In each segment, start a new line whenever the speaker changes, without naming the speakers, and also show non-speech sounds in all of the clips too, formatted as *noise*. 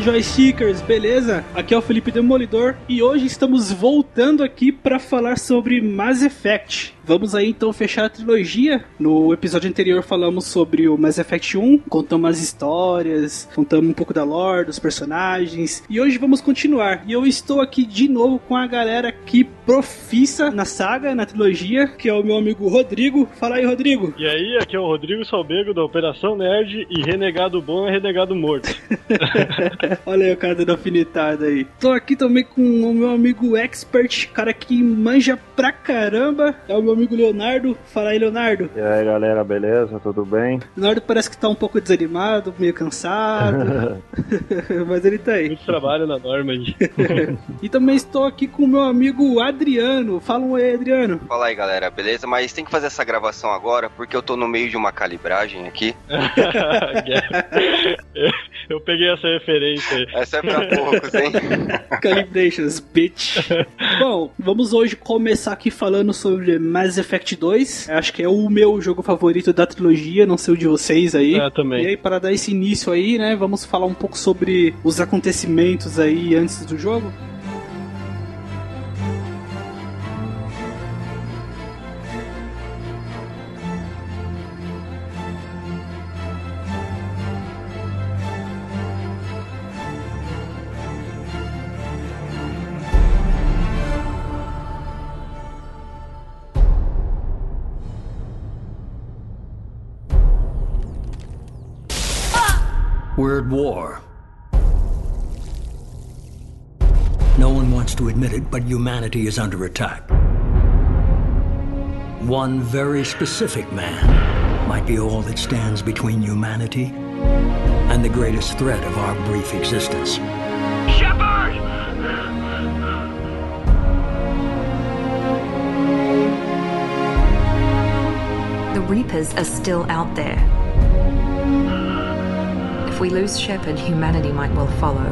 Joystickers, beleza? Aqui é o Felipe Demolidor e hoje estamos voltando aqui para falar sobre Mass Effect. Vamos aí então fechar a trilogia. No episódio anterior falamos sobre o Mass Effect 1, contamos as histórias, contamos um pouco da lore, dos personagens. E hoje vamos continuar. E eu estou aqui de novo com a galera que profissa na saga, na trilogia, que é o meu amigo Rodrigo. Fala aí, Rodrigo.
E aí, aqui é o Rodrigo Salbego da Operação Nerd e Renegado Bom é Renegado Morto. *laughs*
Olha aí o cara da alfinetada aí. Tô aqui também com o meu amigo expert, cara que manja pra caramba. É o meu amigo Leonardo. Fala aí, Leonardo.
E aí, galera, beleza? Tudo bem?
Leonardo parece que tá um pouco desanimado, meio cansado. *laughs* *laughs* mas ele tá aí.
Muito trabalho na Normand. *laughs*
e também estou aqui com o meu amigo Adriano. Fala um aí, Adriano.
Fala aí, galera, beleza? Mas tem que fazer essa gravação agora porque eu tô no meio de uma calibragem aqui.
eu peguei essa referência aí.
Essa é pra poucos, hein?
Calibrations, bitch. Bom, vamos hoje começar aqui falando sobre Mass Effect 2. Acho que é o meu jogo favorito da trilogia, não sei o de vocês aí.
É, também.
E aí, para dar esse início aí, né, vamos falar um pouco sobre os acontecimentos aí antes do jogo.
We're at war. No one wants to admit it, but humanity is under attack. One very specific man might be all that stands between humanity and the greatest threat of our brief existence.
Shepard!
The Reapers are still out there. If we lose Shepard, humanity might well follow.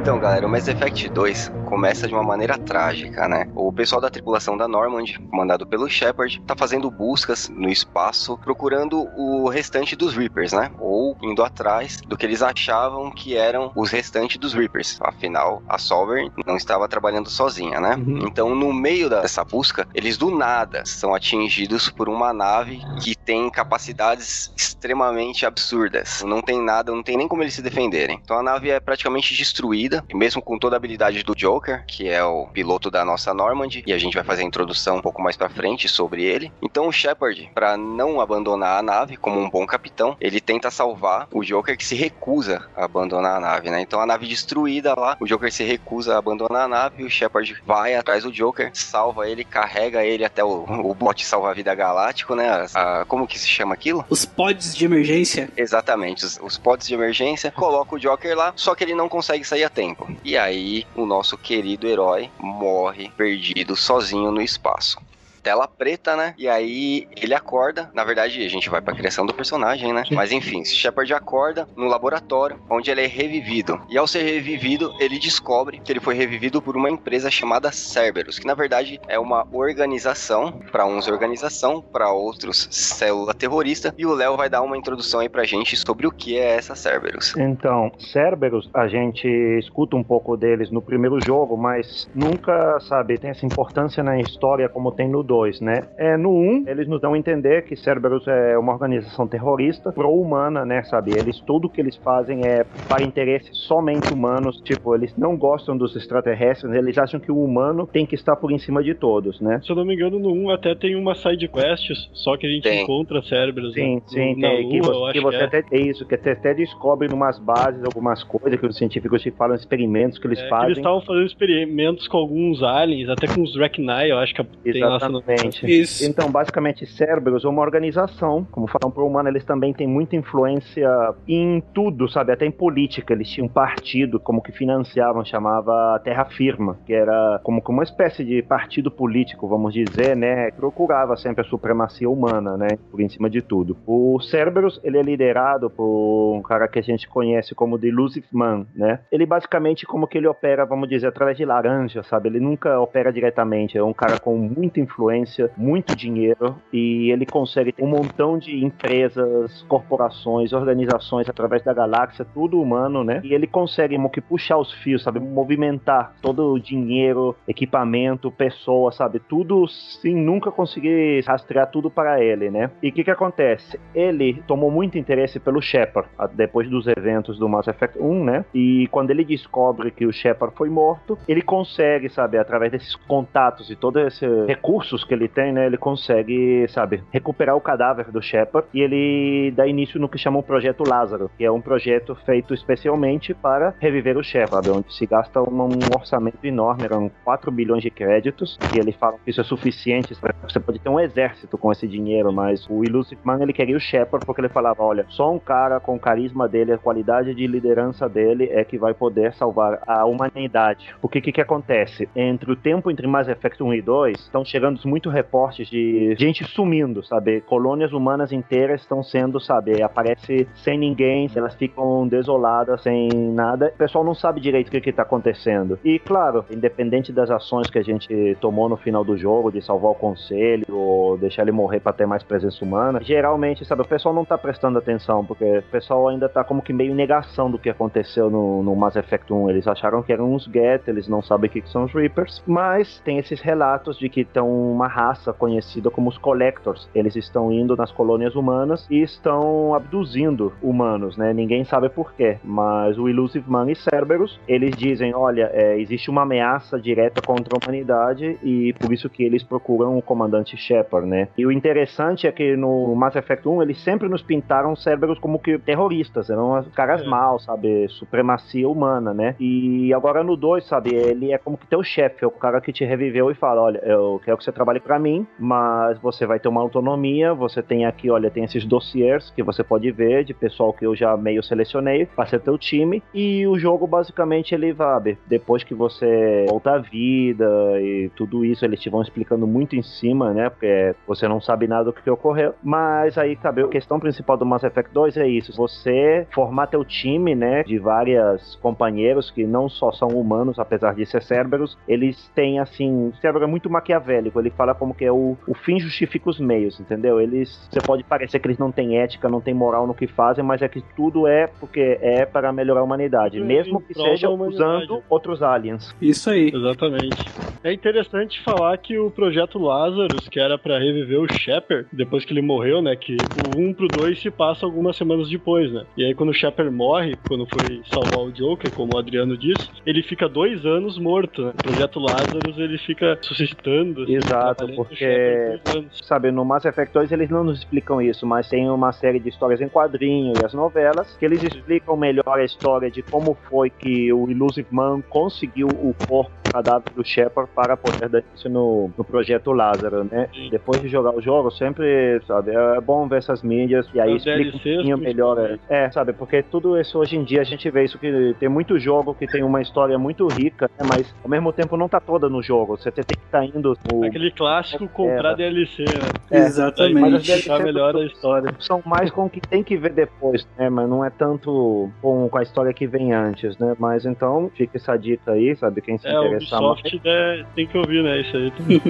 Então, galera, o Mass Effect 2 começa de uma maneira trágica, né? O pessoal da tripulação da Normand, comandado pelo Shepard, tá fazendo buscas no espaço, procurando o restante dos Reapers, né? Ou indo atrás do que eles achavam que eram os restantes dos Reapers. Afinal, a Sovereign não estava trabalhando sozinha, né?
Uhum.
Então, no meio dessa busca, eles do nada são atingidos por uma nave que tem capacidades extremamente absurdas. Não tem nada, não tem nem como eles se defenderem. Então a nave é praticamente destruída, e mesmo com toda a habilidade do Joker, que é o piloto da nossa Normand, e a gente vai fazer a introdução um pouco mais pra frente sobre ele. Então o Shepard, para não abandonar a nave, como um bom capitão, ele tenta salvar o Joker que se recusa a abandonar a nave, né? Então a nave destruída lá, o Joker se recusa a abandonar a nave, o Shepard vai atrás do Joker, salva ele, carrega ele até o, o bote salva-vida galáctico, né? A- como que se chama aquilo?
Os pods de emergência.
Exatamente, os, os pods de emergência, coloca o Joker lá, só que ele não consegue sair a tempo. E aí, o nosso querido herói morre perdido sozinho no espaço. Tela preta, né? E aí ele acorda. Na verdade, a gente vai pra criação do personagem, né? Mas enfim, Shepard acorda no laboratório, onde ele é revivido. E ao ser revivido, ele descobre que ele foi revivido por uma empresa chamada Cerberus, que na verdade é uma organização, para uns organização, para outros célula terrorista. E o Léo vai dar uma introdução aí pra gente sobre o que é essa Cerberus.
Então, Cerberus, a gente escuta um pouco deles no primeiro jogo, mas nunca, sabe, tem essa importância na história como tem no 2, né? É, no 1, um, eles nos dão a entender que Cerberus é uma organização terrorista pro-humana, né, sabe? Eles, tudo que eles fazem é para interesses somente humanos, tipo, eles não gostam dos extraterrestres, eles acham que o humano tem que estar por em cima de todos, né?
Se eu não me engano, no 1 até tem uma side quest, só que a gente
Tem.
encontra cérebros.
Sim,
né?
sim,
na
tem, que
Lua, eu
você,
acho
que você
que é.
até, é isso, que até, até descobre numas bases algumas coisas que os científicos te falam, experimentos que eles
É, que
fazem.
eles estavam fazendo experimentos com alguns aliens, até com os Reknai, eu acho que tem lá, se eu não
Exatamente.
Isso.
Então, basicamente, Cerberus é uma organização, como falam pro humano, eles também têm muita influência em tudo, sabe? Até em política. Eles tinham um partido, como que financiavam, chamava Terra Firma, que era como que uma espécie de partido político, vamos dizer, né? Procurava sempre a supremacia humana, né? Por em cima de tudo. O Cerberus, ele é liderado por um cara que a gente conhece como The Elusive Man, né? Ele basicamente como que ele opera, vamos dizer, através de laranja, sabe? Ele nunca opera diretamente, é um cara com muita influência, muito dinheiro e ele consegue ter um montão de empresas, corporações, organizações através da galáxia, tudo humano, né? E ele consegue como que puxar os fios, sabe? Movimentar todo o dinheiro, equipamento, pessoa, sabe? Tudo sem nunca conseguir rastrear tudo para ele, né? E o que que acontece? Ele tomou muito interesse pelo Shepard, depois dos eventos do Mass Effect 1, né? E quando ele descobre que o Shepard foi morto, ele consegue, sabe, através desses contatos e todos esses recursos que ele tem, né? Ele consegue, sabe, recuperar o cadáver do Shepard e ele dá início no que chamam o Projeto Lázaro, que é um projeto feito especialmente para reviver o Shepard, onde se gasta um, um orçamento enorme, eram 4 bilhões de créditos, e ele fala que isso é suficiente, você pode ter um exército com esse dinheiro, mas o Illusive Man, ele queria o Shepard porque ele falava, olha, só um cara com o carisma dele, a qualidade de liderança dele é que vai poder salvar a humanidade. O que que acontece? Entre o tempo entre Mass Effect 1 e 2, estão chegando muito reportes de gente sumindo, sabe? Colônias humanas inteiras estão sendo, sabe? Aparece sem ninguém, elas ficam desoladas, sem nada. O pessoal não sabe direito o que que tá acontecendo. E, claro, independente das ações que a gente tomou no final do jogo, de salvar o conselho, ou deixar ele morrer pra ter mais presença humana, geralmente, sabe, o pessoal não tá prestando atenção, porque o pessoal ainda tá como que meio negação do que aconteceu no, no Mass Effect 1. Eles acharam que eram uns Geth, eles não sabem o que, que são os Reapers, mas tem esses relatos de que estão uma raça conhecida como os Collectors. Eles estão indo nas colônias humanas e estão abduzindo humanos, né? Ninguém sabe por quê, mas o Illusive Man e Cerberus, eles dizem, olha, é, existe uma ameaça direta contra a humanidade e por isso que eles procuram o comandante Shepard, né? E o interessante é que no Mass Effect 1 eles sempre nos pintaram Cerberus como que terroristas, eram caras
É.
maus, sabe? Supremacia humana, né? E agora no 2, sabe? Ele é como que teu chefe, é o cara que te reviveu e fala: olha, eu quero que você trabalhe pra mim, mas você vai ter uma autonomia. Você tem aqui, olha, tem esses dossiers que você pode ver de pessoal que eu já meio selecionei pra ser teu time. E o jogo, basicamente, ele vai, depois que você volta à vida e tudo isso, eles te vão explicando muito em cima, né? Porque você não sabe nada do que ocorreu. Mas aí, sabe, a questão principal do Mass Effect 2 é isso: você formar teu time, né? De várias companheiros que não só são humanos, apesar de ser Cerberus, eles têm assim. Cerberus é muito maquiavélico, ele fala como que é o, o fim justifica os meios, entendeu? Eles. Você pode parecer que eles não têm ética, não têm moral no que fazem, mas é que tudo é porque é para melhorar a humanidade,
Sim,
mesmo que seja usando outros aliens.
Isso aí.
Exatamente. É interessante falar que o projeto Lazarus, que era pra reviver o Shepard, depois que ele morreu, né? Que o 1 pro 2 se passa algumas semanas depois, né? E aí quando o Shepard morre, quando foi salvar o Joker, como o Adriano disse, ele fica dois anos morto, né? O projeto Lazarus ele fica suscitando. assim,
Exato,
trabalhando com o
porque-. Sabe, no Mass Effect 2 eles não nos explicam isso, mas tem uma série de histórias em quadrinho e as novelas que eles explicam melhor a história de como foi que o Illusive Man conseguiu o corpo cadáver do Shepard para poder dar isso no, no projeto Lázaro, né?
Sim.
Depois de jogar o jogo, sempre, sabe, é bom ver essas mídias e aí
Os
explica um
DLCs,
pouquinho melhor. É, é, sabe, porque tudo isso hoje em dia a gente vê isso que tem muito jogo que tem uma história muito rica, né? Mas ao mesmo tempo não tá toda no jogo. Você tem que estar indo no,
Aquele clássico comprar
É.
DLC, né?
É,
Exatamente.
mas as DLC
melhor a história.
são mais com o que tem que ver depois, né? Mas não é tanto com, com a história que vem antes, né? Mas então, fica essa dica aí, sabe? Quem se
É, o
interessar mais.
Ubisoft né, tem que ouvir, né? Isso aí também.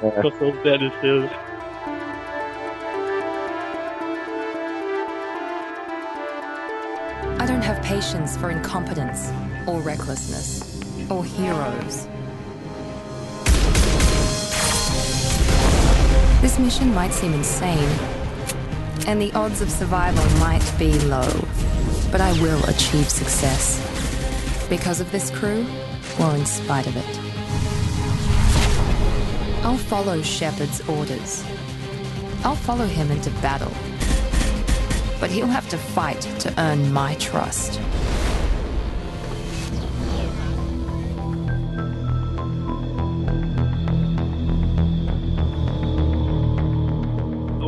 Quais são os DLCs.
I don't have patience for incompetence or recklessness or heroes. This mission might seem insane, and the odds of survival might be low, but I will achieve success. Because of this crew, or in spite of it. I'll follow Shepard's orders. I'll follow him into battle. But he'll have to fight to earn my trust.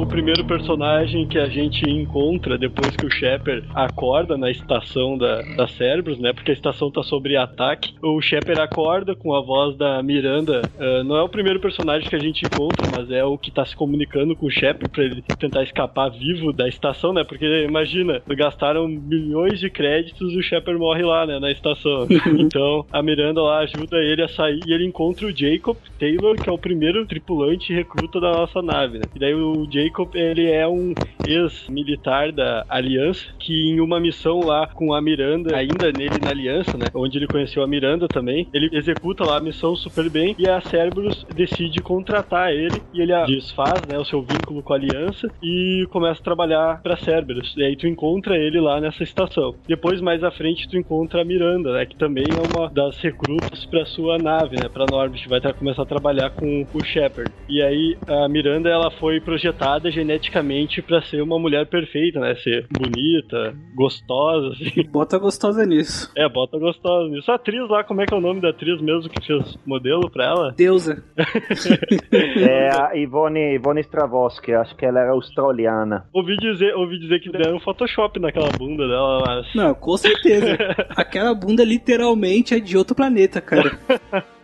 O primeiro personagem que a gente encontra depois que o Shepard acorda na estação da, da Cerberus, né? Porque a estação tá sobre ataque. O Shepard acorda com a voz da Miranda. Uh, não é o primeiro personagem que a gente encontra, mas é o que tá se comunicando com o Shepard pra ele tentar escapar vivo da estação, né? Porque imagina, gastaram milhões de créditos e o Shepard morre lá, né? Na estação. *laughs* então a Miranda lá ajuda ele a sair e ele encontra o Jacob Taylor, que é o primeiro tripulante recruta da nossa nave, né? E daí o Jacob, ele é um ex-militar da Aliança, que em uma missão lá com a Miranda, ainda nele na Aliança, né? Onde ele conheceu a Miranda também, ele executa lá a missão super bem e a Cerberus decide contratar ele e ele desfaz, né, o seu vínculo com a Aliança e começa a trabalhar pra Cerberus. E aí tu encontra ele lá nessa estação. Depois, mais à frente, tu encontra a Miranda, né? Que também é uma das recrutas pra sua nave, né? Pra Norbit. Vai começar a trabalhar com o Shepard. E aí, a Miranda, ela foi projetada geneticamente para ser uma mulher perfeita, né? Ser bonita, gostosa, assim. *laughs*
Bota gostosa nisso.
É, bota gostosa nisso. A atriz lá, como é que é o nome da atriz mesmo que fez modelo pra ela?
Deusa. *laughs*
é a Ivone, Ivone Stravosky, acho que ela era australiana.
Ouvi dizer, ouvi dizer que deram Photoshop naquela bunda dela, mas...
Não, com certeza. *laughs* Aquela bunda literalmente é de outro planeta, cara.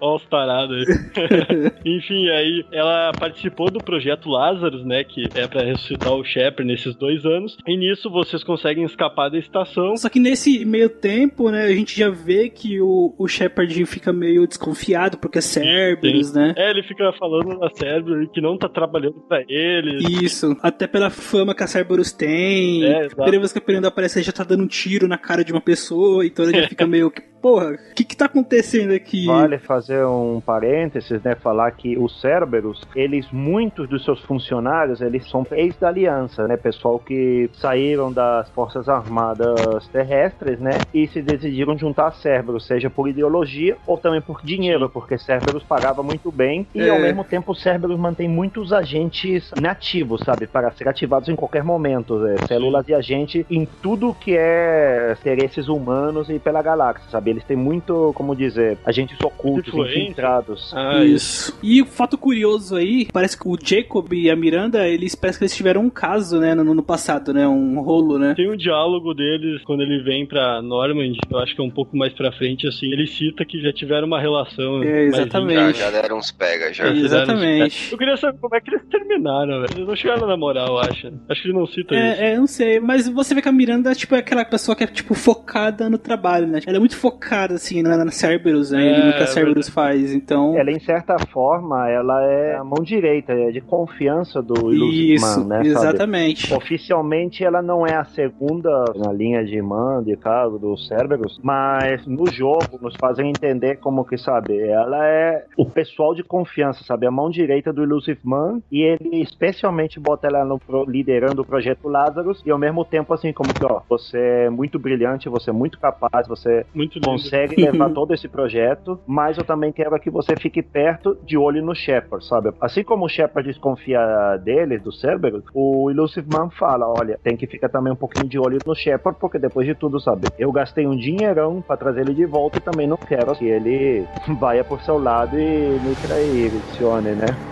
Olha os tarados *laughs* Enfim, aí ela participou do projeto Lazarus, né? Que é para ressuscitar o Shepard nesses dois anos. E nisso vocês conseguem escapar da estação.
Só que nesse meio tempo, né? A gente já vê que o, o Shepard fica meio desconfiado porque é Cerberus, né?
É, ele fica falando da Cerberus que não tá trabalhando para eles.
Isso. Até pela fama que a Cerberus tem. É, exato. Primeira vez que a Perenda aparece, ele já tá dando um tiro na cara de uma pessoa. Então ele já fica meio *laughs* porra, o que que tá acontecendo aqui?
Vale fazer um parênteses, né, falar que os Cerberus, eles, muitos dos seus funcionários, eles são ex da Aliança, né, pessoal que saíram das Forças Armadas Terrestres, né, e se decidiram juntar a Cerberus, seja por ideologia ou também por dinheiro, porque Cerberus pagava muito bem e é. ao mesmo tempo Cerberus mantém muitos agentes nativos, sabe, para ser ativados em qualquer momento, né, células de agente em tudo que é interesses humanos e pela galáxia, sabe, eles têm muito, como dizer, agentes ocultos, infiltrados.
Ah, isso. E o fato curioso aí, parece que o Jacob e a Miranda, eles parece que eles tiveram um caso, né, no, no passado, né, um rolo, né?
Tem um diálogo deles quando ele vem pra Normand, eu acho que é um pouco mais pra frente, assim, ele cita que já tiveram uma relação.
É, exatamente.
Já, já deram uns pega, já. É,
exatamente.
Eu queria saber como é que eles terminaram, velho. Eles não chegaram na moral, eu acho. Acho que ele não cita
é,
isso.
É, não sei, mas você vê que a Miranda, tipo, é aquela pessoa que é, tipo, focada no trabalho, né? Ela é muito focada assim, na, na Cerberus, né? É, no que a Cerberus faz, então...
Ela, em certa forma, ela é a mão direita, é de confiança do Illusive né?
exatamente.
Sabe? Oficialmente, ela não é a segunda na linha de mando e cargo do Cerberus, mas no jogo nos fazem entender como que, sabe, ela é o pessoal de confiança, sabe? A mão direita do Illusive Man e ele especialmente bota ela no, liderando o projeto Lazarus e ao mesmo tempo, assim, como que, ó, você é muito brilhante, você é muito capaz, você
muito
consegue *laughs* levar todo esse projeto, mas eu também quero que você fique perto de olho no Shepard, sabe? Assim como o Shepard desconfia dele, do Cerberus, o Illusive Man fala, olha, tem que ficar também um pouquinho de olho no Shepard, porque depois de tudo, sabe? Eu gastei um dinheirão para trazer ele de volta e também não quero que ele *laughs* vá por seu lado e me traicione, né?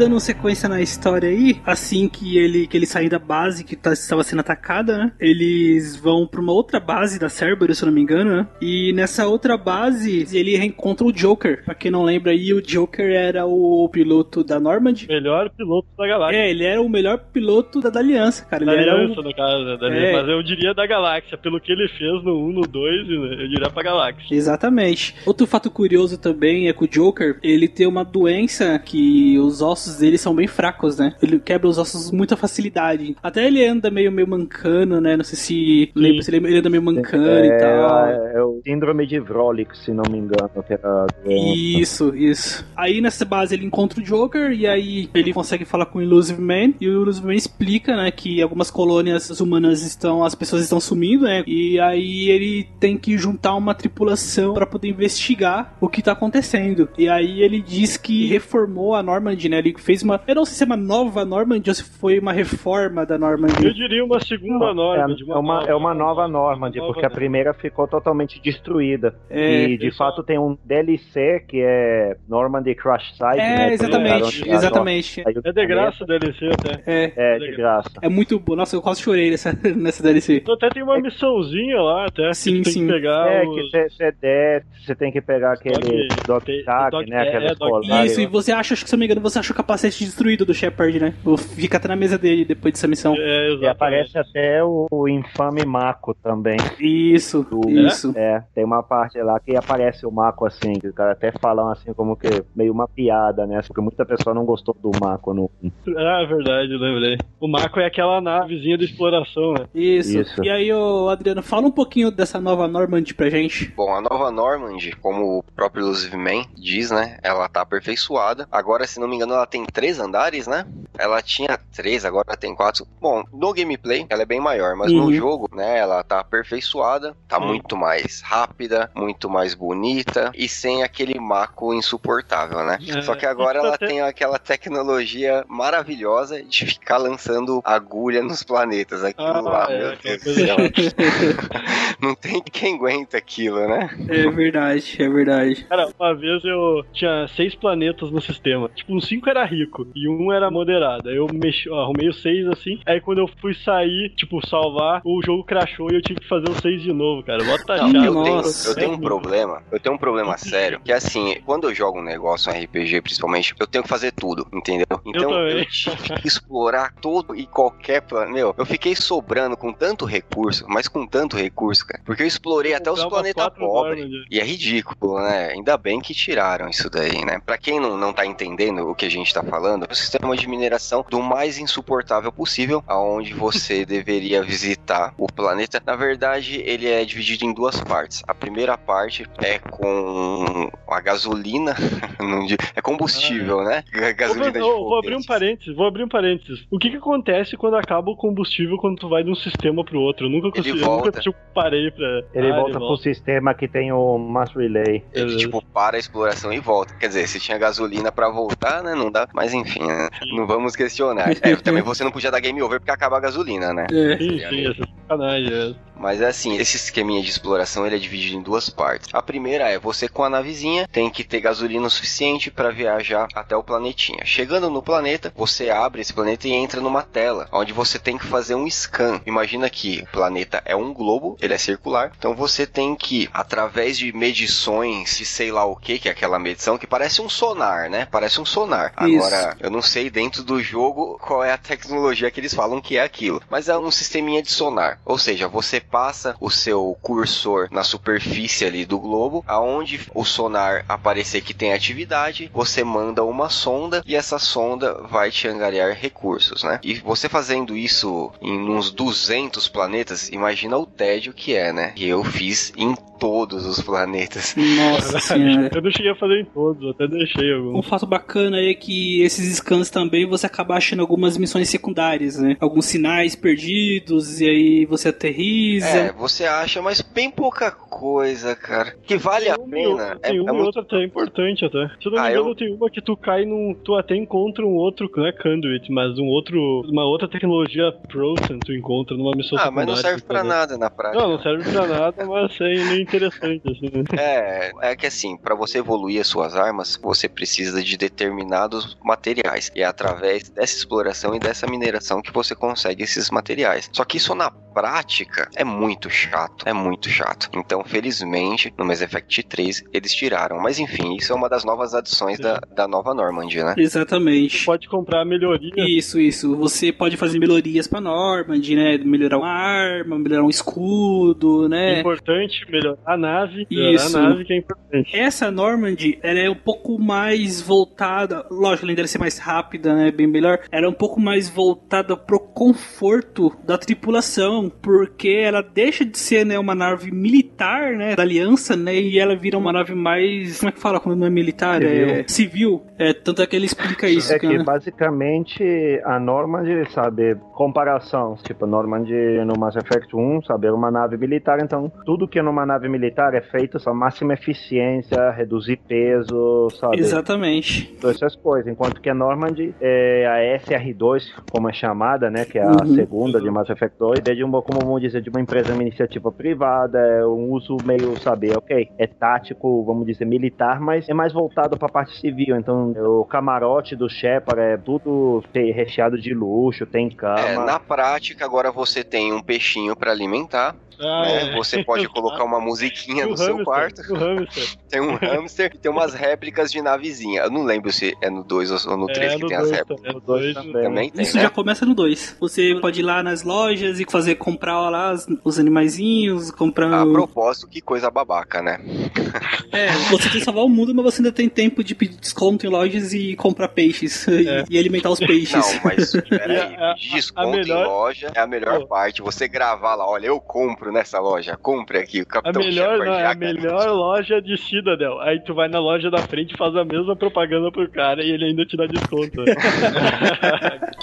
Dando sequência na história aí, assim que ele que ele sair da base que tá, estava sendo atacada, né? Eles vão para uma outra base da Cerberus, se eu não me engano, né? E nessa outra base, ele reencontra o Joker. Pra quem não lembra aí, o Joker era o piloto da Normand.
Melhor piloto da galáxia.
É, ele era o melhor piloto da, da Aliança, cara.
Da
ele
Aliança,
era o...
no caso, da é. mas eu diria da galáxia, pelo que ele fez no 1, no 2, eu diria pra galáxia.
Exatamente. Outro fato curioso também é que o Joker, ele tem uma doença que os os ossos dele são bem fracos, né? Ele quebra os ossos com muita facilidade. Até ele anda meio, meio mancando, né? Não sei se lembra, se ele, anda meio mancando
é,
e tal.
É, é o síndrome de Vrolik, se não me engano, que era.
Isso, isso. Aí nessa base ele encontra o Joker e aí ele consegue falar com o Illusive Man e o Illusive Man explica, né, que algumas colônias humanas estão, as pessoas estão sumindo, né? E aí ele tem que juntar uma tripulação para poder investigar o que tá acontecendo. E aí ele diz que reformou a Normandy, né? Ele fez uma, eu não sei se é uma nova Normandy ou se foi uma reforma da
Eu
Normandy.
diria uma segunda
Não,
norma.
é, é uma, é uma nova Normandy,
nova
porque a primeira ficou totalmente destruída.
É,
e de
isso.
fato tem um DLC que é Normandy Crash Site, né?
É,
colocaram
exatamente, exatamente.
É de graça o DLC até.
É,
É, de graça.
é muito bom. Nossa, eu quase chorei nessa, *laughs* nessa DLC.
Então até tem uma missãozinha lá, até.
Sim,
que tu tem
sim.
que pegar
É,
os...
que você desce, você tem que pegar aquele
Dog-
Tag, né?
é,
Aquelas
é.
Isso, e você acha, acho que se eu não me engano, você acha o capacete destruído do Shepard, né? Fica até na mesa dele depois dessa missão.
É,
E aparece até o, o infame Mako também.
Isso,
Do-
isso.
É, tem uma parte lá que aparece o Mako assim, que os caras até falam assim como que meio uma piada, né? Porque muita pessoa não gostou do Mako no.
Ah, é verdade, lembrei. O Mako é aquela navezinha de exploração, né?
Isso.
Isso.
E aí, ô, Adriano, fala um pouquinho dessa nova Normandy pra gente.
Bom, a nova Normandy, como o próprio Illusive Man diz, né? Ela tá aperfeiçoada. Agora, se não me engano, ela tem três andares, né? Ela tinha três, agora tem quatro. Bom, no gameplay ela é bem maior, mas
Uhum.
no jogo, né? Ela tá aperfeiçoada, tá
Uhum.
muito mais rápida, muito mais bonita e sem aquele maco insuportável, né?
É,
Só que agora ela *laughs* tem aquela tecnologia maravilhosa de ficar lançando agulha nos planetas. Aquilo
Ah,
lá,
é,
meu Deus do céu. *laughs* *laughs* Não tem quem aguenta aquilo, né?
É verdade, é verdade.
Cara, uma vez eu tinha seis planetas no sistema. Tipo, um cinco era rico e um era moderado. Aí eu mexi, eu arrumei os seis assim. Aí quando eu fui sair, tipo, salvar, o jogo crashou e eu tive que fazer os seis de novo, cara. Bota
Não,
chato.
eu, tenho, eu tenho um problema, eu tenho um problema *laughs* sério, que é assim, quando eu jogo um negócio, um RPG principalmente, eu tenho que fazer tudo, entendeu? Então
também.
eu, tive que explorar todo e qualquer plano. Meu, eu fiquei sobrando com tanto recurso, mas com tanto recurso, cara, porque eu explorei até os planetas pobres.
Normandy.
E é ridículo, né? Ainda bem que tiraram isso daí, né? Pra quem não, não tá entendendo o que a gente tá falando, é o sistema de mineração do mais insuportável possível, aonde você *laughs* deveria visitar o planeta. Na verdade, ele é dividido em duas partes. A primeira parte é com a gasolina, *laughs* é combustível, né? Ga-
Vou,
Gasolina de
vou- vou abrir um parênteses, vou abrir um parênteses. O que que acontece quando acaba o combustível quando tu vai de um sistema pro outro? Eu nunca consegui, eu nunca
volta.
tipo, parei pra.
Ele
Ah,
volta pro sistema que tem o Mass Relay.
Ele, tipo, para a exploração e volta. Quer dizer, se tinha gasolina pra voltar, né? Não dá. Mas enfim, né? Não vamos questionar. É, *laughs* também você não podia dar game over porque acaba a gasolina, né?
É.
Sim, essa sacanagem. é.
Mas é assim, esse esqueminha de exploração ele é dividido em duas partes. A primeira é você com a navezinha tem que ter gasolina o suficiente para viajar até o planetinha. Chegando no planeta, você abre esse planeta e entra numa tela onde você tem que fazer um scan. Imagina que o planeta é um globo, ele é circular, então você tem que através de medições de sei lá o que que é aquela medição que parece um sonar, né? Parece um sonar.
Isso.
Agora eu não sei dentro do jogo qual é a tecnologia que eles falam que é aquilo, mas é um sisteminha de sonar. Ou seja, você passa o seu cursor na superfície ali do globo, aonde o sonar aparecer que tem atividade, você manda uma sonda e essa sonda vai te angariar recursos, né? E você fazendo isso em uns 200 planetas, imagina o tédio que é, né? E eu fiz em todos os planetas.
Nossa.
Eu não cheguei a fazer em todos, até deixei
Um fato bacana aí é que esses scans também você acaba achando algumas missões secundárias, né? Alguns sinais perdidos, e aí você aterriza.
É, você acha, mas bem pouca coisa, cara. Que vale a
Tem e
pena. É,
Tem
é
uma e
muito
outra até importante até. Se eu não me
Ah,
engano,
eu-
tem uma que tu cai num. Tu até encontra um outro, não é Conduit, mas um outro. Uma outra tecnologia Proton tu encontra numa missão
Ah, mas não
secundária
serve pra nada na prática.
Não, não serve pra nada, mas é meio interessante, assim. né?
É, é que assim, pra você evoluir as suas armas, você precisa de determinados materiais. E é através dessa exploração e dessa mineração que você consegue esses materiais. Só que isso na prática é muito chato. É muito chato. Então, felizmente, no Mass Effect 3, eles tiraram. Mas enfim, isso é uma das novas adições da, da nova Normandy, né?
Exatamente.
Pode comprar melhoria.
Isso, isso. Você pode fazer melhorias pra Normandy, né? Melhorar uma arma, melhorar um escudo,
É
né?
importante melhorar a nave. Melhorar
Isso.
a nave que é importante.
Essa Normandy, ela é um pouco mais voltada, lógico, além dela ser mais rápida, né, bem melhor, ela é um pouco mais voltada pro conforto da tripulação, porque ela deixa de ser, né, uma nave militar, né, da aliança, né, e ela vira uma nave mais, como é que fala quando não é militar? É civil. É, tanto é que ele explica isso,
É que
né?
basicamente a Normandy, sabe, comparação, tipo, Normandy no Mass Effect 1, sabe, era uma nave militar, então tudo que é numa nave militar é feito só máxima eficiência, reduzir peso, sabe,
Exatamente.
todas essas coisas, enquanto que a Normandy é a SR2, como é chamada, né, que é a
Uhum.
segunda de Mass Effect 2, é de uma, como vamos dizer, de uma empresa uma iniciativa privada, é um uso meio, sabe, ok, é tático, vamos dizer, militar, mas é mais voltado para a parte civil, então o camarote do Shepard é tudo recheado de luxo, tem cama,
É, na prática, agora você tem um peixinho pra alimentar,
Ah,
né?
é.
Você pode colocar uma musiquinha
O
no seu
hamster,
quarto. *laughs* Tem um hamster e tem umas réplicas de navezinha. Eu não lembro se é no 2 ou no 3
É,
que
no
tem as réplicas.
é no
também.
Também tem,
Isso
né?
já começa no 2. Você pode ir lá nas lojas e fazer comprar lá os animaizinhos, comprar.
A
o-
propósito, que coisa babaca, né? *laughs*
É, você tem que salvar o mundo, mas você ainda tem tempo de pedir desconto em lojas e comprar peixes *laughs* e- e alimentar os peixes.
Não, mas *laughs* peraí,
a- a-
pedir
a
desconto
melhor-
em loja é a melhor
Pô.
parte. Você gravar lá, olha, eu compro nessa loja, compre aqui, o
A
Capitão
melhor,
Shepard
não, é a melhor loja de Citadel. Aí tu vai na loja da frente e faz a mesma propaganda pro cara e ele ainda te dá desconto.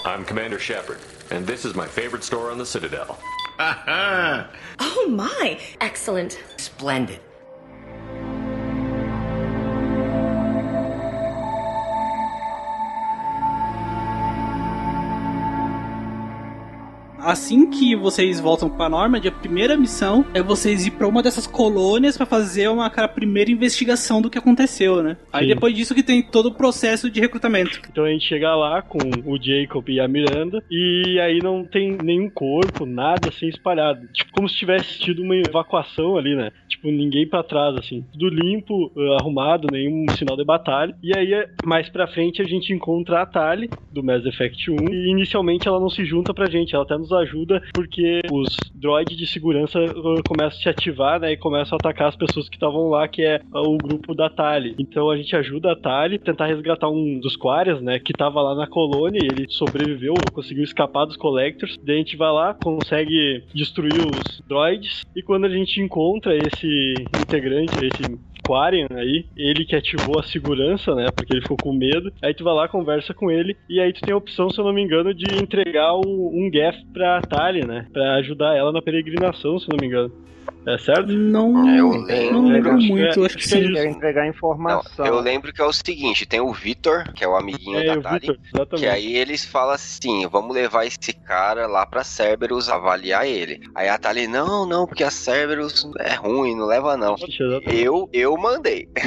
I'm Commander Shepard, and this is my favorite store on the Citadel. *laughs*
Oh my!
Excellent.
Splendid.
Assim que vocês voltam pra Normandy, a primeira missão é vocês ir pra uma dessas colônias pra fazer uma aquela primeira investigação do que aconteceu, né? Aí
Sim.
depois disso que tem todo o processo de recrutamento.
Então a gente chega lá com o Jacob e a Miranda e aí não tem nenhum corpo, nada assim espalhado. Tipo, como se tivesse tido uma evacuação ali, né? Tipo, ninguém pra trás, assim. Tudo limpo, eh, arrumado, nenhum sinal de batalha. E aí, eh, mais pra frente, a gente encontra a Tali, do Mass Effect 1. E inicialmente ela não se junta pra gente, ela até nos ajuda porque os droids de segurança eh, começam a se ativar, né? E começam a atacar as pessoas que estavam lá, que é o grupo da Tali. Então a gente ajuda a Tali a tentar resgatar um dos Quarians, né? Que tava lá na colônia e ele sobreviveu, conseguiu escapar dos Collectors. Daí a gente vai lá, consegue destruir os droids. E quando a gente encontra esse integrante, esse Quarian aí, ele que ativou a segurança, né? Porque ele ficou com medo. Aí tu vai lá, conversa com ele, e aí tu tem a opção, se eu não me engano, de entregar o- um GAF pra Tali, né? Pra ajudar ela na peregrinação, se eu não me engano. É certo?
Não,
Eu
não
lembro.
lembro
Acho que
muito,
é-
acho que
é
sim.
quer entregar
Não,
informação.
eu lembro que é o seguinte, tem o Vitor, que é o amiguinho
É,
da Tali, que aí eles falam assim, vamos levar esse cara lá pra Cerberus avaliar ele. Aí a Tali, não, não, porque a Cerberus é ruim, não leva não. Eu, eu mandei. *laughs*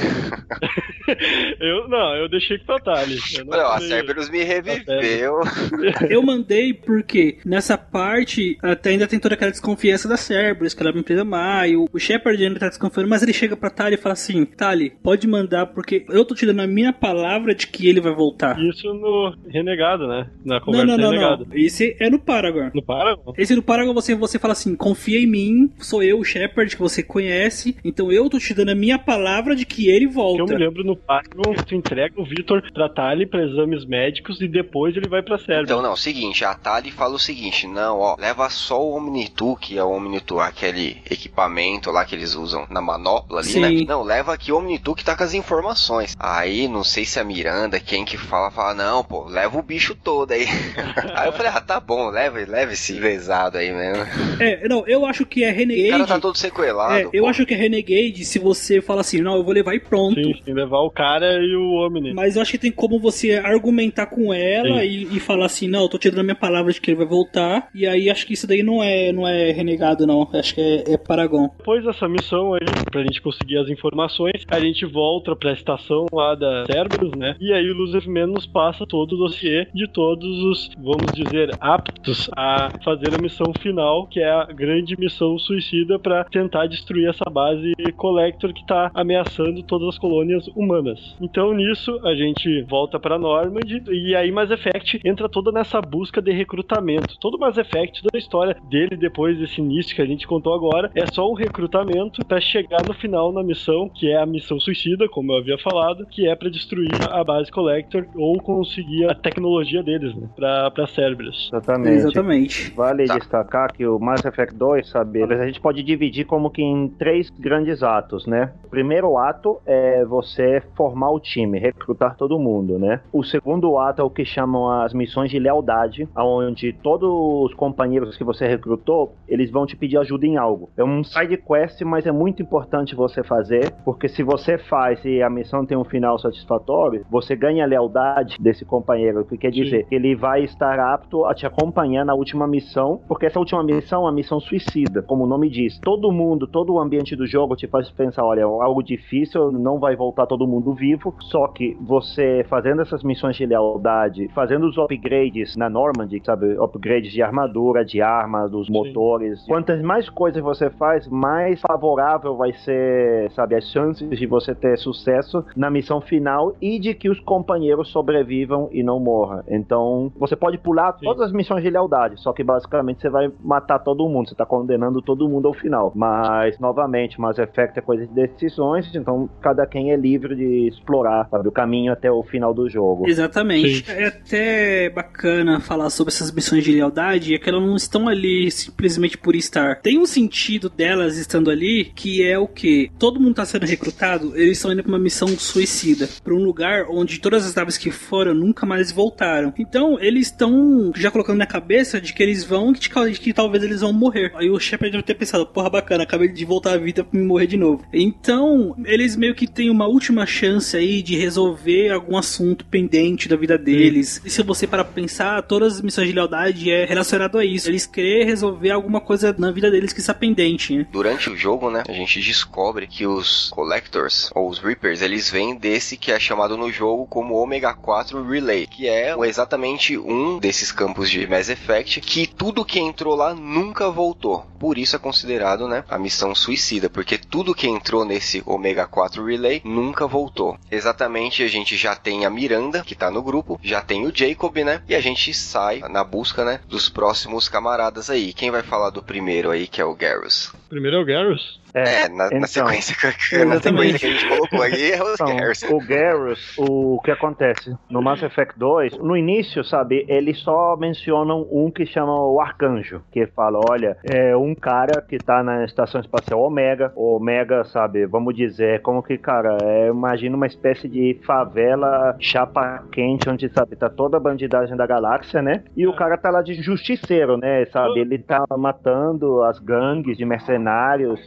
Eu, não, eu deixei com a Tali. Eu não
Olha, a Cerberus me reviveu. *laughs*
Eu mandei porque nessa parte até ainda tem toda aquela desconfiança da Cerberus, que ela é uma empresa má, e o, o Shepard ainda tá desconfiando, mas ele chega pra Tali e fala assim: Tali, pode mandar porque eu tô te dando a minha palavra de que ele vai voltar.
Isso no Renegado, né? Na
Não,
conversa
não, não,
Renegado.
não. Esse é no Paragon.
No Paragon?
Esse do Paragon você, você fala assim: confia em mim, sou eu, o Shepard, que você conhece, então eu tô te dando a minha palavra de que ele
Que eu
volta.
me lembro no Paragon, tu entrega o Victor pra Tali pra exames médicos e depois ele vai pra Cerberus.
Então, não, seguinte, a Tali fala o seguinte, não, ó, leva só o Omnitu, que é o Omnitu, aquele equipamento lá que eles usam na manopla ali,
Sim.
né? Não, leva aqui o Omnitu que tá com as informações. Aí, não sei se a Miranda, quem que fala, fala, não, pô, leva o bicho todo aí. *laughs* aí eu falei, ah, tá bom, leva, leva esse lesado aí mesmo.
É, não, eu acho que é
O
Renegade.
cara tá todo sequelado.
É, eu
pô.
acho que é Renegade se você fala assim, não, eu vou levar e pronto.
Sim, tem que levar o cara e o Omni.
Mas eu acho que tem como você argumentar com ela
Sim.
e, e falar assim, não, eu tô te dando a minha palavra de que ele vai voltar. E aí acho que isso daí não é, não é renegado, não. Acho que é, é Paragon.
Depois dessa missão aí, pra gente conseguir as informações, a gente volta pra estação lá da Cerberus, né? E aí o Lucifer nos passa todo o dossiê de todos os, vamos dizer, aptos a fazer a missão final, que é a grande missão suicida para tentar destruir essa base Collector que tá ameaçando todas as colônias humanas. Então nisso a gente volta para Normand e aí Mass Effect entra toda nessa busca de recrutamento. Todo Mass Effect, toda a história dele depois desse início que a gente contou agora, é só um recrutamento para chegar no final na missão, que é a missão suicida, como eu havia falado, que é para destruir a base Collector ou conseguir a tecnologia deles, né, pra, pra Cerberus.
Exatamente.
Exatamente.
Vale
Tá.
destacar que o Mass Effect 2, sabe, a gente pode dividir como que em três grandes atos, né? O primeiro ato é você formar o time, recrutar todo mundo, né? O segundo ato é o que chamam as missões de lealdade, onde todos os companheiros que você recrutou, eles vão te pedir ajuda em algo. É um side quest, mas é muito importante você fazer, porque se você faz e a missão tem um final satisfatório, você ganha a lealdade desse companheiro, o que quer
Sim.
dizer que ele vai estar apto a te acompanhar na última missão, porque essa última missão é uma missão suicida, como o nome diz. Todo mundo, todo o ambiente do jogo te faz pensar, olha, é algo difícil, não vai voltar todo mundo vivo, só que você fazendo essas missões de lealdade, fazendo os upgrades na Normandy, sabe, upgrades de armadura, de arma, dos motores, quantas mais coisas você faz, mais favorável vai ser, sabe, as chances de você ter sucesso na missão final e de que os companheiros sobrevivam e não morram. Então, você pode pular
Sim.
todas as missões de lealdade, só que basicamente você vai matar todo mundo, você tá condenando todo mundo ao final. Mas, novamente, Mass Effect é coisa de decisões, então cada quem é livre de explorar, sabe, o caminho até o final do jogo.
Exatamente. É até bacana falar sobre essas missões de lealdade, é que elas não estão ali simplesmente por estar. Tem um sentido delas estando ali, que é o que? Todo mundo está sendo recrutado, eles estão indo pra uma missão suicida, pra um lugar onde todas as naves que foram nunca mais voltaram. Então, eles estão já colocando na cabeça de que eles vão, de que, talvez eles vão morrer. Aí o Shepard deve ter pensado, porra, bacana, acabei de voltar à vida pra me morrer de novo. Então, eles meio que têm uma última chance aí de resolver algum assunto pendente da vida deles. E se você parar pra pensar, todas as missões de lealdade é relacionado a isso. Eles querem resolver alguma coisa na vida deles que está pendente, né?
Durante o jogo, né, a gente descobre que os Collectors, ou os Reapers, eles vêm desse que é chamado no jogo como Omega 4 Relay, que é exatamente um desses campos de Mass Effect, que tudo que entrou lá nunca voltou. Por isso é considerado, né, a missão suicida, porque tudo que entrou nesse Omega 4 Relay nunca voltou. Exatamente, a gente já tem a Miranda, que tá no grupo, já tem o Jacob, né, e a gente sai na busca, né, dos próximos camaradas aí. Quem vai falar do primeiro aí, que é o Garrus? Thanks.
Primeiro é o Garrus.
É, na, na
então.
sequência, que, na sequência que a gente colocou aí é os
Então,
Garrus.
o Garrus, o que acontece no Mass Effect 2, no início, sabe, eles só mencionam um que chama o Arcanjo, que fala, olha, é um cara que tá na estação espacial Omega, o Omega, sabe, vamos dizer, como que, cara, é, imagina uma espécie de favela chapa quente, onde, sabe, tá toda a bandidagem da galáxia, né, e o cara tá lá de justiceiro, né, sabe, ele tá matando as gangues de mercenários,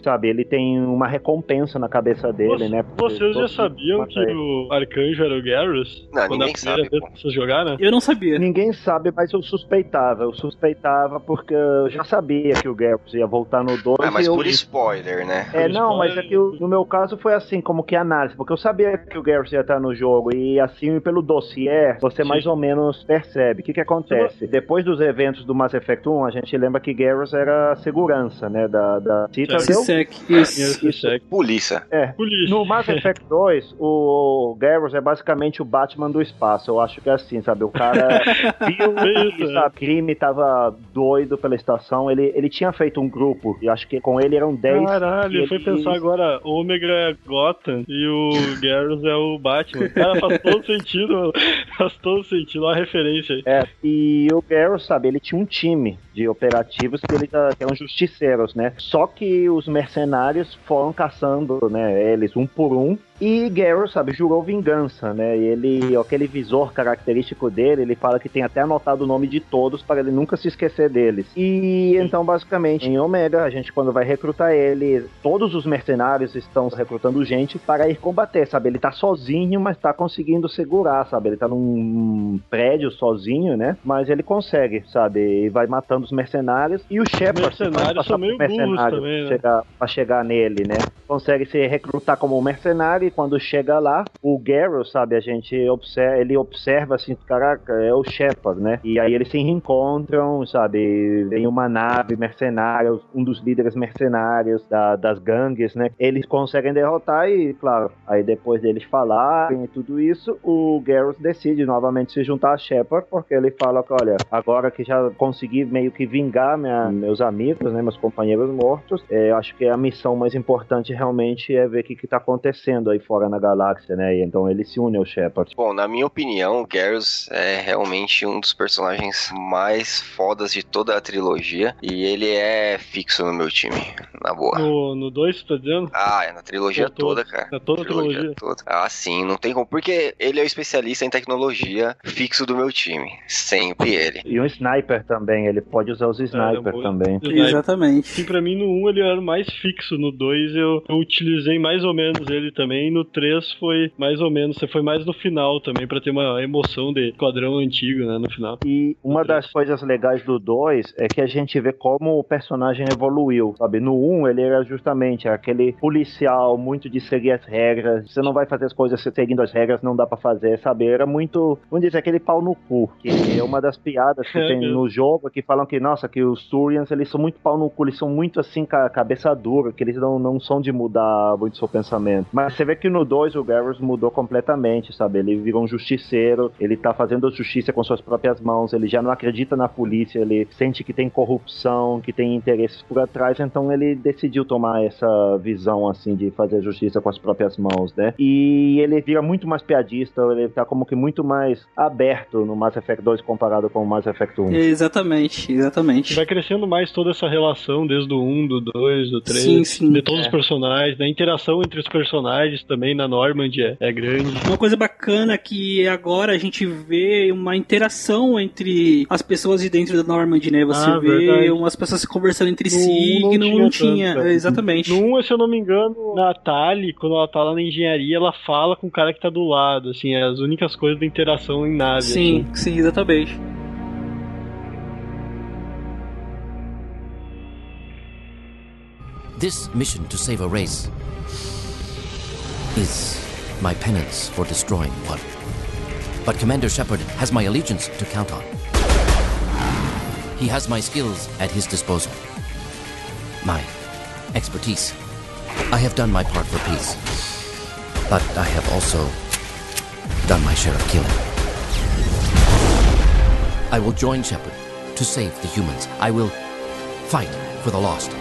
sabe, ele tem uma recompensa na cabeça dele,
Você-
né. porque
Vocês já sabiam que
ele.
o Arcanjo era o Garrus?
Não,
Quando
ninguém
a primeira
sabe,
vez vocês jogaram?
Eu não sabia.
Ninguém sabe, mas eu suspeitava. Eu suspeitava porque eu já sabia que o Garrus ia voltar no 2.
Ah, mas
eu...
por spoiler, né?
É,
por
não, mas
spoiler.
é que no meu caso foi assim, como que análise, porque eu sabia que o Garrus ia estar no jogo e assim pelo dossiê você
Sim.
mais ou menos percebe. O que que acontece? Depois dos eventos do Mass Effect 1, a gente lembra que Garrus era segurança, né, da, da Citadel.
Sisek, isso.
Polícia.
É,
Polícia.
no Mass Effect 2, o Garrus é basicamente o Batman do espaço. Eu acho que é assim, sabe? O cara *laughs* viu
É
que o crime tava doido pela estação. Ele, ele tinha feito um grupo, e acho que com ele eram 10.
Caralho,
e
foi pensar agora, Ômega é Gotham e o Garrus é o Batman. Cara, faz todo *laughs* sentido, mano. Faz todo sentido, olha a referência aí.
É, e o Garrus, sabe, ele tinha um time de operativos que, ele, que eram justiceiros, né? Só que os mercenários foram caçando, né, eles um por um E Garrus, sabe, jurou vingança, né? E ele, aquele visor característico dele, ele fala que tem até anotado o nome de todos para ele nunca se esquecer deles. E então, basicamente, em Omega, a gente quando vai recrutar ele, todos os mercenários estão recrutando gente para ir combater, sabe? Ele tá sozinho, mas tá conseguindo segurar, sabe? Ele tá num prédio sozinho, né? Mas ele consegue, sabe? E vai matando os mercenários. E o Shepard...
Mercenários são meio burros também, né?
Chegar, pra chegar nele, né? Consegue se recrutar como mercenário e quando chega lá, o Garrow, sabe? A gente observa, ele observa assim, caraca, é o Shepard, né? E aí eles se reencontram, sabe? Vem uma nave mercenária, um dos líderes mercenários da, das gangues, né? Eles conseguem derrotar e, claro, aí depois deles falarem e tudo isso, o Garrus decide novamente se juntar a Shepard, porque ele fala que, olha, agora que já consegui meio que vingar minha, meus amigos, né, meus companheiros mortos, é, acho que a missão mais importante realmente é ver o que, que tá acontecendo aí fora na galáxia, né? E então ele se une ao Shepard.
Bom, na minha opinião, o Garrus é realmente um dos personagens mais fodas de toda a trilogia e ele é fixo no meu time, na boa.
No 2, você tá dizendo?
Ah, é na trilogia
É todo-
toda, cara.
é toda a trilogia.
toda. Ah, sim, não tem como. Porque ele é o especialista em tecnologia fixo do meu time. Sempre ele.
E um sniper também, ele pode usar os sniper
boa.
também.
Exatamente.
Sim, pra mim no 1 ele era o mais fixo, no 2 eu, eu utilizei mais ou menos ele também, no 3 foi mais ou menos, você foi mais no final também, pra ter uma emoção de quadrão antigo, né, no final.
E uma das coisas legais do 2 é que a gente vê como o personagem evoluiu, sabe? No 1 um, ele era justamente aquele policial muito de seguir as regras, você não vai fazer as coisas seguindo as regras, não dá pra fazer, sabe? Era muito, vamos dizer, aquele pau no cu, que é uma das piadas que *laughs*
É
tem no jogo, que falam que, nossa, que os Turians, eles são muito pau no cu, eles são muito assim, ca cabeça dura, que eles não, não são de mudar muito seu pensamento. Mas você vê que no 2 o Garrus mudou completamente, sabe? Ele virou um justiceiro, ele tá fazendo justiça com suas próprias mãos, ele já não acredita na polícia, ele sente que tem corrupção, que tem interesses por trás, então ele decidiu tomar essa visão, assim, de fazer justiça com as próprias mãos, né? E ele vira muito mais piadista, ele tá como que muito mais aberto no Mass Effect 2 comparado com o Mass Effect 1.
Exatamente, exatamente.
Vai crescendo mais toda essa relação desde o 1, do 2, do 3,
Sim, sim.
de todos
É.
os personagens, a interação entre os personagens também na Normand é, é grande.
Uma coisa bacana que agora a gente vê uma interação entre as pessoas de dentro da Normand, né? Você
Ah,
vê
verdade.
umas pessoas se conversando entre
No
si
um
que
não
não, não
tinha é.
Exatamente.
No 1, se eu não me engano, na Tali, quando ela tá lá na engenharia, ela fala com o cara que tá do lado, assim, é as únicas coisas da interação em nave.
Sim,
assim.
sim, exatamente.
This mission to save a race is my penance for destroying one. But Commander Shepard has my allegiance to count on. He has my skills at his disposal. My expertise. I have done my part for peace. But I have also done my share of killing. I will join Shepard to save the humans. I will fight for the lost.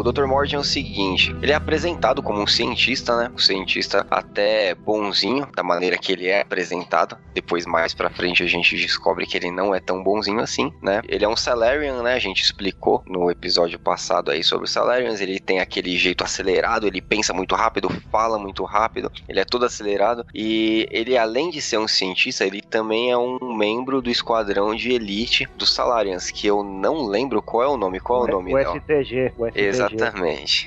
O Dr. Mord é o seguinte, ele é apresentado como um cientista, né? Um cientista até bonzinho, da maneira que ele é apresentado. Depois, mais pra frente, a gente descobre que ele não é tão bonzinho assim, né? Ele é um Salarian, né? A gente explicou no episódio passado aí sobre os Salarians. Ele tem aquele jeito acelerado, ele pensa muito rápido, fala muito rápido, ele é todo acelerado. E ele, além de ser um cientista, ele também é um membro do esquadrão de elite dos Salarians, que eu não lembro qual é o nome. Qual é o nome?
o? STG, o STG.
Exatamente,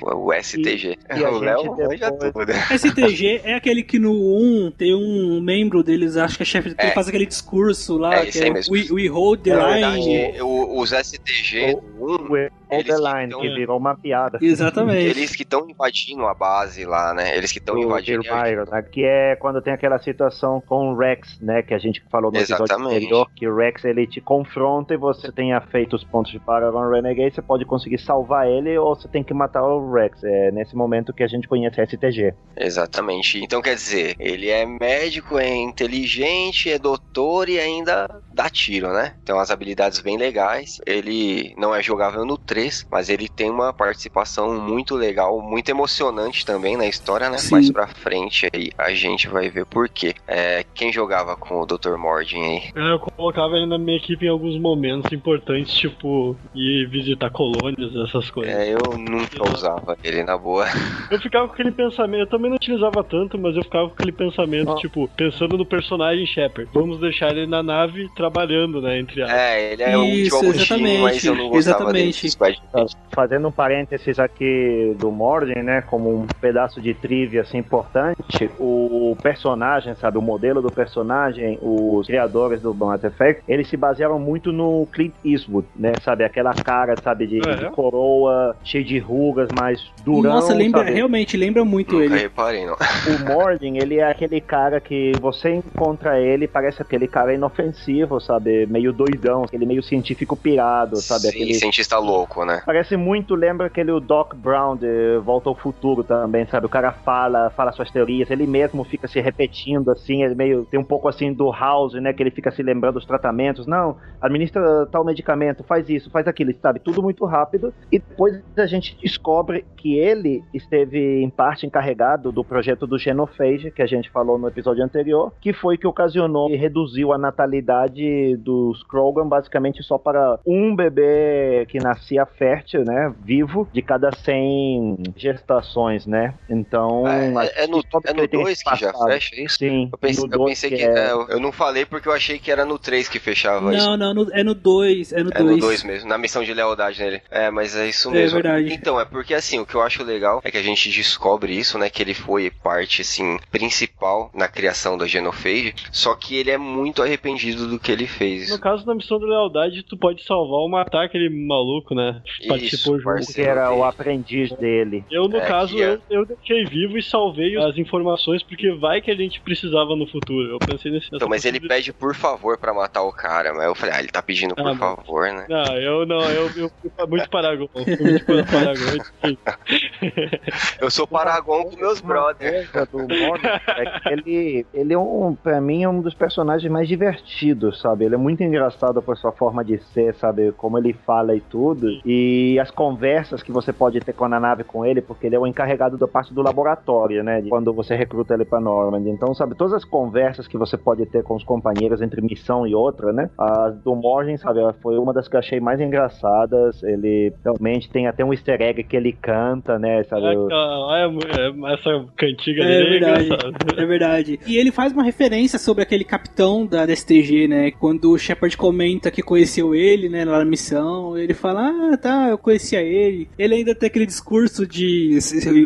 o STG.
E- e *laughs*
o Léo manja tudo. *laughs*
STG é aquele que no 1 tem um membro deles, acho que é chefe, que
É.
faz aquele discurso lá,
É,
que é
mesmo.
we, we hold the line.
verdade, o- os STG do 1,
The
que tão-
que virou uma piada.
Exatamente.
eles que estão invadindo a base lá, né? Eles que estão
do
invadindo. a-
Irmire, né? Que é quando tem aquela situação com o Rex, né? Que a gente falou no episódio
Exatamente.
anterior, que o Rex ele te confronta e você tenha feito os pontos de Paragon Renegade, você pode conseguir salvar ele ou você tem que matar o Rex. É nesse momento que a gente conhece STG.
Exatamente. Então quer dizer, ele é médico, é inteligente, é doutor e ainda dá tiro, né? Tem umas habilidades bem legais. Ele não é jogável no 3, 3, mas ele tem uma participação muito legal, muito emocionante também na história, né?
Sim.
Mais pra frente aí a gente vai ver por quê. É, quem jogava com o Dr. Mordin aí?
É, Eu colocava ele na minha equipe em alguns momentos importantes, tipo, ir visitar colônias, essas coisas.
É, eu nunca usava ele na boa. *laughs*
Eu ficava com aquele pensamento, eu também não utilizava tanto, mas eu ficava com aquele pensamento,
Ah.
tipo, pensando no personagem Shepard. Vamos deixar ele na nave trabalhando, né, entre aspas.
É, ele é um
Isso,
último Agostinho, mas eu não gostava dele. Squad.
Fazendo um parênteses aqui do Morden, né, como um pedaço de trivia assim, importante, o personagem, sabe, o modelo do personagem, os criadores do Mass Effect, eles se basearam muito no Clint Eastwood, né, sabe, aquela cara, sabe, de,
É?
de coroa, cheio de rugas, mais durão,
Nossa, lembra,
sabe?
realmente, lembra muito
Nunca
ele.
reparei, não.
O Morden, ele é aquele cara que você encontra ele, parece aquele cara inofensivo, sabe, meio doidão, aquele meio científico pirado, sabe,
Sim,
aquele...
cientista louco, né?
Parece muito, lembra aquele o Doc Brown de Volta ao Futuro também, sabe? O cara fala, fala suas teorias, ele mesmo fica se repetindo assim, ele meio tem um pouco assim do House, né, que ele fica se lembrando dos tratamentos. Não, administra tal medicamento, faz isso, faz aquilo, sabe? Tudo muito rápido. E depois a gente descobre que ele esteve em parte encarregado do projeto do Genophage, que a gente falou no episódio anterior, que foi que ocasionou e reduziu a natalidade dos Krogan basicamente só para um bebê que nascia fértil, né, vivo, de cada 100 gestações, né? Então,
É, é no, é no
ele tem
2
esse
que já fecha isso?
Sim,
Eu pensei,
no
eu
dois
pensei que.
é-
é, eu- não falei porque eu achei que era no 3 que fechava isso.
Não, não, no- é no 2, é no
É no
2.
2 mesmo, na missão de lealdade nele. É, mas é isso
É
mesmo.
verdade.
Então, é porque assim, o que eu acho legal é que a gente descobre isso, né? Que ele foi parte, assim, principal na criação da Genophage, só que ele é muito arrependido do que ele fez.
No caso da missão de lealdade, tu pode salvar ou matar aquele maluco, né? Participou junto.
que era o aprendiz dele.
Eu, no
É,
caso,
é-
eu, eu deixei vivo e salvei as informações, porque vai que a gente precisava no futuro. Eu pensei nesse
Então, mas ele pede por favor pra matar o cara, mas eu falei, ah, ele tá pedindo por
Ah,
favor, né?
Não, eu não, eu, eu fui muito Paragon. Fui muito para- Paragon. *laughs*
Eu sou Paragon com meus brothers.
é que ele, ele é um, pra mim, é um dos personagens mais divertidos, sabe? Ele é muito engraçado por sua forma de ser, sabe? Como ele fala e tudo. E as conversas que você pode ter com a nave com ele, porque ele é o encarregado da parte do laboratório, né? Quando você recruta ele pra Normand. Então, sabe, todas as conversas que você pode ter com os companheiros entre missão e outra, né? As do Morgan, sabe, foi uma das que eu achei mais engraçadas. Ele realmente tem até um easter egg que ele canta, né? Sabe?
É, é, é, essa cantiga
É
dele é
verdade,
engraçada.
é verdade. E ele faz uma referência sobre aquele capitão da DSTG, né? Quando o Shepard comenta que conheceu ele, né, lá na missão, ele fala, ah, tá, eu conhecia ele. Ele ainda tem aquele discurso de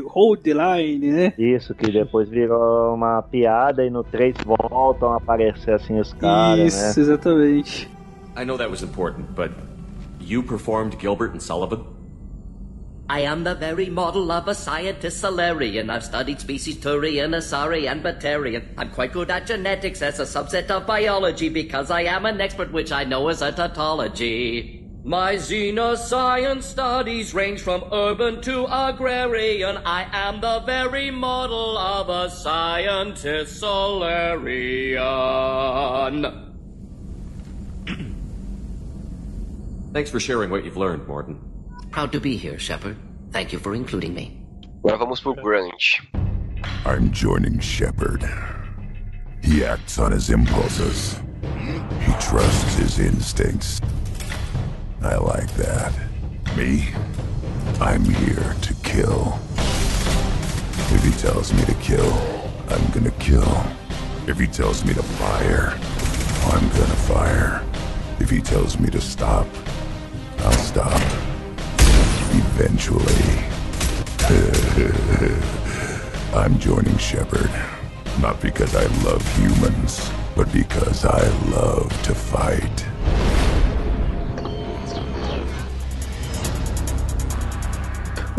hold the line, né?
Isso, que depois virou uma piada e no 3 voltam a aparecer assim os caras,
Isso,
né?
exatamente.
I know that was important, but you performed Gilbert and Sullivan?
I am the very model of a scientist Solarian. I've studied species Turian, Asari, and Batarian. I'm quite good at genetics as a subset of biology because I am an expert, which I know is a tautology. My xenoscience studies range from urban to agrarian. I am the very model of a scientist Solarian. *clears throat*
Thanks for sharing what you've learned, Morton.
Proud to be here, Shepard. Thank you for including me.
Agora vamos pro Grunt.
I'm joining Shepard. He acts on his impulses. He trusts his instincts. I like that. Me? I'm here to kill. If he tells me to kill, I'm gonna kill. If he tells me to fire, I'm gonna fire. If he tells me to stop, I'll stop. Eventually. *laughs* I'm joining Shepard. Not because I love humans, but because I love to fight.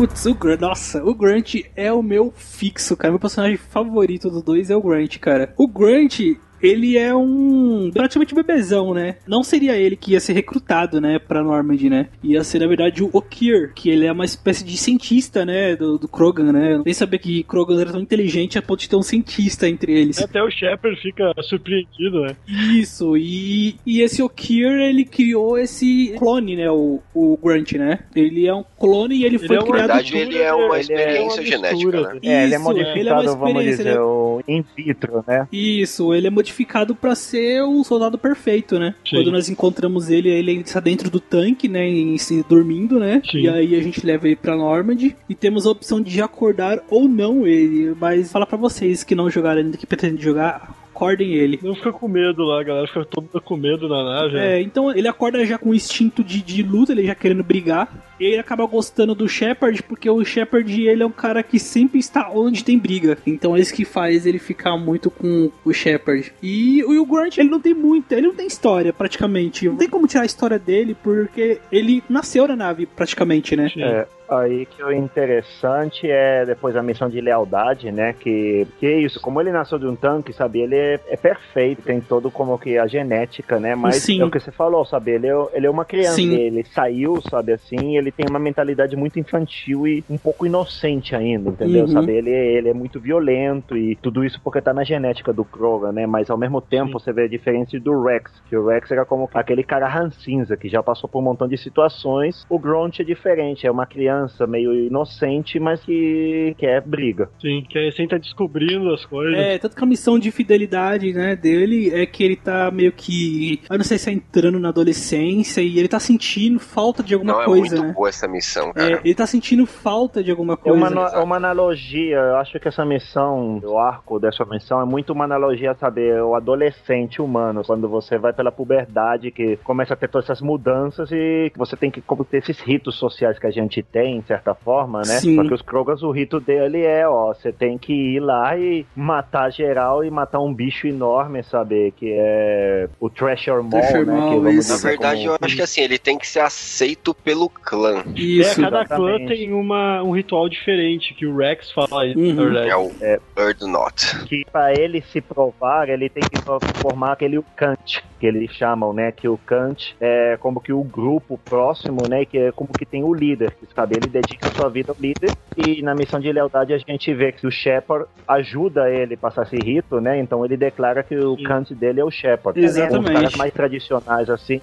Putz, o Grant, nossa, o Grant é o meu fixo, cara. Meu personagem favorito dos dois é o Grant, cara. O Grant, ele é um praticamente bebezão, né? Não seria ele que ia ser recrutado, né, pra Normandy, né? Ia ser, na verdade, o Okir, que ele é uma espécie de cientista, né, do, do Krogan, né? Nem sabia que Krogan era tão inteligente a ponto de ter um cientista entre eles.
Até o Shepard fica surpreendido, né?
Isso, e, e esse Okir, ele criou esse clone, né, o, o Grunt, né? Ele é um clone e ele,
Ele
foi
é uma-
criado...
Na verdade, ele é uma
é
experiência
uma
genética,
mistura.
né?
É, ele é modificado,
ele é uma
vamos
experiência,
dizer,
né?
o in vitro, né?
Isso, ele é modificado pra ser o soldado perfeito, né?
Sim.
Quando nós encontramos ele, ele está dentro do tanque, né? Em, se dormindo, né?
Sim.
E aí a gente leva ele pra Normandy e temos a opção de acordar ou não ele. Mas falar pra vocês que não jogaram ainda, que pretendem jogar, acordem ele.
Não fica com medo lá, galera fica toda com medo na nave. né?
É, então ele acorda já com o instinto de, de luta, ele já querendo brigar. Ele acaba gostando do Shepard, porque o Shepard ele é um cara que sempre está onde tem briga. Então é isso que faz ele ficar muito com o Shepard. E o Will Grant, ele não tem muita, ele não tem história praticamente. Não tem como tirar a história dele, porque ele nasceu na nave praticamente, né?
É, aí que o interessante é depois a missão de lealdade, né? Que, que é isso, como ele nasceu de um tanque, sabe? Ele é, é perfeito, tem todo como que a genética, né? Mas
Sim.
é o que você falou, sabe? Ele é, ele é uma criança,
Sim.
ele saiu, sabe assim, ele tem uma mentalidade muito infantil e um pouco inocente ainda, entendeu?
Uhum.
Sabe? Ele, ele é muito violento e tudo isso porque tá na genética do Krogan, né? Mas ao mesmo tempo você vê a diferença do Rex, que o Rex era como aquele cara rancinza que já passou por um montão de situações. O Grunt é diferente, é uma criança meio inocente, mas que quer briga.
Sim, que aí recém tá descobrindo as coisas.
É, tanto que a missão de fidelidade, né, dele é que ele tá meio que. Eu não sei se é entrando na adolescência e ele tá sentindo falta de alguma
Não é
coisa,
muito
né?
Essa missão,
É,
cara.
ele tá sentindo falta de alguma
É
coisa.
uma, ano- é uma analogia, eu acho que essa missão, o arco dessa missão é muito uma analogia, sabe, o adolescente humano, quando você vai pela puberdade, que começa a ter todas essas mudanças e que você tem que ter esses ritos sociais que a gente tem, de certa forma, né?
Sim.
Só que os Krogans, o rito dele é, ó, você tem que ir lá e matar geral e matar um bicho enorme, sabe, que é o Treasure Mall,
Treasure
né?
Mall,
que.
Na verdade,
como-
eu acho que assim, ele tem que ser aceito pelo clã.
Isso.
é, cada clã
exatamente.
tem uma, um ritual diferente, que o Rex fala isso,
Uhum.
na verdade.
É o
É.
Bird Knot.
que para ele se provar, ele tem que formar aquele Kant, que eles chamam, né? Que o Kant é como que o grupo próximo, né? Que é como que tem o líder, sabe? Ele dedica a sua vida ao líder e na missão de lealdade a gente vê que o Shepard ajuda ele a passar esse rito, né? Então ele declara que o
Sim.
Kant dele é o Shepard.
Exatamente.
Os caras mais tradicionais, assim,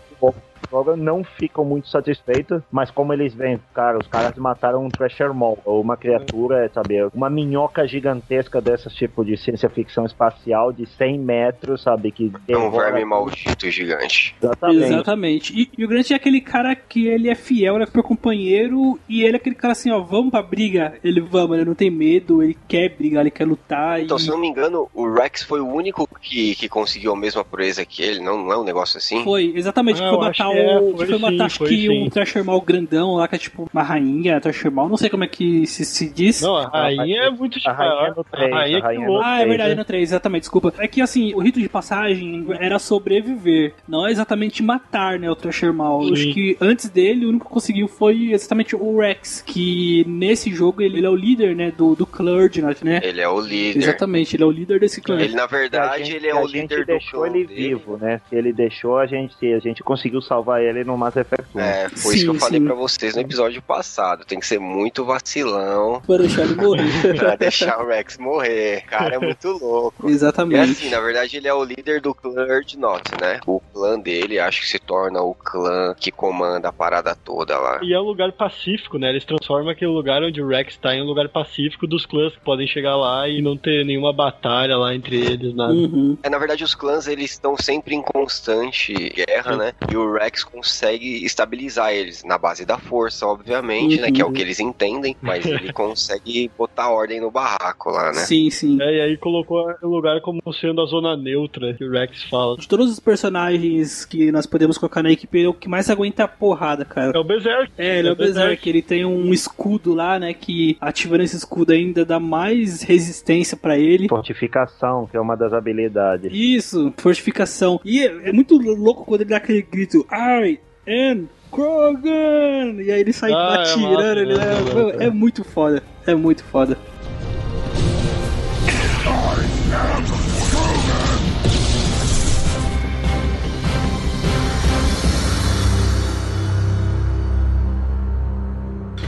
o não ficam muito satisfeitos, mas como eles veem, cara, os caras mataram um Treasure Mall, ou uma criatura, sabe, uma minhoca gigantesca dessas tipo de ciência ficção espacial de 100 metros, sabe, que
É um verme maldito gigante.
Exatamente.
Exatamente. E, e o Grant é aquele cara que ele é fiel, ele é pro companheiro, e ele é aquele cara assim, ó, vamos pra briga. Ele vamos, ele não tem medo, ele quer brigar, ele quer lutar.
Então,
e...
se não me engano, o Rex foi o único que, que conseguiu a mesma proeza que ele, não, não é um negócio assim?
Foi, exatamente,
Ah,
foi matar
que é,
o.
foi
foi matar,
sim,
acho
foi
que
sim.
um Thrasher Mal grandão lá, que é tipo uma rainha, Thrasher Mal, não sei como é que se, se diz.
Não, a rainha é muito
A rainha é no três,
A rainha
a rainha
que
é no.
Ah, é verdade,
né?
no 3, exatamente, desculpa. É que assim, o rito de passagem era sobreviver, não é exatamente matar, né, o Thrasher Mal.
Sim.
Acho que antes dele, o único que conseguiu foi exatamente o Rex, que nesse jogo ele, ele é o líder, né, do, do Clergenot, né?
Ele é o líder.
Exatamente, ele é o líder desse clã.
Ele, na verdade,
gente-
ele é o líder do
deixou
clã
ele
dele.
vivo, né? Se ele deixou, a gente, a gente conseguiu salvar ele no Mass Effect 1.
É, foi isso que eu
Sim,
falei
sim.
pra vocês no episódio passado. Tem que ser muito vacilão
Pra deixar ele morrer. *laughs*
pra deixar o Rex morrer. Cara, é muito louco. *laughs* E
Exatamente.
assim, na verdade, ele é o líder do clã Erdnot, né? O clã dele, acho que se torna o clã que comanda a parada toda lá.
E é um lugar pacífico, né? Eles transformam aquele lugar onde o Rex tá em um lugar pacífico dos clãs que podem chegar lá e não ter nenhuma batalha lá entre eles, nada.
Uhum.
É, na verdade, os clãs eles estão sempre em constante guerra, né? E o Rex consegue estabilizar eles na base da força, obviamente, né? Que é o que eles entendem, mas ele *laughs* consegue botar ordem no barraco lá, né?
Sim, sim.
É, e aí colocou o lugar como sendo a zona neutra que o Rex fala.
De todos os personagens que nós podemos colocar na equipe, ele é o que mais aguenta a porrada, cara.
É o Berserk.
É, ele é o Berserk, ele tem um escudo lá, né, que ativando esse escudo ainda dá mais resistência pra ele.
Fortificação, que é uma das habilidades.
Isso, fortificação. E é, é muito louco quando ele dá aquele grito, Harry and Krogan! E aí ele sai
ah,
atirando, é,
massa,
ele é,
mano,
é muito foda, é muito foda.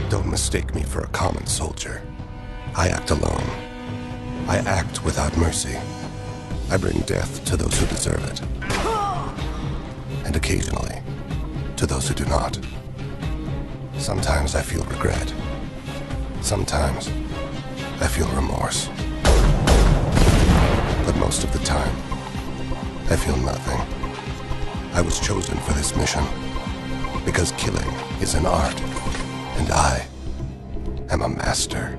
Don't mistake me for a common soldier. I act alone. I act without mercy. I bring death to those who deserve it. And occasionally, to those who do not. Sometimes I feel regret. Sometimes I feel remorse. But most of the time, I feel nothing. I was chosen for this mission because killing is an art, and I am a master.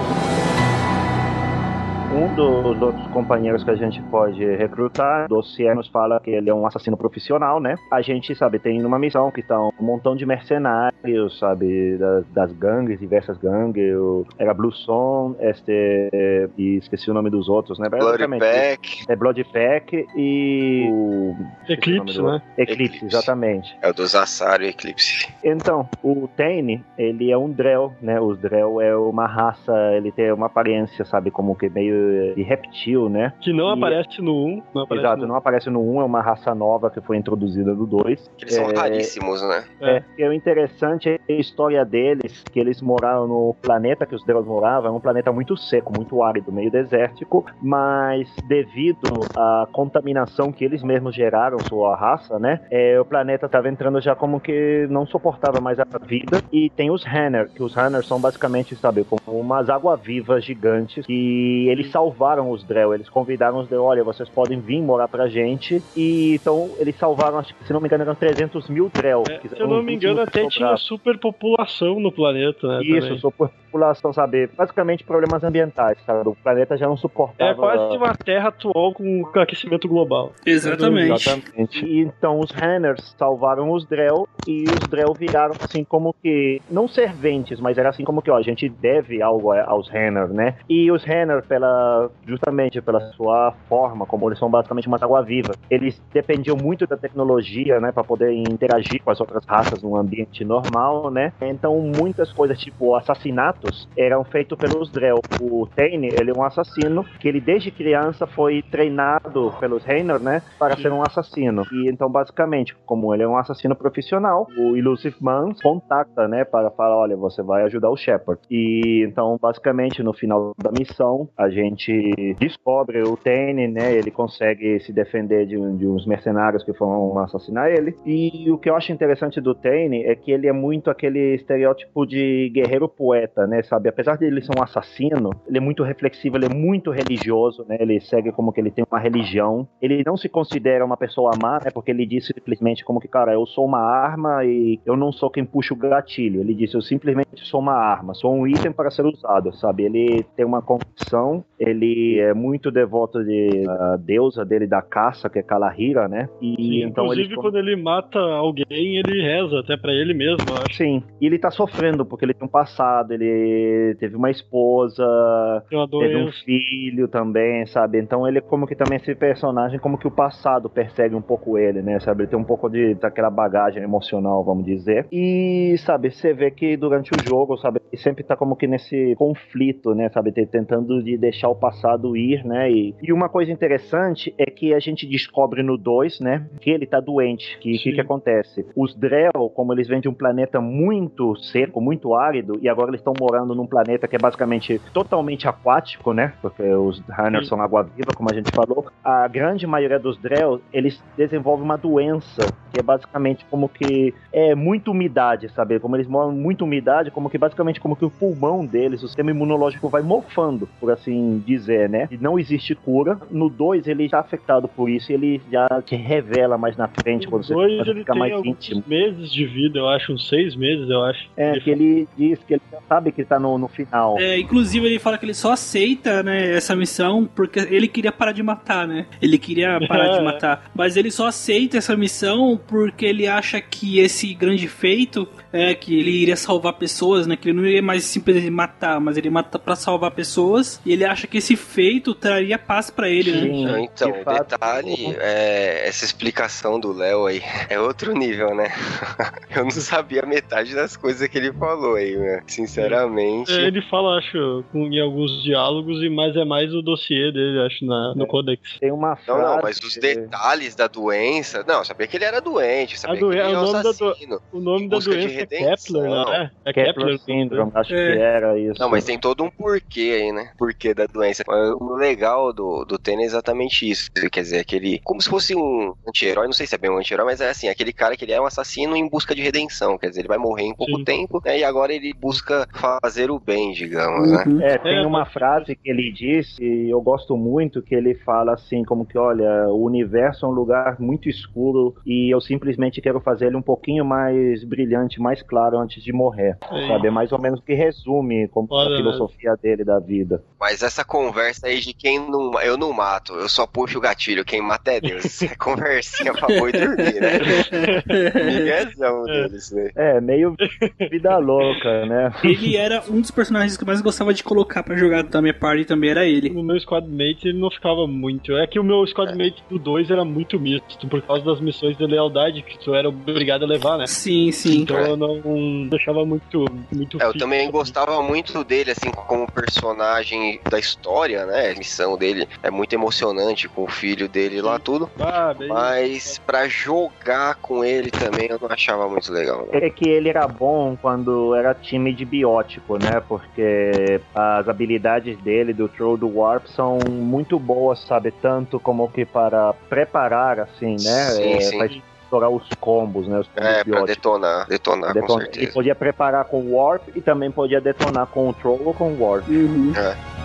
Um dos outros companheiros que a gente pode recrutar, o dossiê nos fala que ele é um assassino profissional, né? A gente, sabe, tem uma missão que estão um montão de mercenários, sabe, das, das gangues, diversas gangues. o- Era Blue Son, este, e esqueci o nome dos outros, né? Basicamente,
Pack.
É Blood Pack e o... esqueci o nome
Eclipse, né?
Eclipse, exatamente.
É o do Zassaro e Eclipse.
Então, o Tane, ele é um Drell, né? Os Drell é uma raça, ele tem uma aparência, sabe, como que meio de reptil, né?
Que não
E-
aparece no 1. Não aparece
Exato,
no...
não aparece no 1, é uma raça nova que foi introduzida no 2.
Eles são
É,
raríssimos, né?
É, e o interessante é a história deles, que eles moraram no planeta que os Drells moravam, é um planeta muito seco, muito árido, meio desértico, mas devido à contaminação que eles mesmos geraram, sua raça, né, é, o planeta estava entrando já como que não suportava mais a vida, e tem os Hanner, que os Hanner são basicamente, sabe, como umas água-vivas gigantes, que eles salvaram os Drell, eles convidaram os Drell, olha, vocês podem vir morar pra gente, e então eles salvaram, acho que se não me engano, eram 300 mil Drell. que
Se eu não me engano, até tinha superpopulação no planeta, né?
Isso, superpopulação, sabe? Basicamente problemas ambientais, sabe? O planeta já não suportava.
É quase uma Terra atual com aquecimento global.
Exatamente. E então os Hanners salvaram os Drell e os Drell viraram assim como que não serventes, mas era assim como que ó, a gente deve algo aos Hanner, né? E os Hanner pela justamente pela sua forma, como eles são basicamente uma água viva, eles dependiam muito da tecnologia, né, para poder interagir com as outras raças num ambiente normal, né? Então muitas coisas tipo assassinatos eram feitos pelos Drell. O Tane, ele é um assassino que ele desde criança foi treinado pelos Rainer, né, para ser um assassino. E então basicamente, como ele é um assassino profissional, o Illusive Man contacta, né, para falar, olha, você vai ajudar o Shepard. E então basicamente no final da missão a gente descobre o Tane, né, ele consegue se defender de, de uns mercenários que foram assassinar ele. E o que eu acho interessante do Tane é que ele é muito aquele estereótipo de guerreiro poeta, né, sabe? Apesar de ele ser um assassino, ele é muito reflexivo, ele é muito religioso, né? Ele segue como que ele tem uma religião. Ele não se considera uma pessoa má, né? Porque ele disse simplesmente como que, cara, eu sou uma arma e eu não sou quem puxa o gatilho. Ele disse, eu simplesmente sou uma arma, sou um item para ser usado, sabe? Ele tem uma convicção, ele é muito devoto de a deusa dele da caça, que é Kalahira, né? E
Sim,
então
inclusive,
ele
quando ele mata alguém, ele reza até pra ele mesmo, eu acho.
Sim, e ele tá sofrendo porque ele tem um passado, ele teve uma esposa, teve um filho também, sabe? Então ele é como que também esse personagem, como que o passado persegue um pouco ele, né? Sabe? Ele tem um pouco de daquela bagagem emocional, vamos dizer. E, sabe, você vê que durante o jogo, sabe, ele sempre tá como que nesse conflito, né? Sabe, Te- tentando de deixar o passado ir, né? E, e uma coisa interessante é que a gente descobre no 2, né? Que ele tá doente. Que que, que acontece? Os Drell, como eles vêm de um planeta muito seco, muito árido, e agora eles estão morando num planeta que é basicamente totalmente aquático, né? Porque os Hanner são água-viva, como a gente falou. A grande maioria dos Drell, eles desenvolvem uma doença que é basicamente como que é muita umidade, sabe? Como eles moram em muita umidade, como que basicamente como que o pulmão deles, o sistema imunológico vai mofando, por assim dizer, né? E não existe cura. No 2 ele já afetado por isso e ele já te revela mais na frente quando você quando
ele
fica
tem
mais íntimo.
meses de vida, eu acho, uns seis meses, eu acho.
É, que ele diz que ele já sabe que tá no, no final.
É, inclusive ele fala que ele só aceita, né, essa missão porque ele queria parar de matar, né? Ele queria *laughs* parar de
É.
matar, mas ele só aceita essa missão porque ele acha que esse grande feito é que ele iria salvar pessoas, né? Que ele não iria mais simplesmente matar, mas ele mata pra salvar pessoas. E ele acha que esse feito traria paz pra ele, né?
Não, então, o detalhe, é, essa explicação do Léo aí é outro nível, né? *laughs* Eu não sabia metade das coisas que ele falou aí, né? Sinceramente.
É, Ele fala, acho, com- em alguns diálogos, e mas é mais o dossiê dele, acho, na, no Codex.
Tem uma
Não, não, mas os detalhes da doença. Não, eu sabia que ele era doente, sabia que ele
o
era um
nome, da, do-
assassino.
o nome da
de
doença é. Kepler, não é? É
Kepler
Kepler.
Syndrome, acho
É.
que era isso.
Não, mas tem todo um porquê aí, né? Porquê da doença. O legal do, do Tênis é exatamente isso. Quer dizer, aquele. Como se fosse um anti-herói, não sei se é bem um anti-herói, mas é assim, aquele cara que ele é um assassino em busca de redenção. Quer dizer, ele vai morrer em pouco tempo, né? E agora ele busca fazer o bem, digamos, né?
É, tem uma frase que ele disse, e eu gosto muito, que ele fala assim, como que, olha, o universo é um lugar muito escuro e eu simplesmente quero fazer ele um pouquinho mais brilhante, mais claro antes de morrer.
Aí.
Sabe? É mais ou menos o que resume como
Olha,
a filosofia dele da vida.
Mas essa conversa aí de quem não. Eu não mato, eu só puxo o gatilho, quem mata é Deus. *laughs* É conversinha pra boi dormir, né? *laughs* Miguezão deles, né?
É, meio vida louca, né?
Ele era um dos personagens que eu mais gostava de colocar pra jogar da minha party também era ele.
O meu squadmate ele não ficava muito. É que o meu squadmate do 2 era muito misto, por causa das missões de lealdade que tu era obrigado a levar, né?
Sim, sim.
Então eu não deixava muito, muito
É, eu
fixo.
também gostava muito dele, assim, como personagem da história, né? A missão dele é muito emocionante com o filho dele lá, tudo.
Ah,
Mas pra jogar com ele também eu não achava muito legal. né?
É que ele era bom quando era time de biótico, né? Porque as habilidades dele, do Throw do Warp, são muito boas, sabe? Tanto como que para preparar, assim, né?
Sim,
é,
sim.
Pra estourar os combos, né? Os combos
É, pra
bióticos.
detonar, detonar, com certeza.
Ele podia preparar com Warp e também podia detonar com o Troll ou com Warp.
É.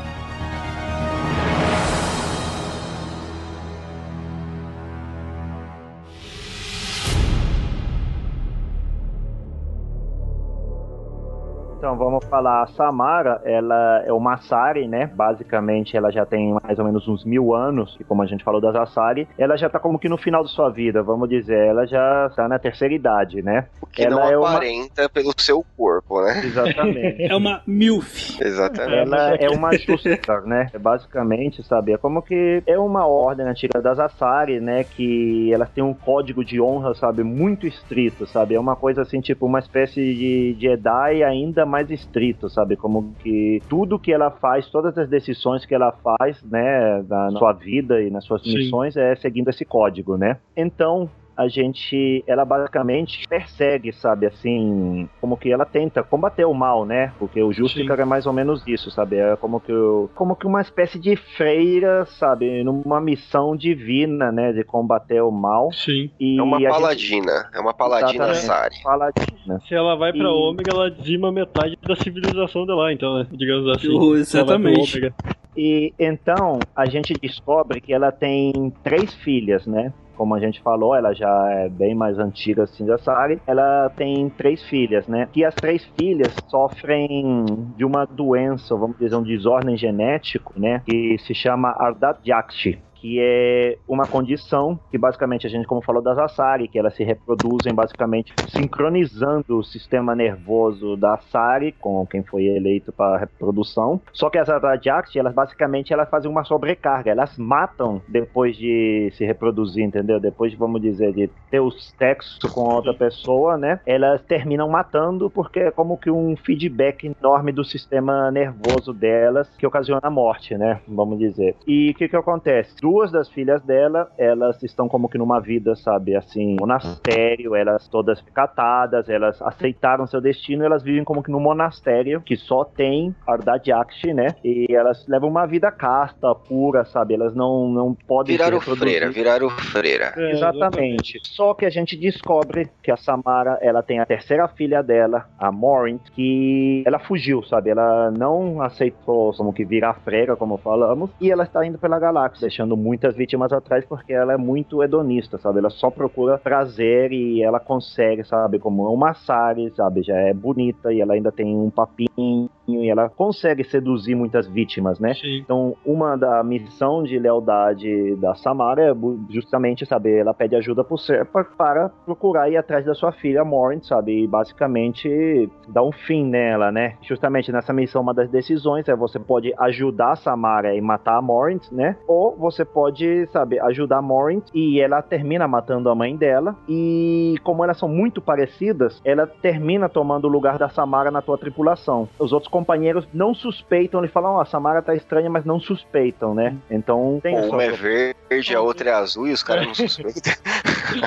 Então vamos falar, a Samara, ela é uma Asari, né? Basicamente ela já tem mais ou menos uns mil anos, e como a gente falou das Asari, ela já tá como que no final de sua vida, vamos dizer, ela já tá na terceira idade, né?
Que
ela
não
é uma...
aparenta pelo seu corpo, né?
Exatamente. *laughs*
É uma MILF.
Exatamente.
Ela é uma Justicar, né? Basicamente, sabe? É como que é uma ordem antiga das Asari, né? Que elas têm um código de honra, sabe? Muito estrito, sabe? É uma coisa assim, tipo, uma espécie de Jedi ainda mais estrito, sabe? Como que tudo que ela faz, todas as decisões que ela faz, né? Na sua vida e nas suas
Sim.
missões é seguindo esse código, né? Então, a gente, ela basicamente persegue, sabe, assim, como que ela tenta combater o mal, né? Porque o Justicar é mais ou menos isso, sabe? É como que, como que uma espécie de freira, sabe? Numa missão divina, né? De combater o mal.
Sim.
E
É uma
a gente-
paladina, é uma paladina Sari.
Paladina.
Se ela vai pra
E-
Ômega, ela dizima metade da civilização de lá, então, né? Digamos assim. Pra
exatamente.
E então a gente descobre que ela tem três filhas, né? Como a gente falou, ela já é bem mais antiga assim da Sari. Ela tem três filhas, né? E as três filhas sofrem de uma doença, vamos dizer, um desordem genético, né? Que se chama Ardat-Yakshi. Que é uma condição que basicamente a gente, como falou das Asari, que elas se reproduzem basicamente sincronizando o sistema nervoso da Asari com quem foi eleito para a reprodução. Só que as Ardat-Yakshi, elas basicamente elas fazem uma sobrecarga, elas matam depois de se reproduzir, entendeu? Depois, de, vamos dizer, de ter o sexo com outra pessoa, né? Elas terminam matando porque é como que um feedback enorme do sistema nervoso delas que ocasiona a morte, né? Vamos dizer. E o que que acontece? Duas das filhas dela, elas estão como que numa vida, sabe, assim, monastério, elas todas catadas, elas aceitaram seu destino, elas vivem como que num monastério que só tem Ardad Yakshi, né? E elas levam uma vida casta, pura, sabe? Elas não, não podem se
Viraram
reproduzir.
freira, viraram freira.
É,
Exatamente. Só que a gente descobre que a Samara, ela tem a terceira filha dela, a Morin, que ela fugiu, sabe? Ela não aceitou como que virar freira, como falamos, e ela está indo pela galáxia, deixando muitas vítimas atrás porque ela é muito hedonista, sabe? Ela só procura prazer e ela consegue, sabe? Como uma Sari, sabe? Já é bonita e ela ainda tem um papinho e ela consegue seduzir muitas vítimas, né?
Sim.
Então, uma da missão de lealdade da Samara é justamente, sabe, ela pede ajuda pro Serpa para procurar ir atrás da sua filha Morin, sabe, e basicamente dar um fim nela, né? Justamente nessa missão, uma das decisões é você pode ajudar a Samara e matar a Morin, né? Ou você pode, sabe, ajudar a Morin e ela termina matando a mãe dela e como elas são muito parecidas, ela termina tomando o lugar da Samara na tua tripulação. Os outros companheiros não suspeitam, eles falam, ó, a Samara tá estranha, mas não suspeitam, né? Então tem essa-
uma é verde, a outra é azul e os caras não *laughs* suspeitam.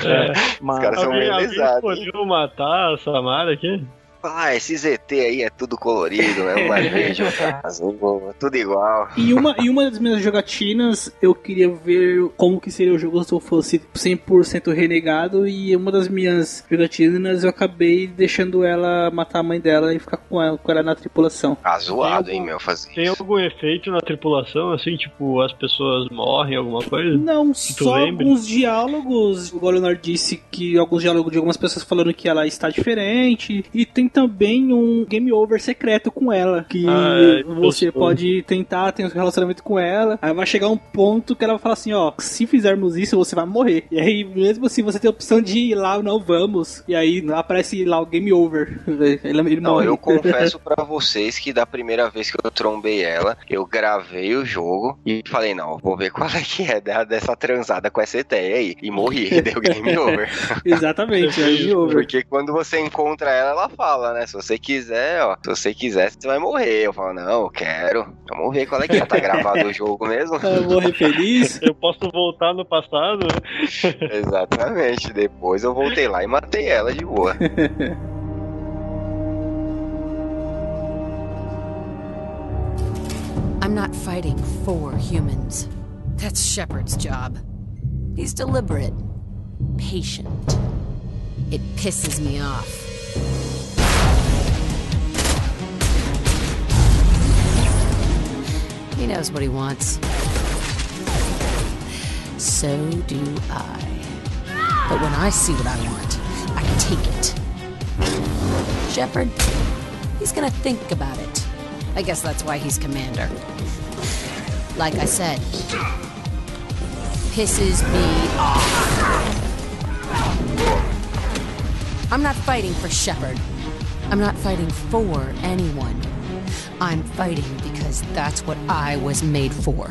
É,
Os caras são
Alguém,
meio
alguém escolheu matar a Samara aqui?
Ah, esse ZT aí é tudo colorido, né? Uma é verde, *laughs* é azul, tudo igual.
E uma, e uma das minhas jogatinas, eu queria ver como que seria o jogo se eu fosse 100% renegado. E uma das minhas jogatinas, eu acabei deixando ela matar a mãe dela e ficar com ela, com ela na tripulação.
Ah, zoado, hein, meu, fazer
Tem algum efeito na tripulação, assim, tipo, as pessoas morrem, alguma coisa?
Não, só alguns diálogos. O Leonard disse que alguns diálogos de algumas pessoas falando que ela está diferente. E tem também um game over secreto com ela. Que
Ah,
você
gostoso.
pode tentar ter um relacionamento com ela. Aí vai chegar um ponto que ela vai falar assim: ó, se fizermos isso, você vai morrer. E aí, mesmo assim, você tem a opção de ir lá, não vamos. E aí aparece lá o game over. *laughs* Ele, ele
Não,
morre.
eu confesso pra vocês que da primeira vez que eu trombei ela, eu gravei o jogo e falei, não, vou ver qual é que é dessa transada com essa ideia aí. E morri, *laughs* deu game *laughs* over.
Exatamente, é game over.
Porque quando você encontra ela, ela fala, né? Se você quiser, ó, se você quiser, você vai morrer. Eu falo, não, eu quero. Vamos ver qual é que é. Tá gravado o jogo mesmo? *laughs*
Eu morrer feliz.
Eu posso voltar no passado? *laughs*
Exatamente. Depois eu voltei lá e matei ela de boa. *laughs*
I'm not fighting for humans. That's Shepard's job. He's deliberate, patient. It pisses me off. He knows what he wants. So do I. But when I see what I want, I take it. Shepard, he's gonna think about it. I guess that's why he's commander. Like I said, pisses me off. I'm not fighting for Shepard. I'm not fighting for anyone. I'm fighting because that's what I was made for.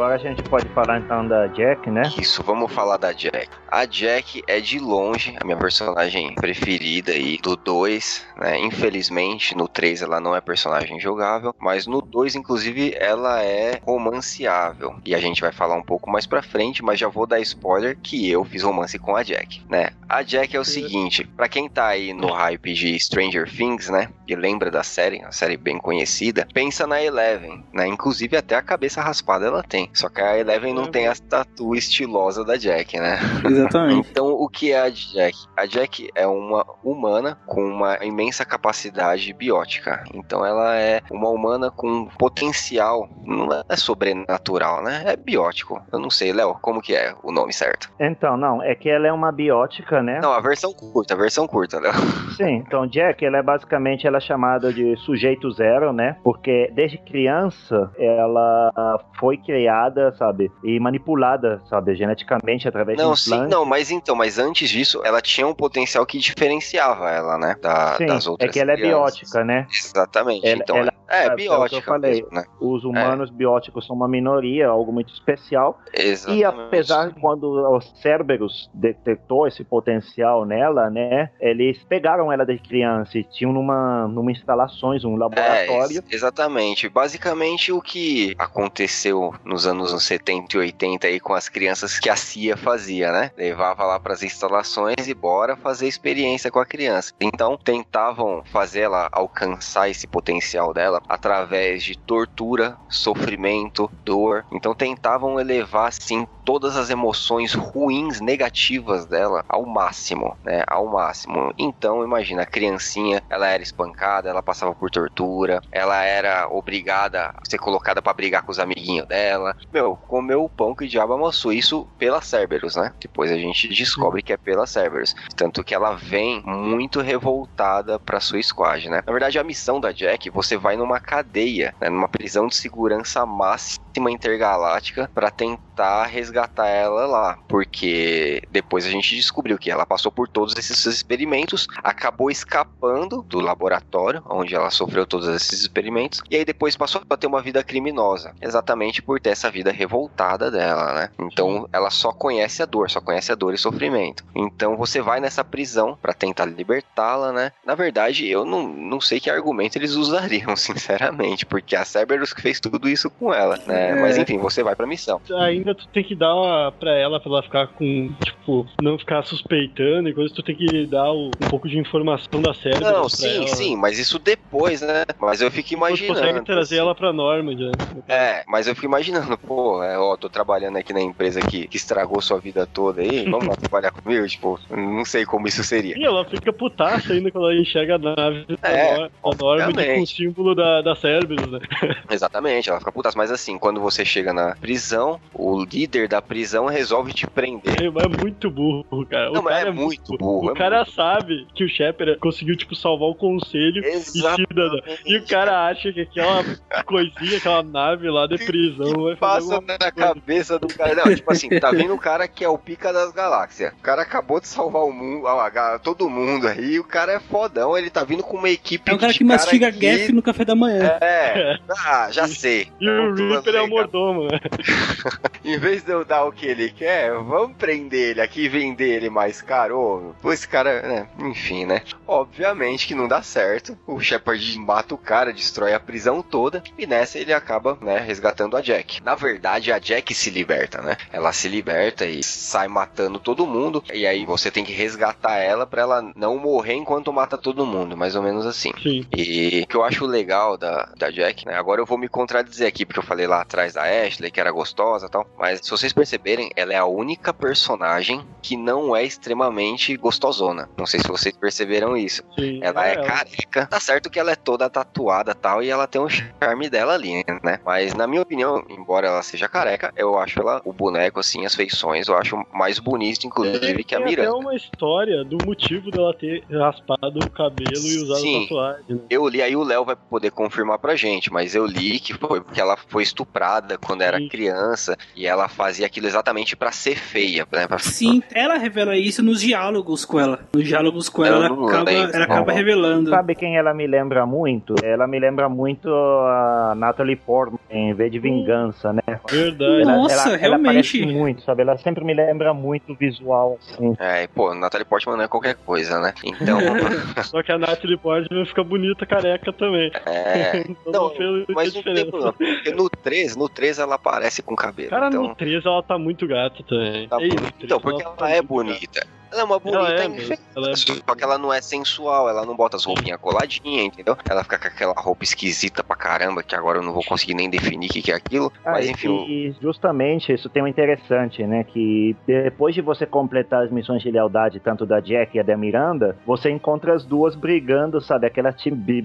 Agora a gente pode falar então da Jack, né?
Isso, vamos falar da Jack. A Jack é de longe a minha personagem preferida aí do 2, né? Infelizmente, no 3 ela não é personagem jogável, mas no 2, inclusive, ela é romanceável. E a gente vai falar um pouco mais pra frente, mas já vou dar spoiler que eu fiz romance com a Jack, né? A Jack é o seguinte, pra quem tá aí no hype de Stranger Things, né? E lembra da série, uma série bem conhecida, pensa na Eleven, né? Inclusive até a cabeça raspada ela tem. Só que a Eleven não tem a tatu estilosa da Jack, né?
Exatamente. *laughs*
Então, o que é a Jack? A Jack é uma humana com uma imensa capacidade biótica. Então, ela é uma humana com potencial, não é sobrenatural, né? É biótico. Eu não sei, Léo, como que é o nome certo?
Então, não, é que ela é uma biótica, né?
Não, a versão curta, a versão curta, Léo. *laughs*
Sim, então Jack, ela é basicamente ela é chamada de sujeito zero, né? Porque desde criança ela foi criada, sabe, e manipulada, sabe, geneticamente através
Não,
de
sim,
implantes.
não, mas então, mas antes disso, ela tinha um potencial que diferenciava ela, né? Da,
Sim,
das outras
é que ela é
crianças.
biótica, né?
Exatamente.
Ela-
então,
ela-
é,
é que
biótica.
eu falei.
mesmo, né?
Os humanos bióticos são uma minoria, algo muito especial.
Exatamente.
E apesar de quando o Cerberus detectou esse potencial nela, né? Eles pegaram ela desde criança e tinham numa, numa instalações, um
É,
laboratório.
ex- exatamente. Basicamente o que aconteceu nos anos 70 e 80 aí com as crianças que a CIA fazia, né? Levava lá para as instalações e bora fazer experiência com a criança. Então tentavam fazer ela alcançar esse potencial dela através de tortura, sofrimento, dor. Então tentavam elevar assim todas as emoções ruins, negativas dela ao máximo, né? Ao máximo. Então, imagina, a criancinha, ela era espancada, ela passava por tortura, ela era obrigada a ser colocada para brigar com os amiguinhos dela. Meu, comeu o pão que o diabo amassou. Isso pela Cerberus, né? Depois a gente descobre que é pela Cerberus. Tanto que ela vem muito revoltada pra sua squad, né? Na verdade, a missão da Jack, você vai numa cadeia, né? numa prisão de segurança máxima intergaláctica para tentar resgatar ela lá, porque depois a gente descobriu que ela passou por todos esses experimentos, acabou escapando do laboratório onde ela sofreu todos esses experimentos e aí depois passou a ter uma vida criminosa, exatamente por ter essa vida revoltada dela, né? Então ela só conhece a dor, só conhece a dor e sofrimento. Então você vai nessa prisão para tentar libertá-la, né? Na verdade, eu não, não sei que argumento eles usariam, *laughs* sinceramente, porque a Cerberus que fez tudo isso com ela, né?
É.
Mas enfim, você vai pra missão.
Ainda tu tem que dar pra ela, pra ela ficar com, tipo, não ficar suspeitando e coisa, tu tem que dar um pouco de informação da série.
Não, sim,
ela.
sim, mas isso depois, né? Mas eu fico
Tu
imaginando.
consegue trazer ela pra norma já.
É, mas eu fico imaginando, pô, é, ó, tô trabalhando aqui na empresa que, que estragou sua vida toda aí, vamos lá *laughs* trabalhar comigo? Tipo, não sei como isso seria.
E ela fica putaça ainda quando ela enxerga a nave
É,
da Norma com o símbolo da, da Cerberus, né?
Exatamente, ela fica puta. Mas assim, quando você chega na prisão, o líder da prisão resolve te prender.
É, mas é muito burro, cara.
Não,
o cara
é muito burro.
O
é
cara sabe que o Shepard conseguiu, tipo, salvar o conselho e cidadão. E o cara acha que aquela coisinha, aquela nave lá de prisão vai fazer
Passa na cabeça do cara. Não, tipo assim, tá vindo um cara que é o pica das galáxias. O cara acabou de salvar o mundo, todo mundo aí. O cara é fodão. Ele tá vindo com uma equipe
É o cara
de
que mastiga
que-
Gaff no café da manhã.
É, ah, já sei.
E o Reaper é o mordomo, né? *laughs*
Em vez de eu dar o que ele quer, vamos prender ele aqui e vender ele mais caro. Pô, esse cara, né? Enfim, né? Obviamente que não dá certo. O Shepard mata o cara, destrói a prisão toda. E nessa ele acaba, né, resgatando a Jack. Na verdade, a Jack se liberta, né? Ela se liberta e sai matando todo mundo. E aí você tem que resgatar ela pra ela não morrer enquanto mata todo mundo. Mais ou menos assim.
Sim.
E o que eu acho legal da, da Jack, né? Agora eu vou me contradizer aqui, porque eu falei lá atrás da Ashley, que era gostosa e tal. Mas se vocês perceberem, ela é a única personagem que não é extremamente gostosona. Não sei se vocês perceberam isso.
Sim,
Ela é
ela.
careca. Tá certo que ela é toda tatuada e tal, e ela tem um charme dela ali, né? Mas na minha opinião, embora ela seja careca, eu acho ela, o boneco, assim, as feições, eu acho mais bonito, inclusive, que a
Tem até
Miranda.
uma história do motivo dela ter raspado o cabelo e usado
Sim.
tatuagem. né?
Eu li, aí o Léo vai poder confirmar pra gente, mas eu li que foi porque ela foi estuprada quando era criança e ela fazia aquilo exatamente pra ser feia, né? Pra...
Sim, ela revela isso nos diálogos com ela. Nos diálogos com ela, ela
não
acaba, ela acaba revelando.
Sabe quem ela me lembra muito? Ela me lembra muito a Natalie Portman em V de Vingança, né?
Verdade.
Ela,
Nossa,
ela, ela
realmente.
parece muito, sabe? Ela sempre me lembra muito o visual, assim.
É, pô, Natalie Portman não é qualquer coisa, né? Então, *laughs*
Só que a Natalie Portman fica bonita careca também.
é. *laughs*
Então,
Não, mas não
diferença.
tem problema, porque no 3, no 3 ela aparece com cabelo.
Cara,
então,
no 3 ela tá muito gata também.
tá
Ei,
bom.
no 3
então, porque ela,
tá
é
muito
bonita. Ela é uma bonita
Ela é,
enfeita.
ela é
Só que ela não é sensual, ela não bota as roupinhas coladinhas, entendeu? Ela fica com aquela roupa esquisita pra caramba, que agora eu não vou conseguir nem definir o que, que é aquilo.
Ah,
mas enfim,
e justamente isso tem um interessante, né? Que depois de você completar as missões de lealdade, tanto da Jack e a da Miranda, você encontra as duas brigando, sabe? Aquela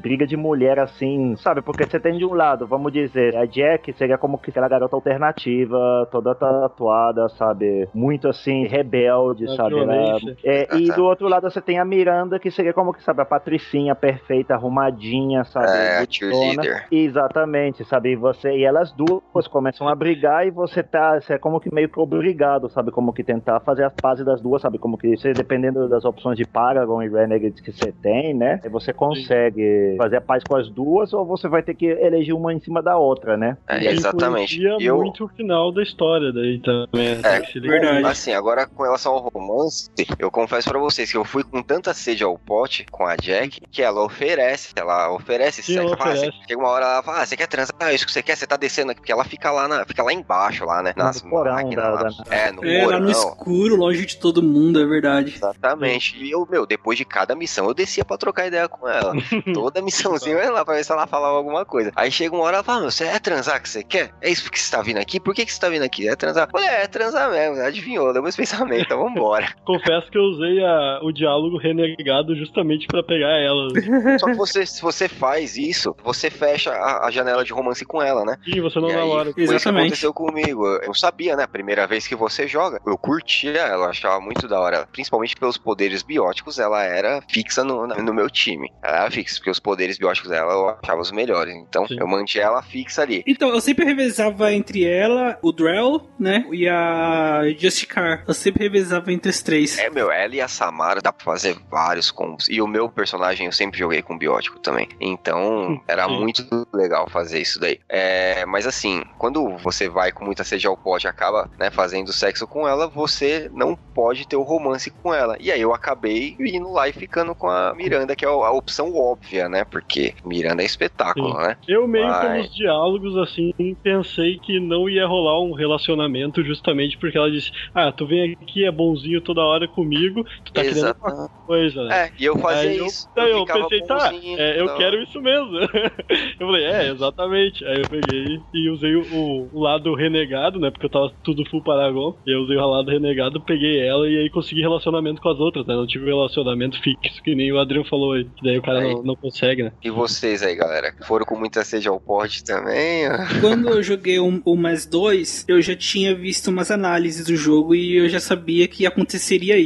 briga de mulher assim, sabe? Porque você tem de um lado, vamos dizer, a Jack seria como que aquela garota alternativa, toda tatuada, sabe? Muito assim, rebelde,
A
sabe? Ela-
violência.
é, e do *laughs* outro lado você tem a Miranda, que seria como que, sabe, a patricinha perfeita, arrumadinha, sabe?
É, a cheerleader.
Exatamente, sabe? E você e elas duas começam a brigar e você tá, você é como que meio que obrigado, sabe? Como que tentar fazer as pazes das duas, sabe? Como que você, dependendo das opções de Paragon e Renegade que você tem, né? Você consegue fazer a paz com as duas ou você vai ter que eleger uma em cima da outra, né?
É, exatamente.
influencia
Eu,
muito o final da história daí também.
É,
ligar.
verdade.
assim, agora com relação ao romance, que eu confesso pra vocês que eu fui com tanta sede ao pote com a Jack que ela oferece, ela oferece
Sim,
sexo.
ela
Fala,
oferece.
chega uma hora ela fala, ah, você quer transar? Ah, isso que você quer, você tá descendo aqui, porque ela fica lá, na, fica lá embaixo, lá, né? Nas
porão
máquinas
da-
lá.
da-
É, no
É, lá no
porão.
escuro, longe de todo mundo, é verdade.
Exatamente. E eu, meu, depois de cada missão, eu descia pra trocar ideia com ela. *laughs* Toda missãozinha eu ia lá pra ver se ela falava alguma coisa. Aí chega uma hora ela fala, meu, você é transar que você quer? É isso que você tá vindo aqui? Por que, que você tá vindo aqui? É transar? Falei, é, é transar mesmo. Adivinhou, deu meus *laughs* pensamentos, então vambora.
Confesso que eu usei a- o diálogo renegado justamente pra pegar ela. *laughs*
Só que você, se você faz isso, você fecha a, a janela de romance com ela, né?
Ih, você não
E aí,
namora.
Foi isso que aconteceu comigo. Eu sabia, né? A primeira vez que você joga, eu curtia ela, eu achava muito da hora. Principalmente pelos poderes bióticos, ela era fixa no, no meu time. Ela era fixa, porque os poderes bióticos dela eu achava os melhores. Então eu mantinha ela fixa ali.
Então, eu sempre revezava entre ela, o Drell, né? E a Justicar. Eu sempre revezava entre os três.
É, meu, ela e a Samara dá pra fazer vários combos. E o meu personagem eu sempre joguei com biótico também. Então, *laughs* era muito legal fazer isso daí. É, mas assim, quando você vai com muita sede ao pote e acaba, né, fazendo sexo com ela, você não pode ter o romance com ela. E aí eu acabei indo lá e ficando com a Miranda, que é a opção óbvia, né? Porque Miranda é espetáculo,
Sim.
né?
Eu meio
Mas-
pelos diálogos, assim, pensei que não ia rolar um relacionamento justamente porque ela disse, ah, tu vem aqui, é bonzinho toda hora comigo, tu tá querendo
Exato.
alguma coisa, né?
É, e eu fazia
Aí
isso.
Daí eu,
ficava
pensei, tá, é, eu
não.
quero isso mesmo. *laughs* eu falei, é, exatamente. Aí eu peguei e usei o, o lado renegado, né? Porque eu tava tudo full Paragon. E eu usei o lado renegado, peguei ela e aí consegui relacionamento com as outras, né? Não tive relacionamento fixo, que nem o Adriano falou aí. Que daí o cara
Aí.
não, não consegue, né?
E vocês aí, galera? Foram com muita sede ao pote também? *laughs*
Quando eu joguei o, o mais dois, eu já tinha visto umas análises do jogo e eu já sabia que aconteceria isso.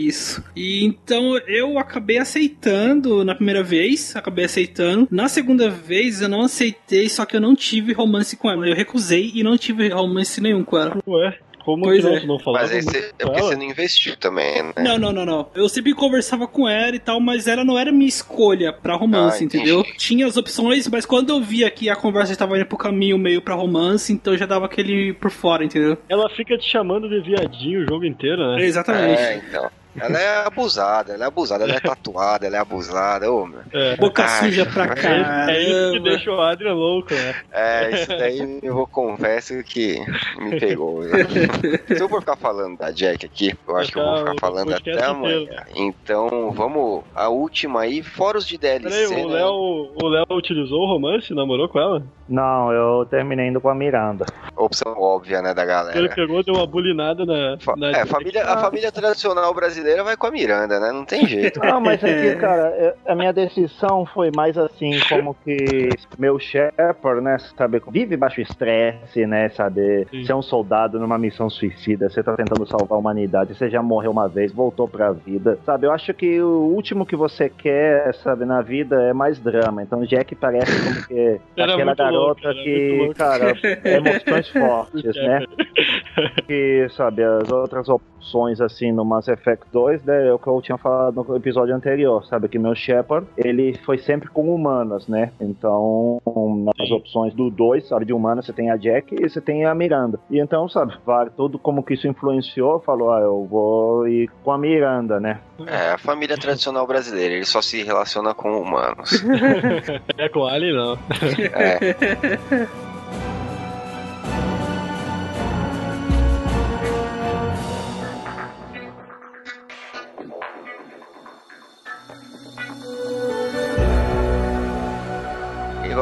E então eu acabei aceitando na primeira vez, acabei aceitando. Na segunda vez eu não aceitei, só que eu não tive romance com ela. Eu recusei e não tive romance nenhum com ela.
Ué, como
Pois é.
não falava
Mas aí você, é porque você não investiu também, né?
Não, não, não, não. Eu sempre conversava com ela e tal, mas ela não era minha escolha pra romance,
Ah, entendi.
entendeu? Tinha as opções, mas quando eu via que a conversa estava indo pro caminho meio pra romance, então eu já dava aquele por fora, entendeu?
Ela fica te chamando de viadinho o jogo inteiro, né?
Exatamente.
É, então. Ela é abusada, ela é abusada, ela é tatuada, ela é abusada, ô, meu.
É.
Boca
Ai,
suja pra caramba.
É isso que deixa o Adrian louco, né?
É, isso daí eu vou confesso que me pegou. *laughs* Se eu for ficar falando da Jack aqui, eu acho que eu vou ficar
o
falando até amanhã.
inteiro.
Então, vamos. A última aí, fora os de DLC.
Peraí, o
né?
Léo, o Léo utilizou o romance? Namorou com ela?
Não, eu terminei indo com a Miranda.
Opção óbvia, né, da
Ele
galera.
pegou, deu uma bulinada na. na
É, a família, a família tradicional brasileira vai com a Miranda, né? Não tem jeito. *laughs*
Não, mas é que, *laughs* cara, é- a minha decisão foi mais assim, como que meu Shepard, né, sabe, vive baixo estresse, né, sabe, você é um soldado numa missão suicida, você tá tentando salvar a humanidade, você já morreu uma vez, voltou pra vida, sabe, eu acho que o último que você quer, sabe, na vida é mais drama, então Jack parece como que *laughs*
Era
aquela garota
era muito
que, cara, emoções *laughs* fortes, né, que, sabe, as outras opções, assim, no Mass Effect 2, né, é o que eu tinha falado no episódio anterior, sabe, que meu Shepard, ele foi sempre com humanas, né, então, nas opções do 2, sabe, de humanas, você tem a Jack e você tem a Miranda, e então, sabe, vai, tudo como que isso influenciou, falou, ah, eu vou ir com a Miranda, né,
É, a família tradicional brasileira, ele só se relaciona com humanos. *laughs*
É com Ali, não.
É. *laughs*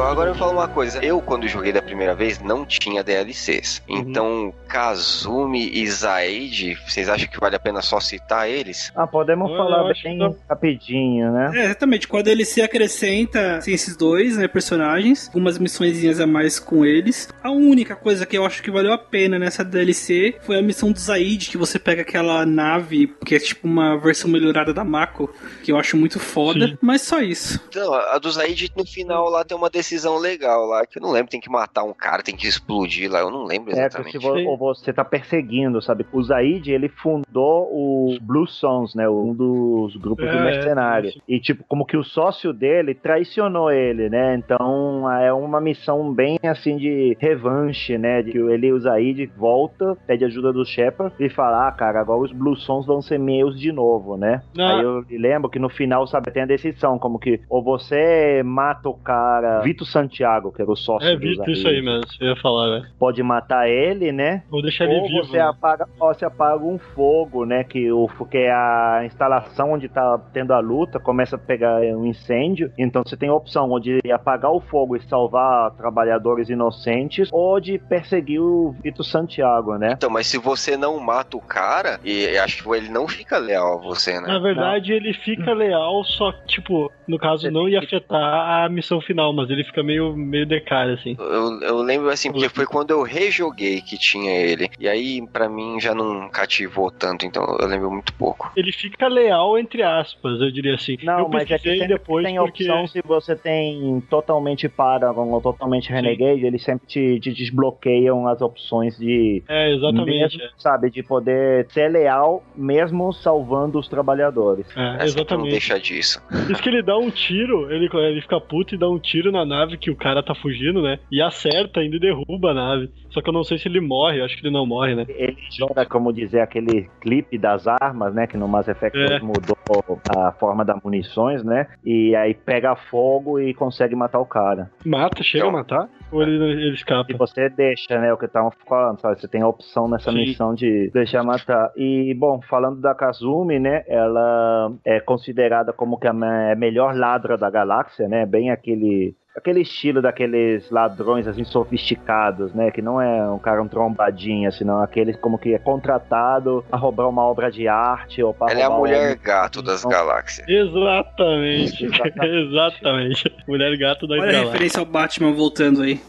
Agora eu falo uma coisa. Eu, quando joguei da primeira vez, não tinha DLCs. Então, Kazumi e Zaid, vocês acham que vale a pena só citar eles?
ah, podemos
Eu
falar bem
que-
rapidinho, né,
É, exatamente. Quando ele se acrescenta assim, esses dois né, personagens, algumas missõezinhas a mais com eles. A única coisa que eu acho que valeu a pena nessa DLC foi a missão do Zaid, que você pega aquela nave, que é tipo uma versão melhorada da Mako, que eu acho muito foda. Mas só isso.
Então, a do Zaid no final lá tem uma decisão decisão legal lá, que eu não lembro, tem que matar um cara, tem que explodir lá, eu não lembro
É,
exatamente.
vo- ou você tá perseguindo, sabe? O Zaid, ele fundou o Blue Sons, né? Um dos grupos
É,
do
é,
mercenário.
isso.
E, tipo, como que o sócio dele traicionou ele, né? Então, é uma missão bem, assim, de revanche, né? De que ele, o Zaid, volta, pede ajuda do Shepard e fala, ah, cara, agora os Blue Sons vão ser meus de novo, né?
Ah.
Aí eu lembro que no final, sabe, tem a decisão, como que ou você mata o cara, Vito Santiago, que era o sócio
É,
Zaid,
isso aí mesmo, eu ia falar, velho.
pode matar ele, né?
Vou deixar ele
ou
vivo.
você
né?
apaga, ou você apaga um fogo, né? Que o que é a instalação onde tá tendo a luta começa a pegar um incêndio. Então você tem a opção ou de apagar o fogo e salvar trabalhadores inocentes, ou de perseguir o Vitor Santiago, né?
Então, mas se você não mata o cara, e acho que ele não fica leal a você, né?
Na verdade, ele fica leal, só que, tipo, no caso, não ia afetar a missão final, mas ele fica meio, meio de cara, assim.
Eu, eu lembro assim, porque foi quando eu rejoguei que tinha ele. E aí, pra mim, já não cativou tanto, então eu lembro muito pouco.
Ele fica leal, entre aspas, eu diria assim.
Não,
eu
mas é que
depois
tem
porque...
opção se você tem totalmente Paragon ou totalmente Renegade, eles sempre te, te desbloqueiam as opções de
É, exatamente.
mesmo, sabe, de poder ser leal mesmo salvando os trabalhadores.
É,
É sempre não
exatamente.
deixar disso.
Diz que ele dá um tiro, ele, ele fica puto e dá um tiro na nave que o cara tá fugindo, né? E acerta ainda e derruba a nave. Só que eu não sei se ele morre, eu acho que ele não morre, né?
Ele joga, como dizer, aquele clipe das armas, né? Que no Mass Effect
É.
2 mudou a forma das munições, né? E aí pega fogo e consegue matar o cara.
Mata, chega
Então.
a matar? Ou ele, ele escapa?
E você deixa, né? O que estavam falando, sabe? Você tem a opção nessa
Sim.
missão de deixar matar. E, bom, falando da Kazumi, né? Ela é considerada como que a me- melhor ladra da galáxia, né? Bem aquele. Aquele estilo daqueles ladrões assim sofisticados, né? Que não é um cara um trombadinha, senão aquele como que é contratado a roubar uma obra de arte ou para
Ela é a mulher gato das galáxias. *laughs*
Exatamente. Exatamente. Mulher gato da
Olha a referência ao Batman voltando aí.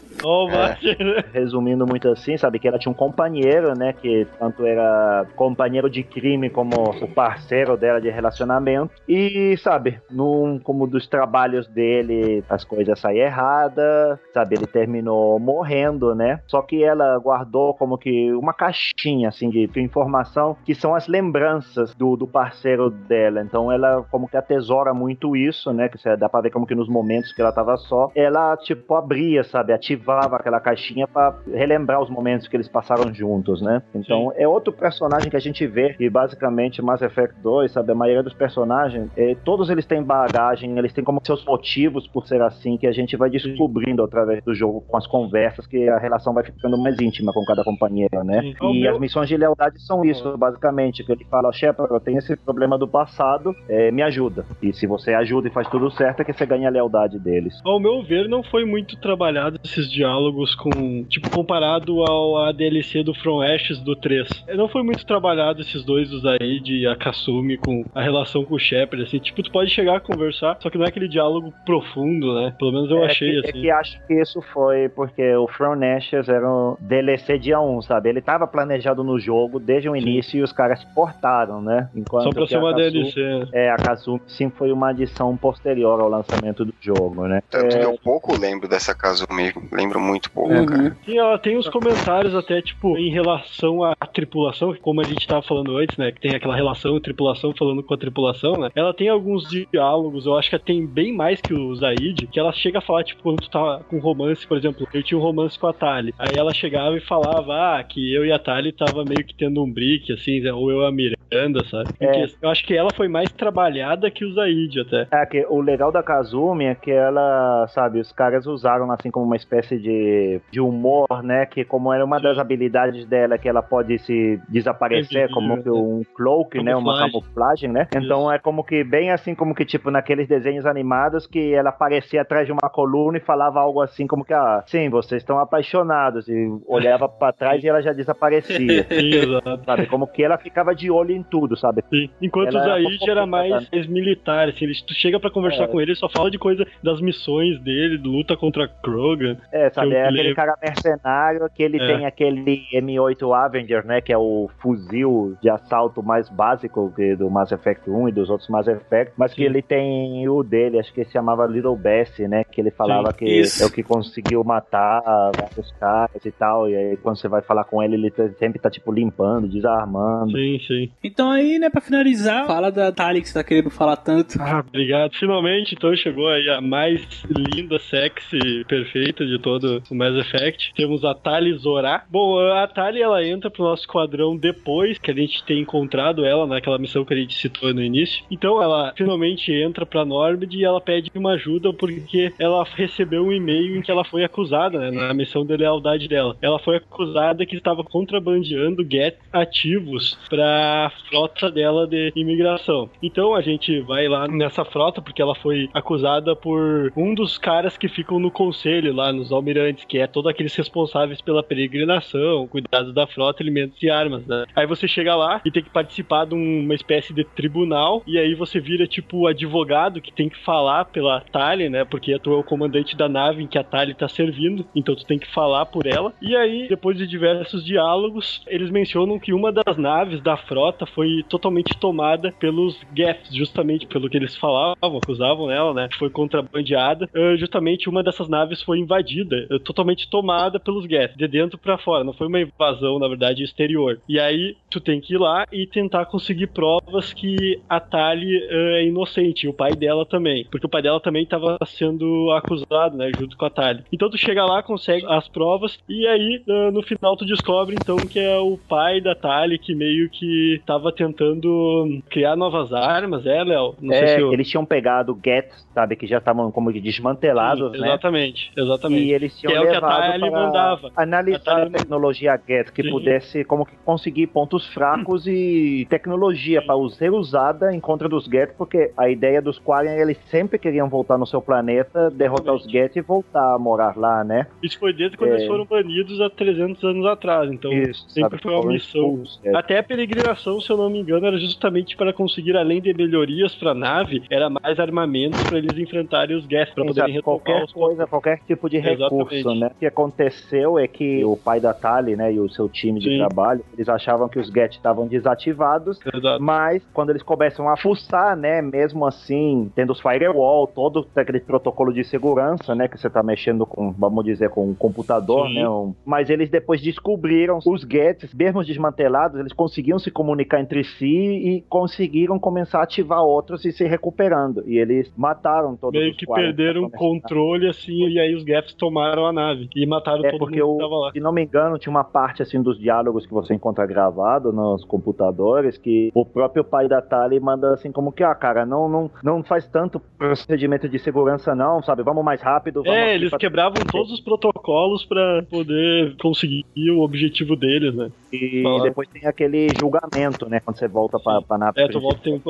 É. *laughs* Resumindo muito assim, sabe que ela tinha um companheiro, né, que tanto era companheiro de crime como o parceiro dela de relacionamento. E, sabe, num como dos trabalhos dele, as coisas saíram erradas, sabe, ele terminou morrendo, né? Só que ela guardou como que uma caixinha assim de, informação que são as lembranças do, do parceiro dela. Então ela como que atesora muito isso, né? Que você dá pra ver como que nos momentos que ela tava só, ela tipo abria, sabe, ativava aquela caixinha pra relembrar os momentos que eles passaram juntos, né? Então é outro personagem que a gente vê e basicamente Mass Effect 2, sabe, a maioria dos personagens, eh, todos eles têm bagagem, eles têm como seus motivos por ser assim que a gente vai descobrindo através do jogo com as conversas que a relação vai ficando mais íntima com cada companheiro, né?
Sim. Ao
E
meu-
as missões de lealdade são isso, basicamente, que ele fala, Shepard, eu tenho esse problema do passado, eh, me ajuda. E se você ajuda e faz tudo certo, é que você ganha a lealdade deles.
Ao meu ver, não foi muito trabalhado esses diálogos com. Tipo, comparado ao a DLC do From Ashes do 3. Não foi muito trabalhado esses dois, o Zaid e a Kasumi, com a relação com o Shepard, assim. Tipo, tu pode chegar a conversar, só que não é aquele diálogo profundo, né? Pelo menos eu
é
achei,
que,
assim.
É que acho que isso foi porque o From Ashes era um DLC dia 1, sabe? Ele tava planejado no jogo desde o início e os caras portaram, né? Enquanto
Só pra ser
a
uma
Kazumi-
DLC.
É, a Kazumi sim foi uma adição posterior ao lançamento do jogo, né?
Tanto
É,
que eu pouco lembro dessa Kazumi, lembro muito pouco,
Uhum.
cara.
Sim, ela tem uns comentários até, tipo, em relação à tripulação, como a gente tava falando antes, né? Que tem aquela relação tripulação falando com a tripulação, né? Ela tem alguns diálogos, eu acho que tem bem mais que o Zaid, que ela chega falar, tipo, quando tu tá com romance, por exemplo, eu tinha um romance com a Tali. Aí ela chegava e falava, ah, que eu e a Tali tava meio que tendo um brick, assim, né, ou eu a Miranda, sabe?
É.
Eu acho que ela foi mais trabalhada que o Zaid até.
É que o legal da Kazumi é que ela, sabe, os caras usaram assim como uma espécie de, de humor, né? Que como era uma das habilidades dela que ela pode se desaparecer, como que um cloak, né? Uma
Camuflagem.
camuflagem, né? Então é como que bem assim como que tipo naqueles desenhos animados que ela aparecia atrás de uma coluna e falava algo assim como que ah, sim, vocês estão apaixonados e olhava pra trás e ela já desaparecia. *laughs*
Sim, exato.
Sabe, como que ela ficava de olho em tudo, sabe?
Sim. Enquanto
Ela
o
era
Zaid era mais,
fofocada.
mais militar, assim, ele, tu chega pra conversar
É.
com ele, ele só fala de coisa das missões dele, luta contra Krogan.
É, sabe,
que eu
é aquele cara mercenário que ele
É.
tem aquele M8 Avenger, né, que é o fuzil de assalto mais básico do Mass Effect 1 e dos outros Mass Effect, mas que ele tem o dele, acho que se chamava Little Bessie, né, que ele falava
Sim,
que
isso.
é o que conseguiu matar vários caras e tal, e aí quando você vai falar com ele, ele tá- sempre tá, tipo, limpando, desarmando.
Sim, sim.
Então aí, né, pra finalizar, fala da Tali que você tá querendo falar tanto.
Ah, obrigado. Finalmente, então, chegou aí a mais linda, sexy, perfeita de todo o Mass Effect. Temos a Tali Zorá. Bom, a Tali, ela entra pro nosso quadrão depois que a gente tem encontrado ela naquela missão que a gente citou no início. Então, ela finalmente entra pra Norbid e ela pede uma ajuda porque ela recebeu um e-mail em que ela foi acusada, né, na missão de lealdade dela. Ela foi acusada que estava contrabandeando get ativos pra frota dela de imigração. Então, a gente vai lá nessa frota porque ela foi acusada por um dos caras que ficam no conselho lá nos almirantes, que é todos aqueles responsáveis pela peregrinação, cuidado da frota, alimentos e armas, né? Aí você chega lá e tem que participar de um- uma espécie de tribunal, e aí você vira tipo advogado que tem que falar pela Tali, né? Porque tu é o comandante da nave em que a Tali tá servindo, então tu tem que falar por ela. E aí, depois de diversos diálogos, eles mencionam que uma das naves da frota foi totalmente tomada pelos Geths, justamente pelo que eles falavam, acusavam ela, né? Foi contrabandeada. Eh, justamente uma dessas naves foi invadida, eh, totalmente tomada pelos Geths, de dentro pra fora. Não foi uma invasão, na verdade, exterior. E aí, tu tem que ir lá e tentar conseguir provas que a Tali eh, é inocente, e o pai dela também. Porque o pai dela também estava sendo acusado, né? Junto com a Tali. Então tu chega lá, consegue as provas, e aí, eh, no final, tu descobre, então, que é o pai da Tali que meio que tava tentando criar novas armas, é, Léo? Não sei
é,
se eu...
eles tinham pegado Gets, sabe, que já estavam como desmantelados,
Sim,
né?
Exatamente, exatamente.
E eles tinham
que é o que a Tali mandava.
analisar a tecnologia Get, que
Sim.
pudesse como que conseguir pontos fracos e tecnologia para ser usada em contra dos Get, porque a ideia dos Quarian, eles sempre queriam voltar no seu planeta, derrotar os Get e voltar a morar lá, né?
Isso foi desde quando
É.
eles foram banidos há 300 anos atrás, então
Isso,
sempre
sabe,
foi uma missão.
é.
Até a peregrinação, se eu não me engano, era justamente para conseguir, além de melhorias para a nave, era mais armamentos para eles enfrentarem os Geth, para poderem
qualquer
os
coisa, qualquer tipo de
Exatamente.
recurso, né? O que aconteceu é que o pai da Tali, né, e o seu time de
Sim.
trabalho, eles achavam que os Get estavam desativados, mas quando eles começam a fuçar, né, mesmo assim, tendo os firewall, todo aquele protocolo de segurança, né, que você tá mexendo com, vamos dizer, com um computador,
Sim.
né, um- mas eles depois descobriram os Gets, mesmo desmantelados, eles conseguiam se comunicar entre si e conseguiram começar a ativar outros e se recuperando, e eles mataram todos
Meio
os
que
40
perderam o controle, assim, e aí os Geths tomaram a nave e mataram
É
todo
porque,
mundo que tava lá.
se não me engano, tinha uma parte assim dos diálogos que você encontra gravado nos computadores que o próprio pai da Tali manda assim como que, ah, cara, não, não, não faz tanto procedimento de segurança não, sabe? Vamos mais rápido. Vamos
É, eles
pra-
quebravam todos os protocolos para poder conseguir o objetivo deles, né?
E depois tem aquele julgamento, né? Quando você volta pra, pra nave
É, tu volta tem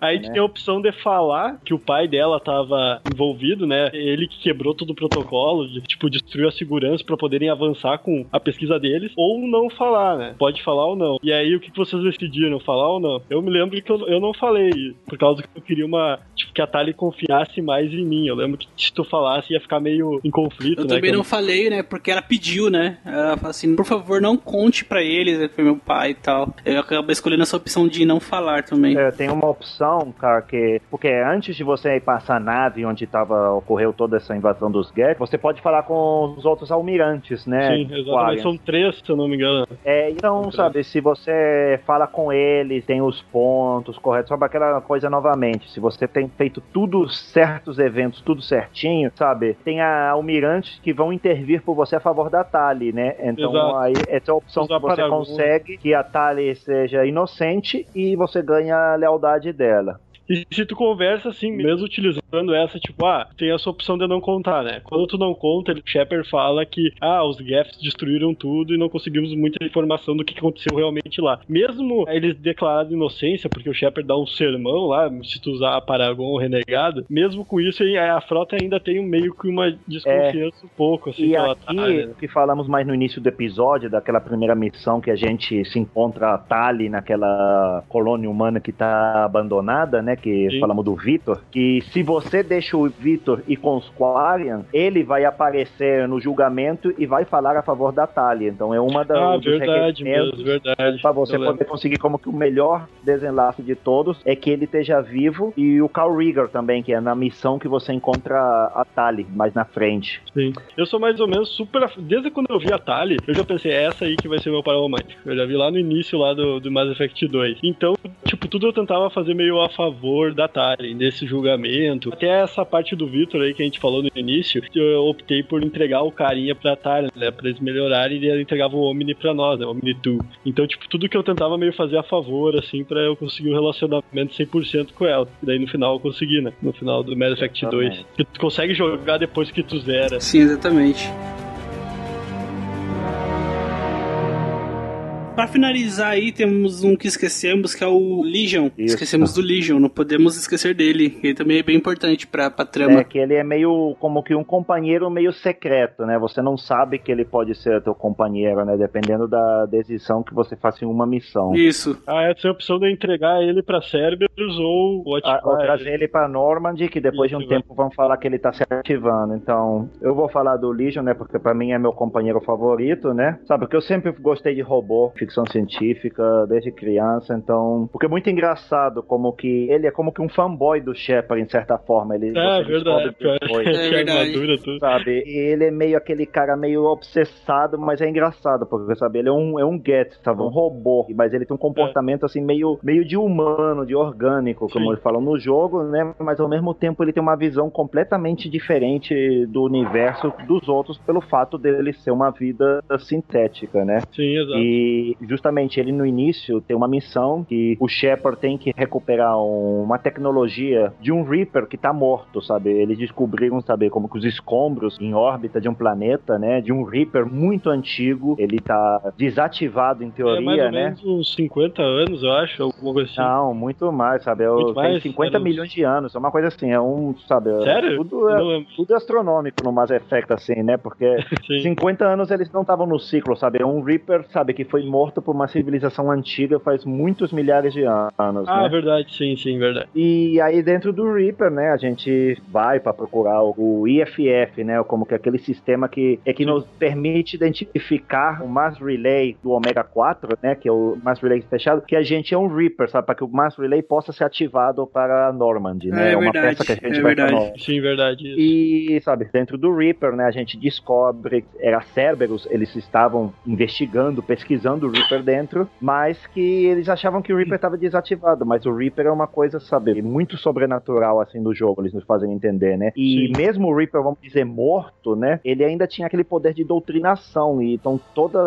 Aí
né?
tem a opção de falar que o pai dela tava envolvido, né? Ele que quebrou todo o protocolo, de, tipo, destruiu a segurança pra poderem avançar com a pesquisa deles, ou não falar, né? Pode falar ou não. E aí, o que que vocês decidiram? Falar ou não? Eu me lembro que eu, eu não falei, por causa que eu queria uma. Tipo, que a Tali confiasse mais em mim. Eu lembro que se tu falasse ia ficar meio em conflito,
Eu
né?
também
Que
não falei, né? Porque ela pediu, né? Ela falou assim, por favor, não conte pra eles, né, foi meu pai e tal. Eu acabo escolhendo essa opção de não falar também.
É, tem uma opção, cara, que. Porque antes de você ir passar a nave onde tava, ocorreu toda essa invasão dos Geth, você pode falar com os outros almirantes, né?
Sim, exatamente. São três, se eu não me engano.
É, então, sabe, se você fala com eles, tem os pontos corretos, sabe aquela coisa novamente, se você tem feito tudo certos eventos, tudo certinho, sabe, tem a almirantes que vão intervir por você a favor da Tali, né? Então
Exato.
aí essa é a opção
Usar
que você. Consegue que a Tali seja inocente e você ganha a lealdade dela.
E se tu conversa assim, mesmo utilizando essa, tipo, ah, tem essa opção de não contar, né? Quando tu não conta, o Shepard fala que, ah, os Geths destruíram tudo e não conseguimos muita informação do que aconteceu realmente lá. Mesmo eles declarando inocência, porque o Shepard dá um sermão lá, se tu usar a Paragon Renegado, mesmo com isso, a frota ainda tem meio que uma desconfiança um pouco, assim,
E
que ela
aqui,
tá, né?
que falamos mais no início do episódio, daquela primeira missão que a gente se encontra a Tali naquela colônia humana que tá abandonada, né? Né? Que
Sim.
falamos do Vitor, que se você deixa o Vitor ir com os Quarian, ele vai aparecer no julgamento e vai falar a favor da Talia. Então é uma da,
Ah, verdade mesmo, verdade.
Pra você poder conseguir como que o melhor desenlace de todos é que ele esteja vivo e o Carl Rieger também, que é na missão que você encontra a Tali mais na frente.
Sim. Eu sou mais ou menos super. Desde quando eu vi a Tali, eu já pensei, é essa aí que vai ser meu romântico. Eu já vi lá no início lá do, do Mass Effect 2. Então, tipo, tudo eu tentava fazer meio a favor da Tali, nesse julgamento. Até essa parte do Victor aí que a gente falou no início, eu optei por entregar o carinha pra Tali, né? Pra eles melhorarem e ele entregava o Omni pra nós, né? O Omni 2. Então, tipo, tudo que eu tentava meio fazer a favor, assim, pra eu conseguir um relacionamento 100% com ela. E daí no final eu consegui, né? No final do Mass Effect 2.
Exatamente.
Que tu consegue jogar depois que tu zera.
Sim, exatamente. Pra finalizar aí, temos um que esquecemos, que é o Legion.
Isso.
Esquecemos do Legion, não podemos esquecer dele. Ele também é bem importante pra, pra trama.
É que ele é meio como que um companheiro meio secreto, né? Você não sabe que ele pode ser teu companheiro, né? Dependendo da decisão que você faça em uma missão.
Isso.
Ah, essa é a opção de entregar ele pra Cerberus ou o
Ah, ou
ativar
trazer ele pra Normandy, que depois de um
Isso,
tempo vão falar que ele tá se ativando. Então, eu vou falar do Legion, né? Porque pra mim é meu companheiro favorito, né? Sabe, porque eu sempre gostei de robô, ficção científica, desde criança, então... Porque é muito engraçado como que... Ele é como que um fanboy do Shepard, em certa forma. Ele,
É, verdade,
depois. *laughs*
É verdade.
armadura, tudo.
Sabe, e ele é meio aquele cara meio obsessado, mas é engraçado, porque, sabe, ele é um, é um get, sabe, um robô, mas ele tem um comportamento, assim, meio, meio de humano, de orgânico, como
Sim.
eles falam no jogo, né, mas ao mesmo tempo ele tem uma visão completamente diferente do universo dos outros, pelo fato dele ser uma vida sintética, né.
Sim, exato.
E justamente ele no início tem uma missão que o Shepard tem que recuperar um- uma tecnologia de um Reaper que tá morto, sabe? Eles descobriram, sabe, como que os escombros em órbita de um planeta, né? De um Reaper muito antigo. Ele tá desativado em
é mais
teoria,
ou
né?
menos uns 50 anos, eu acho, alguma coisa assim.
Não, muito mais, sabe? É
Muito
tem
mais?
50
Era uns-
milhões de anos, é uma coisa assim, é um, sabe? é-
Sério?
Tudo é,
Não é-
tudo é astronômico no Mass Effect, assim, né? Porque *laughs*
Sim.
50 anos eles não estavam no ciclo, sabe? É um Reaper, sabe, que foi morto por uma civilização antiga faz muitos milhares de anos,
Ah,
né?
verdade, sim, sim, verdade.
E aí dentro do Reaper, né, a gente vai para procurar o IFF, né, como que aquele sistema que é que nos permite identificar o Mass Relay do Omega 4, né, que é o Mass Relay fechado, que a gente é um Reaper, sabe, para que o Mass Relay possa ser ativado para a Normandy, né?
É
uma
verdade,
peça que a gente
é
vai
verdade.
Sim, verdade. Isso.
E, sabe, dentro do Reaper, né, a gente descobre, era Cerberus, eles estavam investigando, pesquisando o Reaper dentro, mas que eles achavam que o Reaper estava desativado, mas o Reaper é uma coisa, sabe, muito sobrenatural, assim, do jogo, eles nos fazem entender, né? E
Sim.
mesmo o Reaper, vamos dizer, morto, né, ele ainda tinha aquele poder de doutrinação, e então toda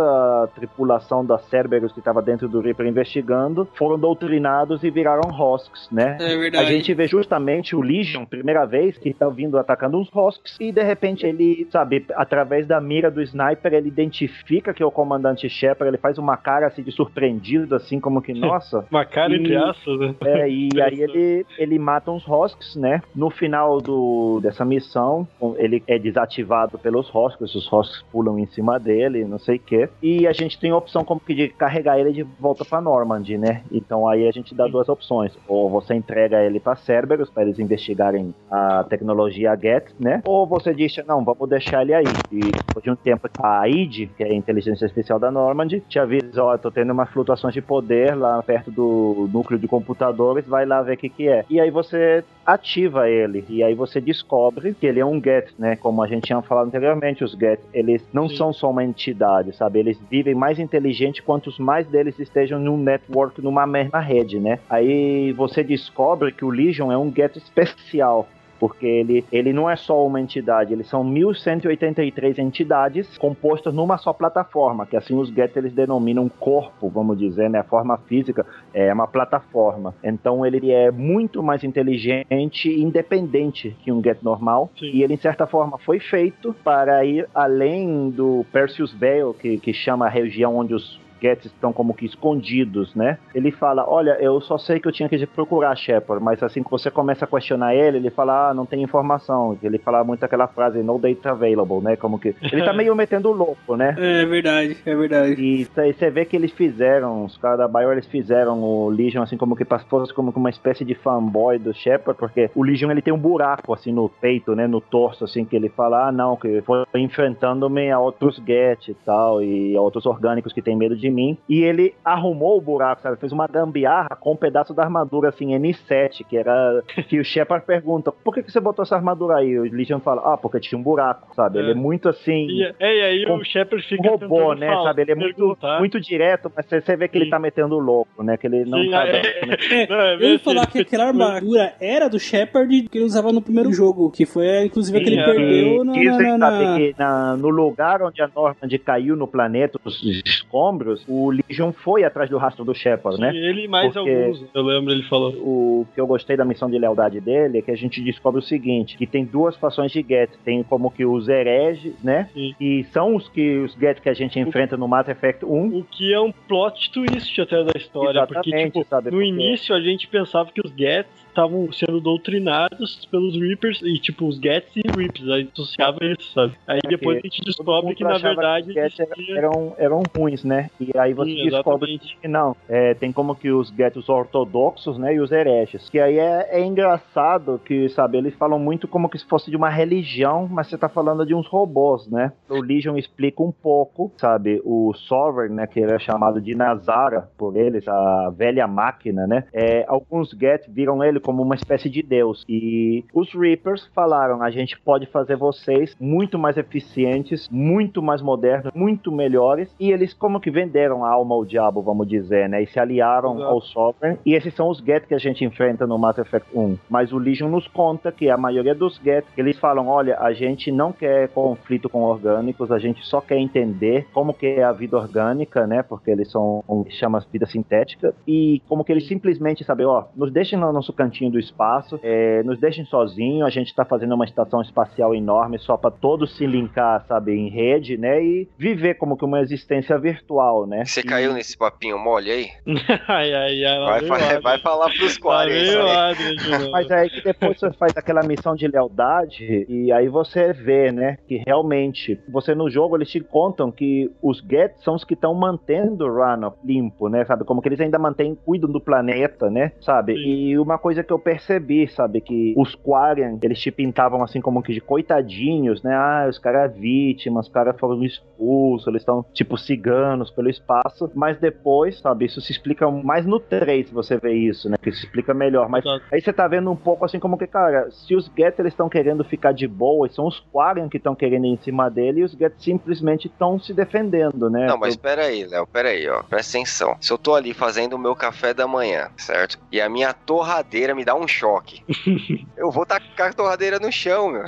a tripulação da Cerberus que estava dentro do Reaper investigando, foram doutrinados e viraram Hosks, né?
É
A
verdade.
gente vê justamente o Legion, primeira vez, que tá vindo atacando uns Hosks, e de repente ele, sabe, através da mira do sniper, ele identifica que é o comandante Shepard, ele faz uma cara assim de surpreendido, assim, como que, *laughs* nossa.
Uma cara entre
E-
aspas, né?
É, e *laughs* aí ele, ele mata uns Hosks, né? No final do, dessa missão, ele é desativado pelos Hosks, os Hosks pulam em cima dele, não sei o quê. E a gente tem a opção como que de carregar ele de volta pra Normandy, né? Então aí a gente dá duas opções. Ou você entrega ele pra Cerberus, pra eles investigarem a tecnologia GET, né? Ou você diz, não, vamos deixar ele aí. E depois de um tempo, a ID, que é a inteligência especial da Normandy, te avisa, ó, tô tendo umas flutuações de poder lá perto do núcleo de computadores, vai lá ver o que que é. E aí você ativa ele, e aí você descobre que ele é um GET, né? Como a gente tinha falado anteriormente, os GET, eles não
Sim.
são só uma entidade, sabe? Eles vivem mais inteligente quantos mais deles estejam num network, numa mesma rede, né? Aí você descobre que o Legion é um GET especial, porque ele, ele não é só uma entidade, eles são 1183 entidades compostas numa só plataforma, que assim os Get eles denominam corpo, vamos dizer, né? A forma física é uma plataforma. Então ele é muito mais inteligente e independente que um Get normal,
Sim.
e ele, em certa forma, foi feito para ir além do Perseus Vale, que, que chama a região onde os Gets estão como que escondidos, né? Ele fala: Olha, eu só sei que eu tinha que procurar Shepard, mas assim que você começa a questionar ele, ele fala: Ah, não tem informação. Ele fala muito aquela frase: No data available, né? Como que. Ele tá meio metendo louco, né? *laughs*
É verdade, é verdade.
E você vê que eles fizeram, os caras da Bioware, eles fizeram o Legion assim como que fosse como uma espécie de fanboy do Shepard, porque o Legion ele tem um buraco assim no peito, né? No torso, assim, que ele fala: Ah, não, que foi enfrentando-me a outros Get e tal, e a outros orgânicos que tem medo de mim. E ele arrumou o buraco, sabe? Fez uma gambiarra com um pedaço da armadura, assim, N7, que era. *laughs* que o Shepard pergunta: por que, que você botou essa armadura aí? O Legion fala: ah, porque tinha um buraco, sabe?
É.
Ele é muito assim.
E, é, e aí
com-
o Shepard fica
robô, né?
falar,
sabe? Ele é muito,
perguntar.
muito direto, mas você, você vê que ele tá metendo louco, né? Que ele não
Sim,
tá
é-
dando, né?
É, *laughs*
Não, é
eu ia
mesmo,
falar que aquela armadura era do Shepard que ele usava no primeiro jogo, que foi inclusive a que ele
Sim, é.
perdeu na, na- na-
sabe, que na- no lugar onde a Normand caiu no planeta, os escombros, o Legion foi atrás do rastro do Shepard, né?
Ele e mais
Porque-
alguns, eu lembro ele falou.
O que eu gostei da missão de lealdade dele é que a gente descobre o seguinte, que tem duas fações de Get, tem como que os hereges, né?
Sim.
E são os que os Get que a gente enfrenta no Mass Effect 1.
O que é um plot twist até da história, porque
Exatamente,
tipo,
sabe,
no
porque-
início a gente pensava que os Gets estavam sendo doutrinados pelos Reapers e tipo os Gets e Reapers, a gente associava isso, sabe? Aí depois a gente descobre que na verdade
os Get
existia-
eram, eram ruins, né? E aí você
Sim,
descobre
exatamente.
que não, é, tem como que os Get os ortodoxos, né? E os hereges. Que aí é, é engraçado que, sabe, eles falam muito como que se fosse de uma religião, mas você tá falando de uns robôs, né? O Legion explica um pouco, sabe? O Sovereign, né? Que ele é chamado de Nazara por eles, a velha máquina, né? É, alguns Get viram ele como uma espécie de deus. E os Reapers falaram: a gente pode fazer vocês muito mais eficientes, muito mais modernos, muito melhores. E eles, como que venderam a alma ao diabo, vamos dizer, né? E se aliaram
Exato.
ao Sovereign. E esses são os Get que a gente enfrenta no Mass Effect 1. Mas o Legion nos conta que a maioria dos Get, eles falam: olha, a gente não quer conflito com orgânicos, a gente só quer entender como que é a vida orgânica, né? Porque eles são, chama vida sintética. E como que eles simplesmente sabem, ó, nos deixem no nosso cantinho do espaço, é, nos deixem sozinho, a gente tá fazendo uma estação espacial enorme só para todos se linkar, sabe, em rede, né? E viver como que uma existência virtual, né?
Você
E-
caiu nesse papinho mole aí? *laughs*
ai, ai, ai,
Vai,
Adrian.
vai falar pros
Lá
quadros
veio o
aí.
Adrian de *laughs* novo.
Mas é aí que depois você faz aquela missão de lealdade e aí você vê, né, que realmente você no jogo eles te contam que os Get são os que estão mantendo o Rano limpo, né, sabe? Como que eles ainda mantêm, cuidam do planeta, né, sabe?
Sim.
E uma coisa que eu percebi, sabe, que os Quarian, eles te pintavam assim como que de coitadinhos, né? Ah, os caras vítimas, os caras foram expulsos, eles estão tipo ciganos pelo espaço, mas depois, sabe, isso se explica mais no 3, você vê isso, né? Que se explica melhor, mas
Exato.
Aí você tá vendo um pouco assim como que, cara, se os Get eles estão querendo ficar de boa, e são os Quarian que estão querendo ir em cima dele, e os Get simplesmente estão se defendendo, né?
Não, mas pera aí, Léo, pera aí, ó. Presta atenção. Se eu tô ali fazendo o meu café da manhã, certo? E a minha torradeira me dá um choque. *laughs* eu vou tacar a torradeira no chão, meu.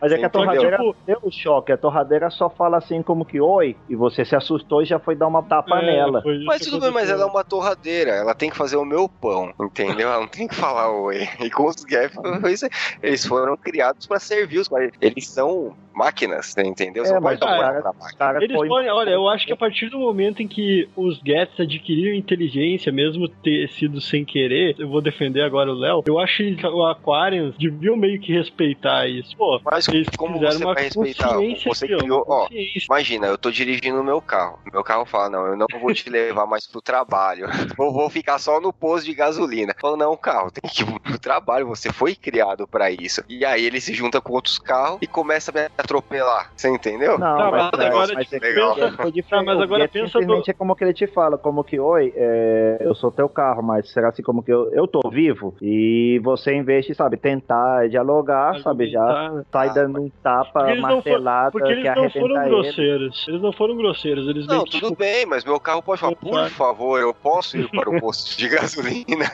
Mas é que a torradeira deu um choque, a torradeira só fala assim como que oi, e você se assustou e já foi dar uma tapa
É,
nela.
Mas tudo bem, mas ela é uma torradeira. Ela tem que fazer o meu pão, entendeu? Ela não tem que falar oi. E com os aí. *laughs* eles foram criados pra servir os. Eles são máquinas, entendeu? Você
É, mas cara-. Cara,
Eles
foi-
podem, olha, eu acho que a partir do momento em que os Gets adquiriram inteligência, mesmo ter sido sem querer, eu vou defender agora o Léo, eu acho que o Aquarians deviam meio que respeitar isso. Pô,
Mas
eles
como você
uma
vai respeitar? Você criou, ó. Imagina, eu tô dirigindo o meu carro. Meu carro fala: Não, eu não vou te levar mais pro trabalho. *laughs* Eu vou ficar só no posto de gasolina. Fala, não, carro, tem que ir pro trabalho. Você foi criado pra isso. E aí ele se junta com outros carros e começa a me atropelar. Você entendeu?
Não,
Tá,
mas,
mas
é-
agora,
mas
tipo,
é
legal.
Get foi diferente.
mas agora pensa
simplesmente é como que ele te fala, como que, oi, é, eu sou teu carro, mas será assim como que eu, eu tô vivo? E você, em vez de, sabe, tentar dialogar, sabe, já
Argumentar.
sai
Ah,
dando um tapa,
Porque eles não foram-
martelada,
Porque eles
que
não foram
ele.
grosseiros. Eles não foram grosseiros. Eles
Não, tudo
tipo,
bem, mas meu carro pode falar, por favor, eu posso ir para o posto de *laughs* gasolina?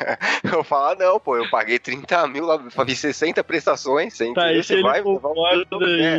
*laughs* Eu falo, ah, não, pô, eu paguei 30 mil, lá, fiz 60 prestações, você
Tá, e se
Você
ele
vai quero.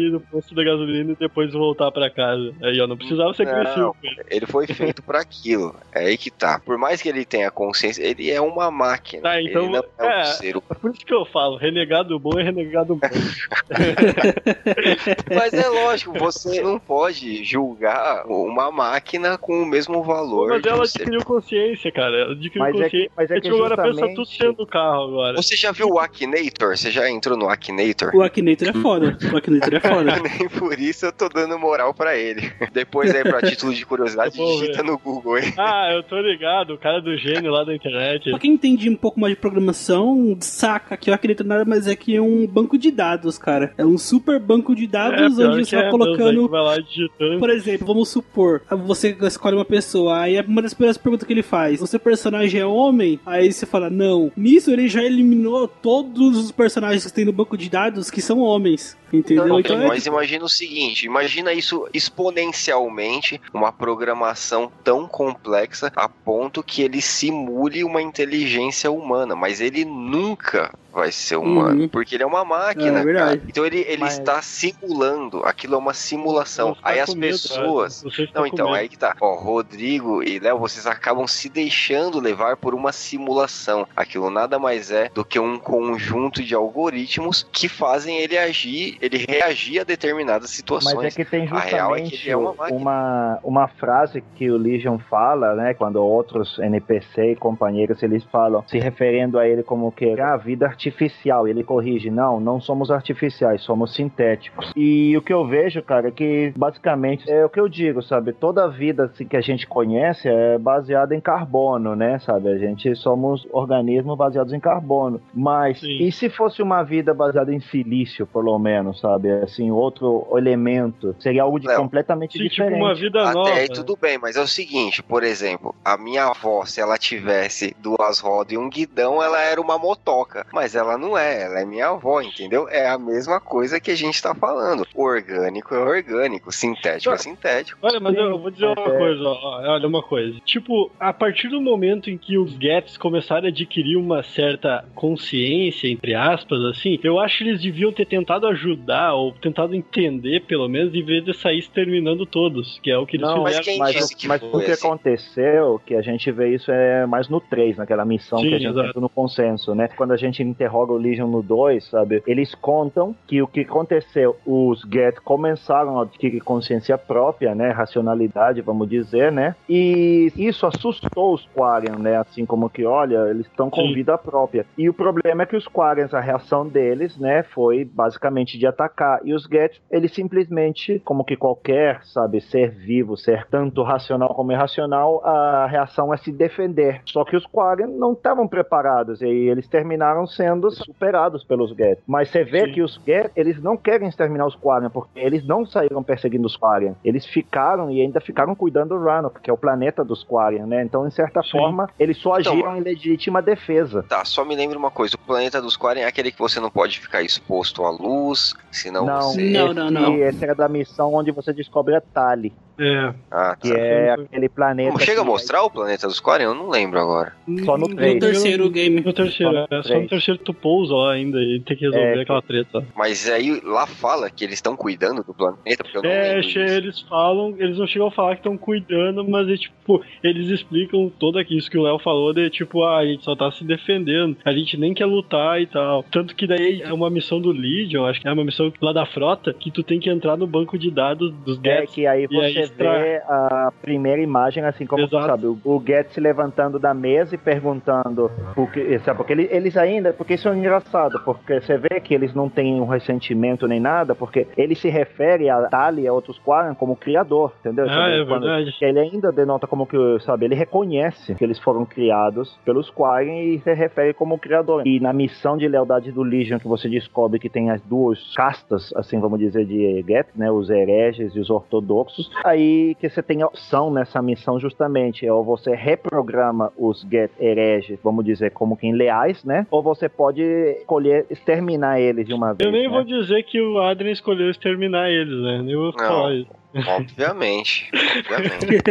ir no posto da gasolina e depois voltar pra casa. Aí, ó, não precisava ser
Não.
com ele.
Foi feito pra aquilo. É aí que tá. Por mais que ele tenha consciência, ele é uma máquina.
Tá, então,
ele não é,
é.
humano.
Por isso que eu falo, renegado bom é renegado bom. *laughs*
Mas é lógico, *laughs* você não pode julgar uma máquina com o mesmo valor.
Mas ela
você-
adquiriu consciência, cara. Ela adquiriu
Mas é que-
consciência.
mas é que
agora pensa tudo sendo do carro agora.
Você já viu o Akinator? Você já entrou no Akinator?
O Akinator é foda. O Akinator é *laughs* foda.
Nem por isso eu tô dando moral pra ele. Depois aí, pra título de curiosidade,
ver.
digita no Google aí.
Ah, eu tô ligado, o cara do gênio lá da internet.
Pra quem entende um pouco mais de programação, saca que o Akinator nada mais é que um banco de dados, cara. É um super banco de dados
pior
onde você vai
é,
colocando.
Vai lá digitando.
Por exemplo, vamos supor, você escolhe uma pessoa, aí é uma das primeiras perguntas que ele faz: Você personagem é homem? Aí você fala, não. Nisso ele já eliminou todos os personagens que tem no banco de dados que são homens. Entendeu?
Não,
Então é
mas imagina o seguinte, imagina isso exponencialmente, uma programação tão complexa a ponto que ele simule uma inteligência humana, mas ele nunca vai ser humano,
Uhum.
porque ele é uma máquina,
É, verdade.
cara. Então ele, ele
Mas-
está simulando, aquilo é uma simulação.
Tá
Aí as
medo,
pessoas...
cara. Você está
Não, então, aí que tá. Ó, Rodrigo e Léo, vocês acabam se deixando levar por uma simulação. Aquilo nada mais é do que um conjunto de algoritmos que fazem ele agir, ele reagir a determinadas situações.
Mas é que tem
A real é que
justamente
ele é uma máquina.
uma, uma frase que o Legion fala, né? Quando outros NPC e companheiros eles falam, se referindo a ele como que "Ah, a vida artificial. Ele corrige, não, não somos artificiais, somos sintéticos. E o que eu vejo, cara, é que basicamente é o que eu digo, sabe? Toda a vida assim, que a gente conhece é baseada em carbono, né? Sabe? A gente somos organismos baseados em carbono. Mas
Sim.
e se fosse uma vida baseada em silício, pelo menos, sabe? Assim, outro elemento. Seria algo de
Léo,
completamente
Sim, tipo
diferente.
uma vida
Até
nova.
aí tudo bem, mas é o seguinte, por exemplo, a minha avó, se ela tivesse duas rodas e um guidão, ela era uma motoca. Mas ela não é, ela é minha avó, entendeu? É a mesma coisa que a gente tá falando. Orgânico é orgânico, sintético é sintético.
Olha, mas eu vou dizer
mas
uma
é-
coisa, ó, olha uma coisa. Tipo, a partir do momento em que os Gets começaram a adquirir uma certa consciência, entre aspas, assim, eu acho que eles deviam ter tentado ajudar, ou tentado entender, pelo menos, em vez de sair exterminando todos, que é o que eles
Não,
Mas
fizeram.
quem
mas,
disse
o-
que
mas
foi
o que
assim?
aconteceu, que a gente vê isso é mais no 3, naquela missão
Sim,
que a gente
exato.
entra no consenso, né? Quando a gente interroga o Legion no 2, sabe? Eles contam que o que aconteceu, os Get começaram a adquirir consciência própria, né? Racionalidade, vamos dizer, né? E isso assustou os Quarian, né? Assim como que, olha, eles estão com
Sim.
vida própria. E o problema é que os Quarians, a reação deles, né? Foi basicamente de atacar. E os Get, eles simplesmente, como que qualquer, sabe, ser vivo, ser tanto racional como irracional, a reação é se defender. Só que os Quarian não estavam preparados e aí eles terminaram sendo superados pelos Get. Mas você vê
Sim.
que os Get, eles não querem exterminar os Quarian, porque eles não saíram perseguindo os Quarian. Eles ficaram e ainda ficaram cuidando do Rannoch, que é o planeta dos Quarian, né? Então, em certa
Sim.
forma, eles só
Então,
agiram em legítima defesa.
Tá, só me lembra uma coisa, o planeta dos Quaren é aquele que você não pode ficar exposto à luz, senão
não,
você...
Não,
esse,
não, não.
essa era da missão onde você descobre a Tali,
É.
Ah,
que
tá.
é aquele planeta.
Como chega a
que-
mostrar o planeta dos Quaren? Eu não lembro agora.
Só no
No
três.
terceiro game.
No terceiro,
Só no
é, só no terceiro tu pousa lá ainda e tem que resolver
É,
aquela treta.
Mas aí lá fala que eles estão cuidando do planeta, porque eu não
É,
lembro
eles falam, eles não chegam a falar que estão cuidando, mas é tipo, eles explicam todo aqui isso que o Léo falou, de tipo, ah, a gente só tá se defendendo, a gente nem quer lutar e tal. Tanto que daí é uma missão do Legion, acho que é uma missão lá da frota, que tu tem que entrar no banco de dados dos
É
Gets.
que aí você
aí extra-
vê a primeira imagem, assim como
Exato.
sabe, o, o Get se levantando da mesa e perguntando porque, sabe, porque ele- eles ainda, porque isso é engraçado, porque você vê que eles não têm um ressentimento nem nada, porque ele se refere a Tali e a outros Quarren como criador, entendeu?
Ah,
Sabe,
é
quando-
verdade.
ele ainda denota como que, sabe, ele reconhece que eles foram criados pelos Quarren e se refere como criador. E na missão de lealdade do Legion que você descobre que tem as duas castas, assim vamos dizer, de Get, né, os hereges e os ortodoxos, aí que você tem a opção nessa missão justamente, é ou você reprograma os Get hereges, vamos dizer, como quem leais, né, ou você pode escolher exterminar eles de uma vez.
Eu nem
né?
vou dizer que o Adrien escolheu exterminar eles, né? Nem vou
Não.
falar isso.
Obviamente. Obviamente.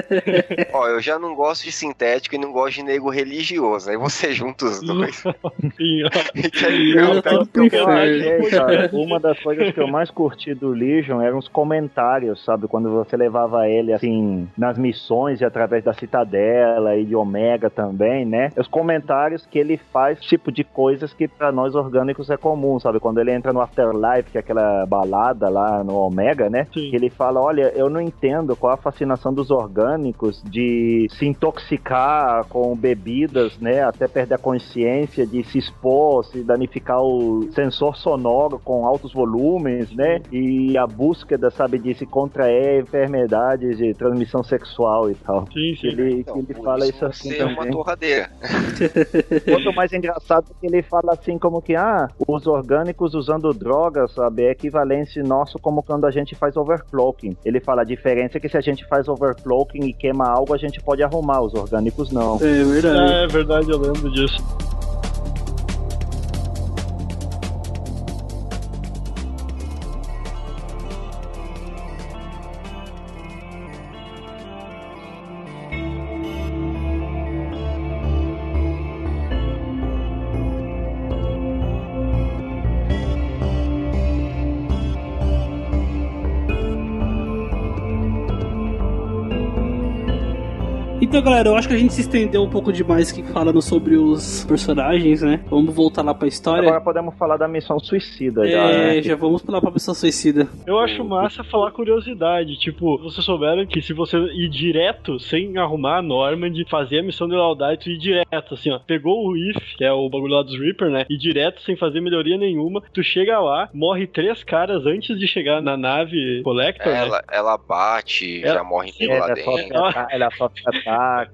*laughs* Ó, eu já não gosto de sintético e não gosto de nego religioso. Aí você junta os dois. *laughs*
Uma das coisas que eu mais curti do Legion eram os comentários, sabe? Quando você levava ele assim nas missões e através da Citadela e de Omega também, né? Os comentários que ele faz, tipo de coisas que para nós orgânicos é comum, sabe? Quando ele entra no Afterlife, que é aquela balada lá no Omega, né? Sim. Que ele fala: Olha, eu não entendo qual a fascinação dos orgânicos de se intoxicar com bebidas, né? Até perder a consciência, de se expor, se danificar o sensor sonoro com altos volumes, né? E a búsqueda, sabe, de se contrair enfermidades de transmissão sexual e tal.
Sim, sim.
Ele,
Então,
ele fala
isso
isso assim
você é
também.
uma torradeira. *laughs*
Quanto mais engraçado é que ele fala assim como que, ah, os orgânicos usando drogas, sabe, é equivalente nosso como quando a gente faz overclocking. Ele fala, a diferença é que se a gente faz overclocking e queima algo, a gente pode arrumar, os orgânicos não.
É verdade.
É verdade, eu lembro disso.
Então, galera, eu acho que a gente se estendeu um pouco demais aqui falando sobre os personagens, né? Vamos voltar lá pra história.
Agora podemos falar da missão suicida já,
É,
né?
já vamos pular pra pessoa suicida.
Eu acho massa falar curiosidade. Tipo, vocês souberam que se você ir direto, sem arrumar a Normand, fazer a missão de lealdade, tu ir direto, assim, ó. Pegou o If, que é o bagulho lá dos Reaper, né? E direto, sem fazer melhoria nenhuma, tu chega lá, morre três caras antes de chegar na nave Collector, né?
Ela, ela bate,
Ela-
já morre inteiro lá
Ela
dentro.
ata- ela sofre *laughs*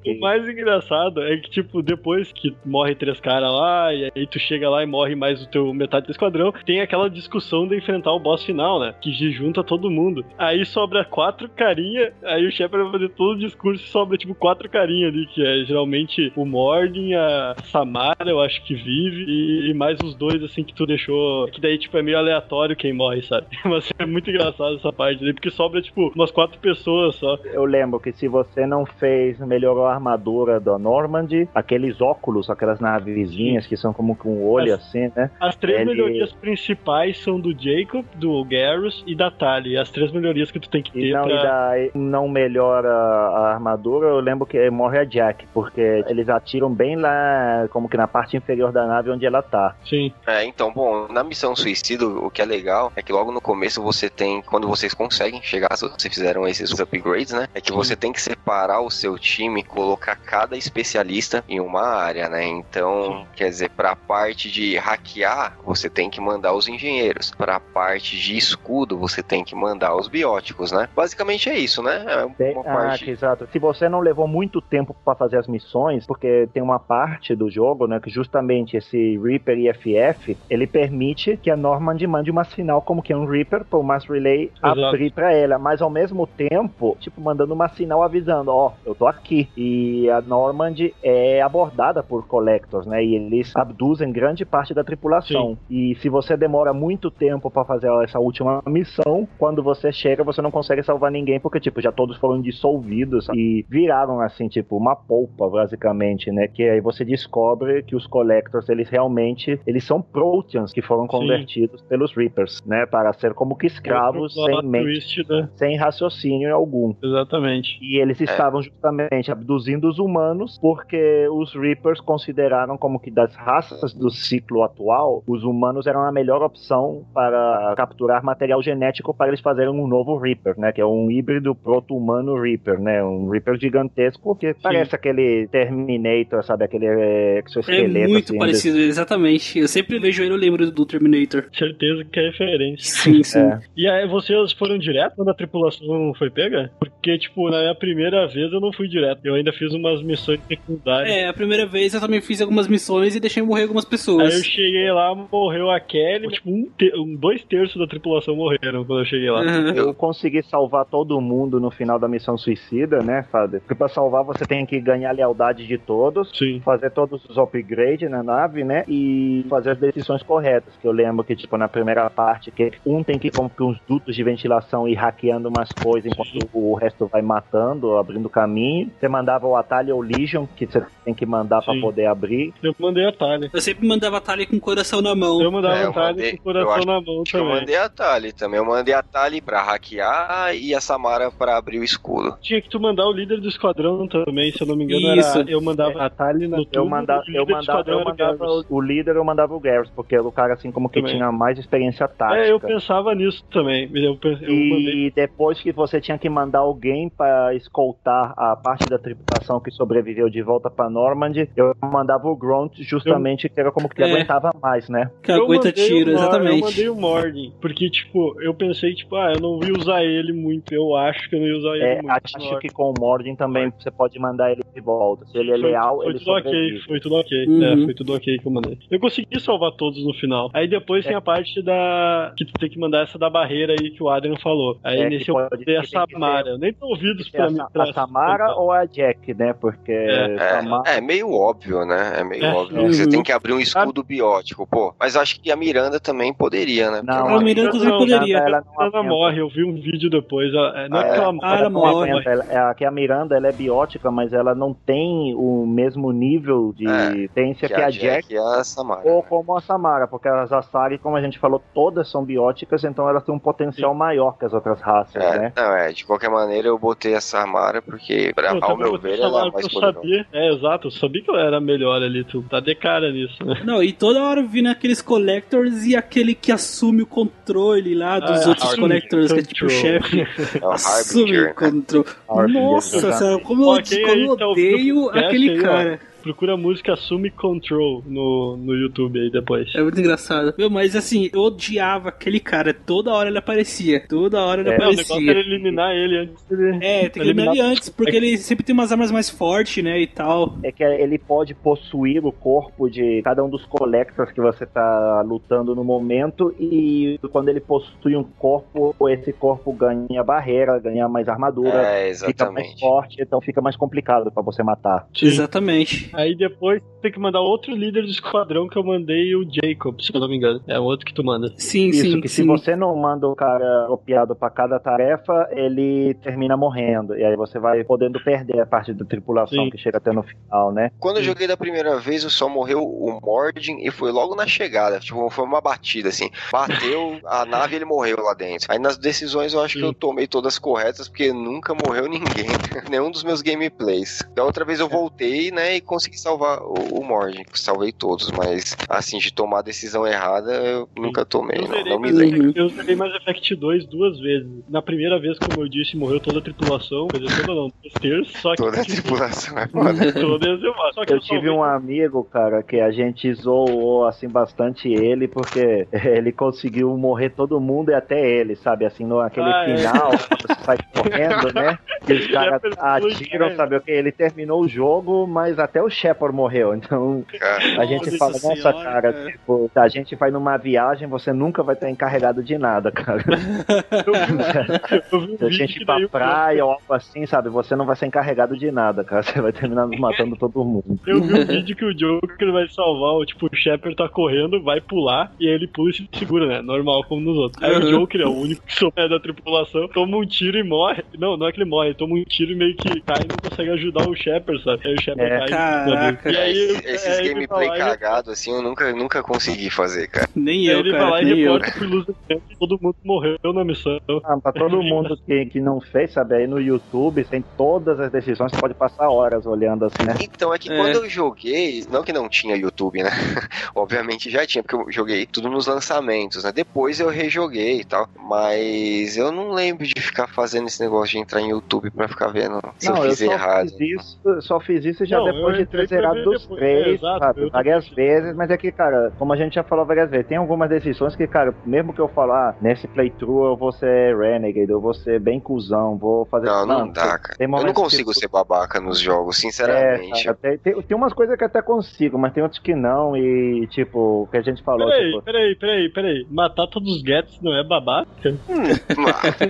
O mais engraçado é que, tipo, depois que morre três caras lá, e aí tu chega lá e morre mais o teu metade do esquadrão, tem aquela discussão de enfrentar o boss final, né? Que junta todo mundo. Aí sobra quatro carinha, aí o Shepard vai fazer todo o discurso e sobra, tipo, quatro carinha ali, que é geralmente o Mordin, a Samara, eu acho que vive, e, e mais os dois, assim, que tu deixou. Que daí, tipo, é meio aleatório quem morre, sabe? *laughs* Mas é muito engraçado essa parte ali, porque sobra, tipo, umas quatro pessoas só.
Eu lembro que se você não fez, melhorou a armadura da Normandy, aqueles óculos, aquelas navezinhas que são como com um olho
As-
assim, né?
As três
Ele-
melhorias principais são do Jacob, do Garrus e da Tali. As três melhorias que tu tem que ter
E não,
pra...
e daí não melhora a armadura, eu lembro que morre a Jack, porque eles atiram bem lá, como que na parte inferior da nave onde ela tá.
Sim.
É, então, bom, na missão suicida, o que é legal é que logo no começo você tem, quando vocês conseguem chegar, se vocês fizeram esses upgrades, né? É que você tem que separar o seu time, colocar cada especialista em uma área, né? Então, quer dizer, pra parte de hackear, você tem que mandar os engenheiros. Pra parte de escudo, você tem que mandar os bióticos, né? Basicamente é isso, né? É
Tem-
uma
ah,
parte.
que exato. Se você não levou muito tempo pra fazer as missões, porque tem uma parte do jogo, né, que justamente esse Reaper IFF, ele permite que a Normand mande uma sinal como que é um Reaper pro Mass Relay
Exato.
abrir pra ela, mas ao mesmo tempo, tipo, mandando uma sinal avisando, ó, eu tô aqui. E a Normand é abordada por Collectors, né, e eles abduzem grande parte da tripulação. E se você demora muito tempo pra fazer essa última missão, quando você chega, você não consegue salvar ninguém, porque, tipo, já todos foram dissolvidos e viraram, assim, tipo, uma polpa, basicamente, né? Que aí você descobre que os Collectors, eles realmente, eles são Proteans que foram convertidos pelos Reapers, né? Para ser como que escravos sem mente,
twist, né?
sem raciocínio algum.
Exatamente.
E eles estavam justamente abduzindo os humanos porque os Reapers consideraram como que das raças do ciclo atual, os humanos eram a melhor opção para capturar material genético para eles fazerem um novo Reaper, né? Que é um híbrido proto-humano Reaper, né? Um Reaper gigantesco que parece aquele Terminator, sabe? Aquele é,
É
exoesqueleto.
muito
assim,
parecido, exatamente. Eu sempre vejo ele, eu lembro do Terminator.
Certeza que é referência.
Sim, *laughs* sim.
É.
E aí vocês foram direto quando a tripulação foi pega? Porque, tipo, na minha primeira vez eu não fui direto. Eu ainda fiz umas missões secundárias.
É, a primeira vez eu também fiz algumas missões e deixei morrer algumas pessoas.
Aí eu cheguei lá, morreu a Kelly, tipo, um, te um dois terços da tripulação morreram quando eu cheguei lá.
Uhum.
Eu consegui salvar todo mundo no final da missão suicida, né, Fábio? Porque pra salvar você tem que ganhar a lealdade de todos,
Sim.
fazer todos os upgrades na nave, né? E fazer as decisões corretas. Que eu lembro que, tipo, na primeira parte, que um tem que ir com uns dutos de ventilação e hackeando umas coisas enquanto o resto vai matando, abrindo caminho. Você mandava o atalho ou Legion, que você tem que mandar pra
Sim.
poder abrir.
Eu mandei a Tali.
Eu sempre mandava a Tali com o coração na mão.
Eu mandava
É, eu
a Tali
mandei-
com o coração na mão
que eu
também.
mandei a Tali também. Eu mandei a Tali pra hackear e a Samara pra abrir o escudo.
Tinha que tu mandar o líder do esquadrão também, se eu não me engano.
Isso.
Era, eu mandava a Tali no
Eu, manda,
o líder
eu mandava, eu mandava o, o líder, eu mandava o Garrus, porque era o cara assim como que
Também.
tinha mais experiência tática.
É, eu pensava nisso também. Eu, eu mandei.
E depois que você tinha que mandar alguém para escoltar a parte da tripulação que sobreviveu de volta para Normandy, eu mandava o Grunt justamente que era como que ele
É.
aguentava mais, né?
Que
Eu
aguenta
mandei
tiro,
o Mor- Eu
exatamente.
mandei o Mordin, porque, tipo, eu pensei, tipo, ah, eu não ia usar ele muito. Eu acho que eu não ia usar ele
É,
muito.
acho que com o Mordin também você pode mandar ele de volta. Se ele é
Foi-
leal,
foi
ele
tudo ok, foi tudo ok.
Uhum.
É, foi tudo ok que eu mandei. Eu consegui salvar todos no final. Aí depois
É.
tem a parte da. que tu tem que mandar essa da barreira aí que o Adrian falou. Aí
É,
nesse eu
pode-
mandei a Samara. Eu nem tô ouvidos
É
pra
a,
mim. Pra-
a Samara ou a Jack, né? Porque
É,
Samara-
É, é meio óbvio, né? É meio
É.
óbvio.
Uhum.
Você tem que abrir um escudo biótico, pô. Mas acho que a Miranda também poderia, né?
Não,
ela-
A Miranda
Não,
poderia.
ela não
Ela morre, eu vi um vídeo depois. ela- é, Não é
Ah,
que
é?
ela
Ah,
morre.
ela
não
morre.
aguenta. Ela- é, que a Miranda ela é biótica, mas ela não tem o mesmo nível de
É,
potência
que
que,
a
a Jack,
Jack e a Samara.
ou
né?
como a Samara, porque as Asari, como a gente falou, todas são bióticas, então elas têm um potencial maior que as outras raças,
É,
né?
não, é, de qualquer maneira eu botei a Samara porque, pra,
Pô,
ao meu ver, ela é
que
mais
eu sabia. É, exato, eu sabia que ela era melhor ali. Tu tá de cara nisso, né?
Não, e toda hora vindo aqueles collectors e aquele que assume o controle lá dos
Ah,
outros collectors, que é tipo o
control.
chefe. *laughs*
É o
Assume o
né?
controle. Nossa, como eu, como eu
tá
odeio aquele
aí,
cara.
Procura a música Assume Control no, no YouTube aí depois.
É muito engraçado. Meu, mas assim, eu odiava aquele cara. Toda hora ele aparecia. Toda hora ele
É,
É, o negócio
aparecia.
era eliminar ele antes dele.
É, tem que eliminar ele antes, porque ele sempre tem umas armas mais fortes, né, e tal.
É que ele pode possuir o corpo de cada um dos collectors que você tá lutando no momento e quando ele possui um corpo, esse corpo ganha barreira, ganha mais armadura,
É,
fica mais
exatamente.
forte, então fica mais complicado pra você matar.
Exatamente.
Aí depois tem que mandar outro líder do esquadrão que eu mandei, o Jacob, se eu não me engano. É o outro que tu manda.
Sim,
Isso,
sim,
que
sim.
se você não manda o cara apropriado pra cada tarefa, ele termina morrendo. E aí você vai podendo perder a parte da tripulação
Sim.
que chega até no final, né?
Quando eu joguei da primeira vez, só morreu o Mordin e foi logo na chegada. Tipo, foi uma batida, assim. Bateu *laughs* a nave e ele morreu lá dentro. Aí nas decisões eu acho que eu tomei todas corretas, porque nunca morreu ninguém. *laughs* Nenhum dos meus gameplays. Da outra vez eu voltei, né, e consegui salvar o, o Mordin. Salvei todos, mas assim, de tomar a decisão errada, eu nunca tomei.
Eu
Não, não me lembro.
eu zerei Mass Effect 2 duas vezes. Na primeira vez, como eu disse, morreu toda a tripulação. Quer dizer, toda não, dois terços. Só que
Toda a *laughs* tripulação é foda. *laughs*
todas eu Só que
Eu
eu
tive um amigo, cara, que a gente zoou assim bastante ele, porque *laughs* ele conseguiu morrer todo mundo e até ele, sabe? Assim, no aquele
Ah, é.
final, quando você sai correndo, né? Que os caras atiram, sabe o que? Ele terminou o jogo, mas até o Shepard morreu. Então
Cara,
a gente
Nossa
fala, nossa,
senhora,
cara,
cara.
tipo, a gente vai numa viagem, você nunca vai estar encarregado de nada, cara. *laughs*
Eu vi um
Se a gente ir pra praia ou algo assim, sabe? Você não vai ser encarregado de nada, cara. Você vai terminar matando todo mundo.
Eu vi um vídeo que o Joker vai salvar, tipo, o Shepard tá correndo, vai pular, e aí ele pula e se segura, né? Normal, como nos outros. Aí o
Uhum.
Joker é o único que souber da tripulação, toma um tiro e morre. Não, não é que ele morre, ele toma um tiro e meio que cai e não consegue ajudar o Shepard, sabe? Aí o Shepard
É.
cai.
Caraca.
E
É,
aí,
esses, esses
aí
gameplay
vai e-
cagados, assim, eu nunca, nunca consegui fazer, cara.
Nem eu,
ele vai
cara,
lá e
nem eu.
reporta pro luz do tempo e todo mundo morreu na missão.
Ah, pra todo mundo que, que não fez, sabe, aí no YouTube tem todas as decisões, você pode passar horas olhando assim, né?
Então, é que
É.
quando eu joguei, não que não tinha YouTube, né? *laughs* Obviamente já tinha, porque eu joguei tudo nos lançamentos, né? Depois eu rejoguei e tal. Mas eu não lembro de ficar fazendo esse negócio de entrar em YouTube pra ficar vendo se
não,
eu
eu
fiz
só
errado.
fiz isso, eu só fiz isso já
Não,
depois
eu
de de ter zerado dos três,
É,
sabe, várias vezes, mas é que, cara, como a gente já falou várias vezes, tem algumas decisões que, cara, mesmo que eu falar nesse playthrough eu vou ser renegade, eu vou ser bem cuzão, vou fazer...
Não, não
Mano,
dá, cara.
tem
Eu não consigo
que-
ser babaca nos jogos,
É,
sinceramente.
cara, tem, tem, tem umas coisas que até consigo, mas tem outras que não, e, tipo, o que a gente falou,
Peraí,
tipo...
peraí, peraí, peraí. Matar todos os Gets não é babaca?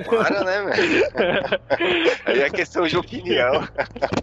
Para, né, velho? *laughs* Aí é questão de opinião.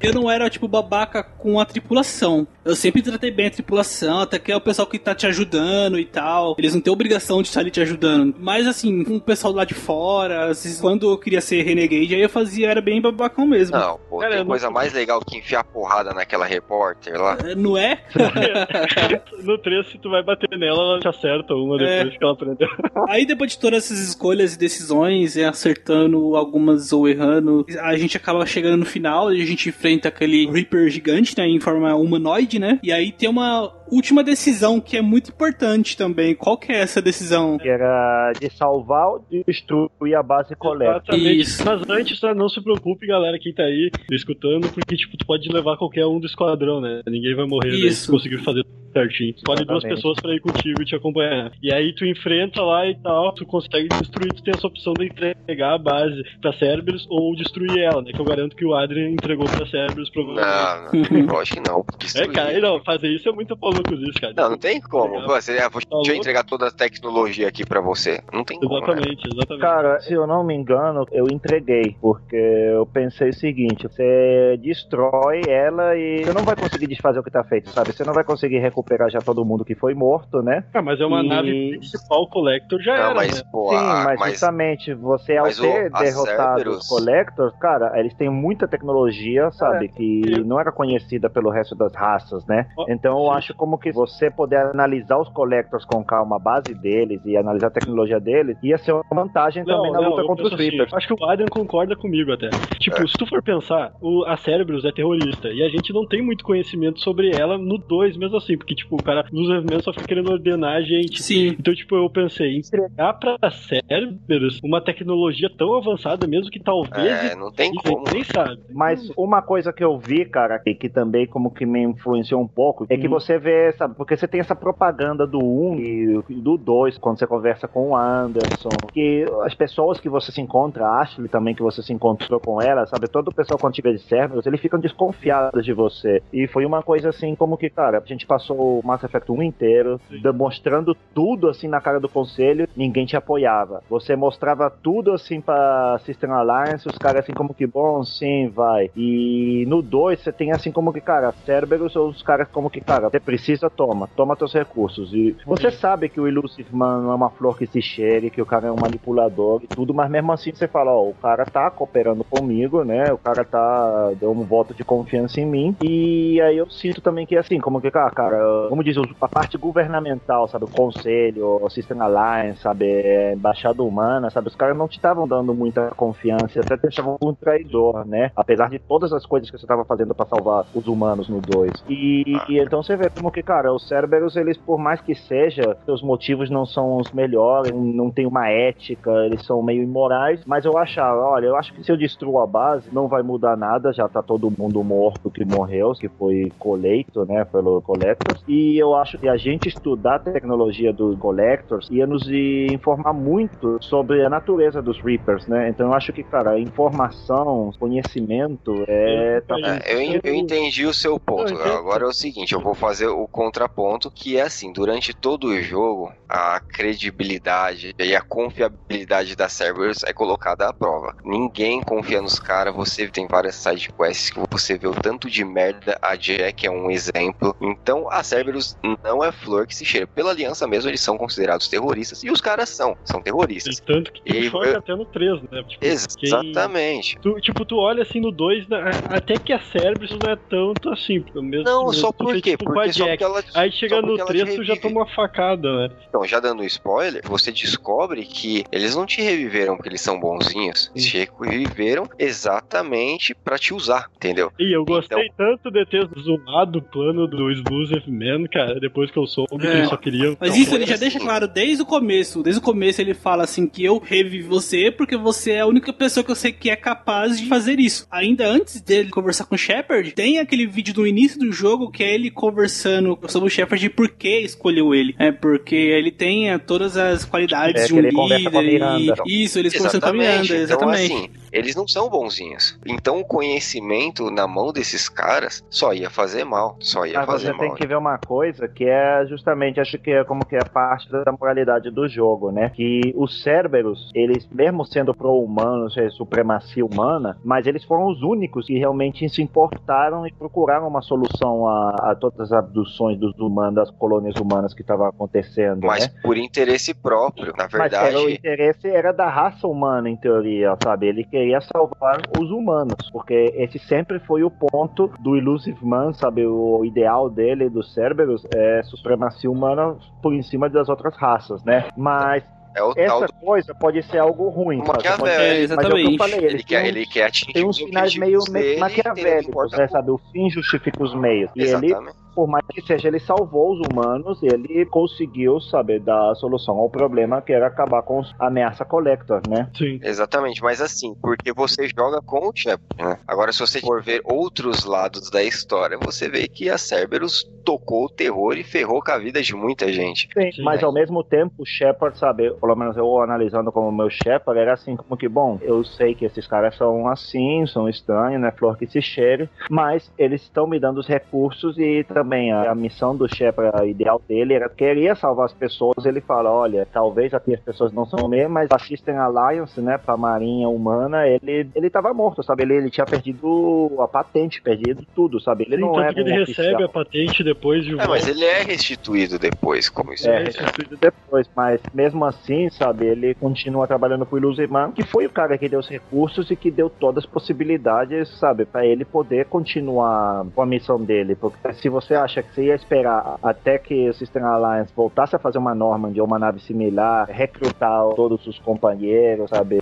Eu não era, tipo, babaca com a tripulação. Eu sempre tratei bem a tripulação, até que é o pessoal que tá te ajudando e tal. Eles não têm obrigação de estar ali te ajudando. Mas, assim, com o pessoal lá de fora, às vezes, quando eu queria ser renegade, aí eu fazia, era bem babacão mesmo.
Não, pô, tem coisa mais legal que enfiar porrada naquela repórter lá.
Não é? *laughs*
no 3, se tu vai bater nela, ela te acerta uma
É.
depois que ela aprendeu. *laughs*
Aí depois de todas essas escolhas e decisões, e acertando algumas ou errando, a gente acaba chegando no final e a gente enfrenta aquele Reaper gigante, né, em forma humanoide, né? E aí tem uma última decisão que é muito importante também. Qual que é essa decisão?
Que era de salvar ou de destruir a base coleta.
Exatamente. Mas antes, tá, não se preocupe, galera, quem tá aí escutando, porque, tipo, tu pode levar qualquer um do esquadrão, né? Ninguém vai morrer né,
Isso.
se conseguir fazer tudo certinho. Escolhe duas pessoas pra ir contigo e te acompanhar. E aí tu enfrenta lá e tal, tu consegue destruir, tu tem essa opção de entregar a base pra Cerberus ou destruir ela, né? Que eu garanto que o Adrian entregou pra Cerberus provavelmente.
Não, não, *laughs* lógico que não.
É, cara, não, fazer isso é muito cu disso, cara.
Não, não tem como. Você, ah, vou, deixa eu entregar toda a tecnologia aqui pra você. Não tem como. né?
Exatamente, exatamente.
Cara, se eu não me engano, eu entreguei, porque eu pensei o seguinte: você destrói ela e você não vai conseguir desfazer o que tá feito, sabe? Você não vai conseguir recuperar já todo mundo que foi morto, né?
Ah, mas é uma
E-
nave principal, Collector já
Não,
era,
mas,
né?
pô,
Sim,
a-
mas,
mas-
justamente você ao
o-
ter
a
derrotado
Cerberus-
os Collectors, cara, eles têm muita tecnologia, sabe, que não era conhecida pelo resto das raças, né? Então eu acho como que você poder analisar os Collectors com calma, a base deles e analisar a tecnologia deles, ia ser uma vantagem também na luta
eu
contra os
assim,
Reapers.
acho que o Adrian concorda comigo até. Tipo, se tu for pensar, o, a Cerberus é terrorista e a gente não tem muito conhecimento sobre ela no 2 mesmo assim, porque, tipo, o cara nos eventos só fica querendo ordenar a gente.
Sim.
Então, tipo, eu pensei, entregar pra Cerberus uma tecnologia tão avançada mesmo que talvez.
É, não tem como.
Nem sabe.
Mas uma coisa que eu vi, cara, e que também como que me influenciou um pouco, é que você vê, sabe, porque você tem essa propaganda do 1 e do 2, quando você conversa com o Anderson, que as pessoas que você se encontra, a Ashley também, que você se encontrou com ela, sabe, todo o pessoal quando tiver de Cerberus, eles ficam desconfiados de você. E foi uma coisa assim, como que, cara, a gente passou o Mass Effect 1 inteiro, demonstrando tudo assim na cara do conselho, ninguém te apoiava. Você mostrava tudo assim pra System Alliance, os caras assim como que, bom, sim, vai. E no 2 você tem assim como que, cara, Cerberus ou os caras como que, cara, você precisa, toma, toma teus recursos. E você sabe que o Illusive Man é uma flor que se cheire, que o cara é um manipulador e tudo, mas mesmo assim você fala, ó, o cara tá cooperando comigo, né? O cara tá deu um voto de confiança em mim. E aí eu sinto também que assim, como que, cara, cara como diz, a parte governamental, sabe, o conselho, o System Alliance, sabe, é, embaixada humana, sabe, os caras não te estavam dando muita confiança, até te achavam um traidor, né? Apesar de todas as coisas que você tava fazendo pra salvar os humanos no 2. E, e então você vê como que, cara, os Cerberus, eles, por mais que seja, seus motivos não são os melhores, não tem uma ética, eles são meio imorais, mas eu achava, olha, eu acho que se eu destruo a base, não vai mudar nada, já tá todo mundo morto que morreu, que foi coleito, né, pelo Collectors, e eu acho que a gente estudar a tecnologia dos Collectors ia nos informar muito sobre a natureza dos Reapers, né, então eu acho que, cara, informação, conhecimento, é... tá-
É, eu, en- eu entendi o seu ponto.
Eu.
Agora é o seguinte, eu vou fazer o contraponto, que é assim, durante todo o jogo, a credibilidade e a confiabilidade da Cerberus é colocada à prova. Ninguém confia nos caras, você tem várias side quests que você vê o tanto de merda, a Jack é um exemplo. Então a Cerberus não é flor que se cheira. Pela aliança mesmo, eles são considerados terroristas. E os caras são, são terroristas.
Tanto que
E-
tu choca até no 3, né? Tipo,
Exatamente.
quem- tu, tipo, tu olha assim no 2, né, até que a Cerberus não é tanto assim. Mesmo,
Não,
mesmo
só por quê?
tipo,
Porque só porque ela-
Aí
só
chega no
porque ela te
3, tu já toma uma facada, né?
Então, já dando spoiler, você descobre que eles não te reviveram porque eles são bonzinhos. Eles te reviveram exatamente pra te usar, entendeu?
E eu gostei
Então-
tanto de ter zoado o plano do Exclusive Man, cara, depois que eu soube que
É.
ele só queria.
Mas isso ele já
assim.
deixa claro desde o começo. Desde o começo ele fala assim que eu revivi você porque você é a única pessoa que eu sei que é capaz de fazer isso. Ainda antes dele conversar com o Shepard, tem aquele vídeo no início do jogo que é ele conversando sobre o Shepard e por que escolheu ele. É porque ele tem é, todas as qualidades
É,
de um
ele conversa com a
líder. E... Isso, eles conversando com a Miranda,
Então,
exatamente.
assim, eles não são bonzinhos. Então, o conhecimento na mão desses caras só ia fazer mal. Só ia
Mas
fazer
você
mal.
tem que ver uma coisa que é justamente, acho que é como que é parte da moralidade do jogo, né? Que os Cerberus, eles, mesmo sendo pro-humanos, é, supremacia humana, mas eles foram os únicos que realmente se importaram e procuraram uma solução a, a todas as abduções dos humanos, das colônias humanas que estavam acontecendo,
Mas
né?
por interesse próprio. Na
Mas era, o
verdade,
interesse era da raça humana, em teoria, sabe? Ele queria salvar os humanos, porque esse sempre foi o ponto do Illusive Man, sabe? O ideal dele, do Cerberus, é supremacia humana por em cima das outras raças, né? Mas
é o
essa
tal do
coisa pode ser algo ruim,
Maquiavel.
é o que eu falei,
Ele
eles
quer, ele quer atingir
tem uns finais meio,
ele
maquiavélicos, né? Sabe? O fim justifica os meios. E ele,
Exatamente.
Por mais que seja, ele salvou os humanos e ele conseguiu, sabe, dar a solução ao problema que era acabar com os ameaça Collector, né?
Sim.
Exatamente, mas assim, porque você joga com o Shepard, né? Agora, se você for ver outros lados da história, você vê que a Cerberus tocou o terror e ferrou com a vida de muita gente.
Sim, mas ao mesmo tempo, o Shepard, sabe, pelo menos eu analisando como meu Shepard, era assim, como que, bom, eu sei que esses caras são assim, são estranhos, né, flor que se cheire, mas eles estão me dando os recursos e também a, a missão do Shepard, a ideal dele, era queria salvar as pessoas, ele fala, olha, talvez aqui as pessoas não são mesmo, mas a System Alliance, né, pra marinha humana, ele, ele tava morto, sabe, ele, ele tinha perdido a patente, perdido tudo, sabe, ele
Sim,
não era
que ele
um
recebe
oficial.
a patente depois de
É, mas ele é restituído depois, como isso
É, restituído depois, mas mesmo assim, sabe, ele continua trabalhando pro Ilusiman, que foi o cara que deu os recursos e que deu todas as possibilidades, sabe, pra ele poder continuar com a missão dele. Porque se você acha que você ia esperar até que o System Alliance voltasse a fazer uma norma de uma nave similar, recrutar todos os companheiros, sabe?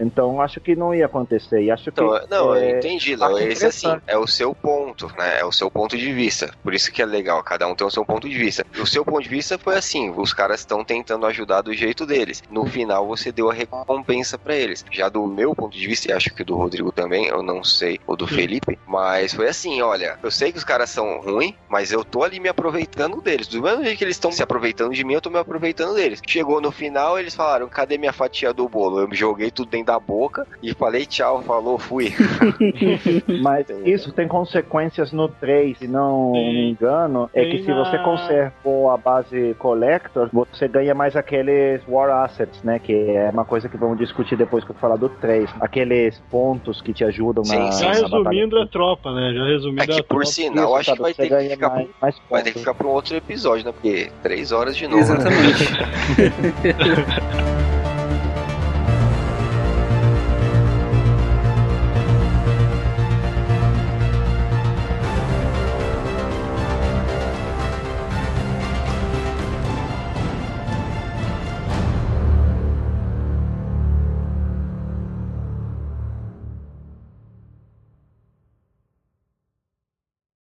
Então acho que não ia acontecer. E acho
Então,
que.
não,
é,
eu entendi, Léo. Esse assim, é o seu ponto, né? É o seu ponto de vista. Por isso que é legal, cada um tem o seu ponto de vista. O seu ponto de vista foi assim: os caras estão tentando ajudar do jeito deles. No final, você deu a recompensa pra eles. Já do meu ponto de vista, e acho que do Rodrigo também, eu não sei, ou do Felipe, mas foi assim: olha, eu sei que os caras são ruins, mas eu tô ali me aproveitando deles. Do mesmo jeito que eles estão se aproveitando de mim, eu tô me aproveitando deles. Chegou no final, eles falaram: cadê minha fatia do bolo? Eu joguei tudo dentro da boca e falei tchau, falou, fui. *laughs*
Mas isso tem consequências no 3, se não me engano, é que se você conservou a base Collector, você ganha mais aqueles War Assets, né? Que é uma coisa que vamos discutir depois que eu falar do 3. Aqueles pontos que te ajudam na,
Já
na batalha.
resumindo a tropa, né? Já resumindo
É que
a
por
tropa.
sinal,
Isso,
acho que vai ter que, ficar
mais-
pra,
mais
vai ter que ficar pra um outro episódio, né? Porque três horas de novo. né?
Exatamente. *laughs*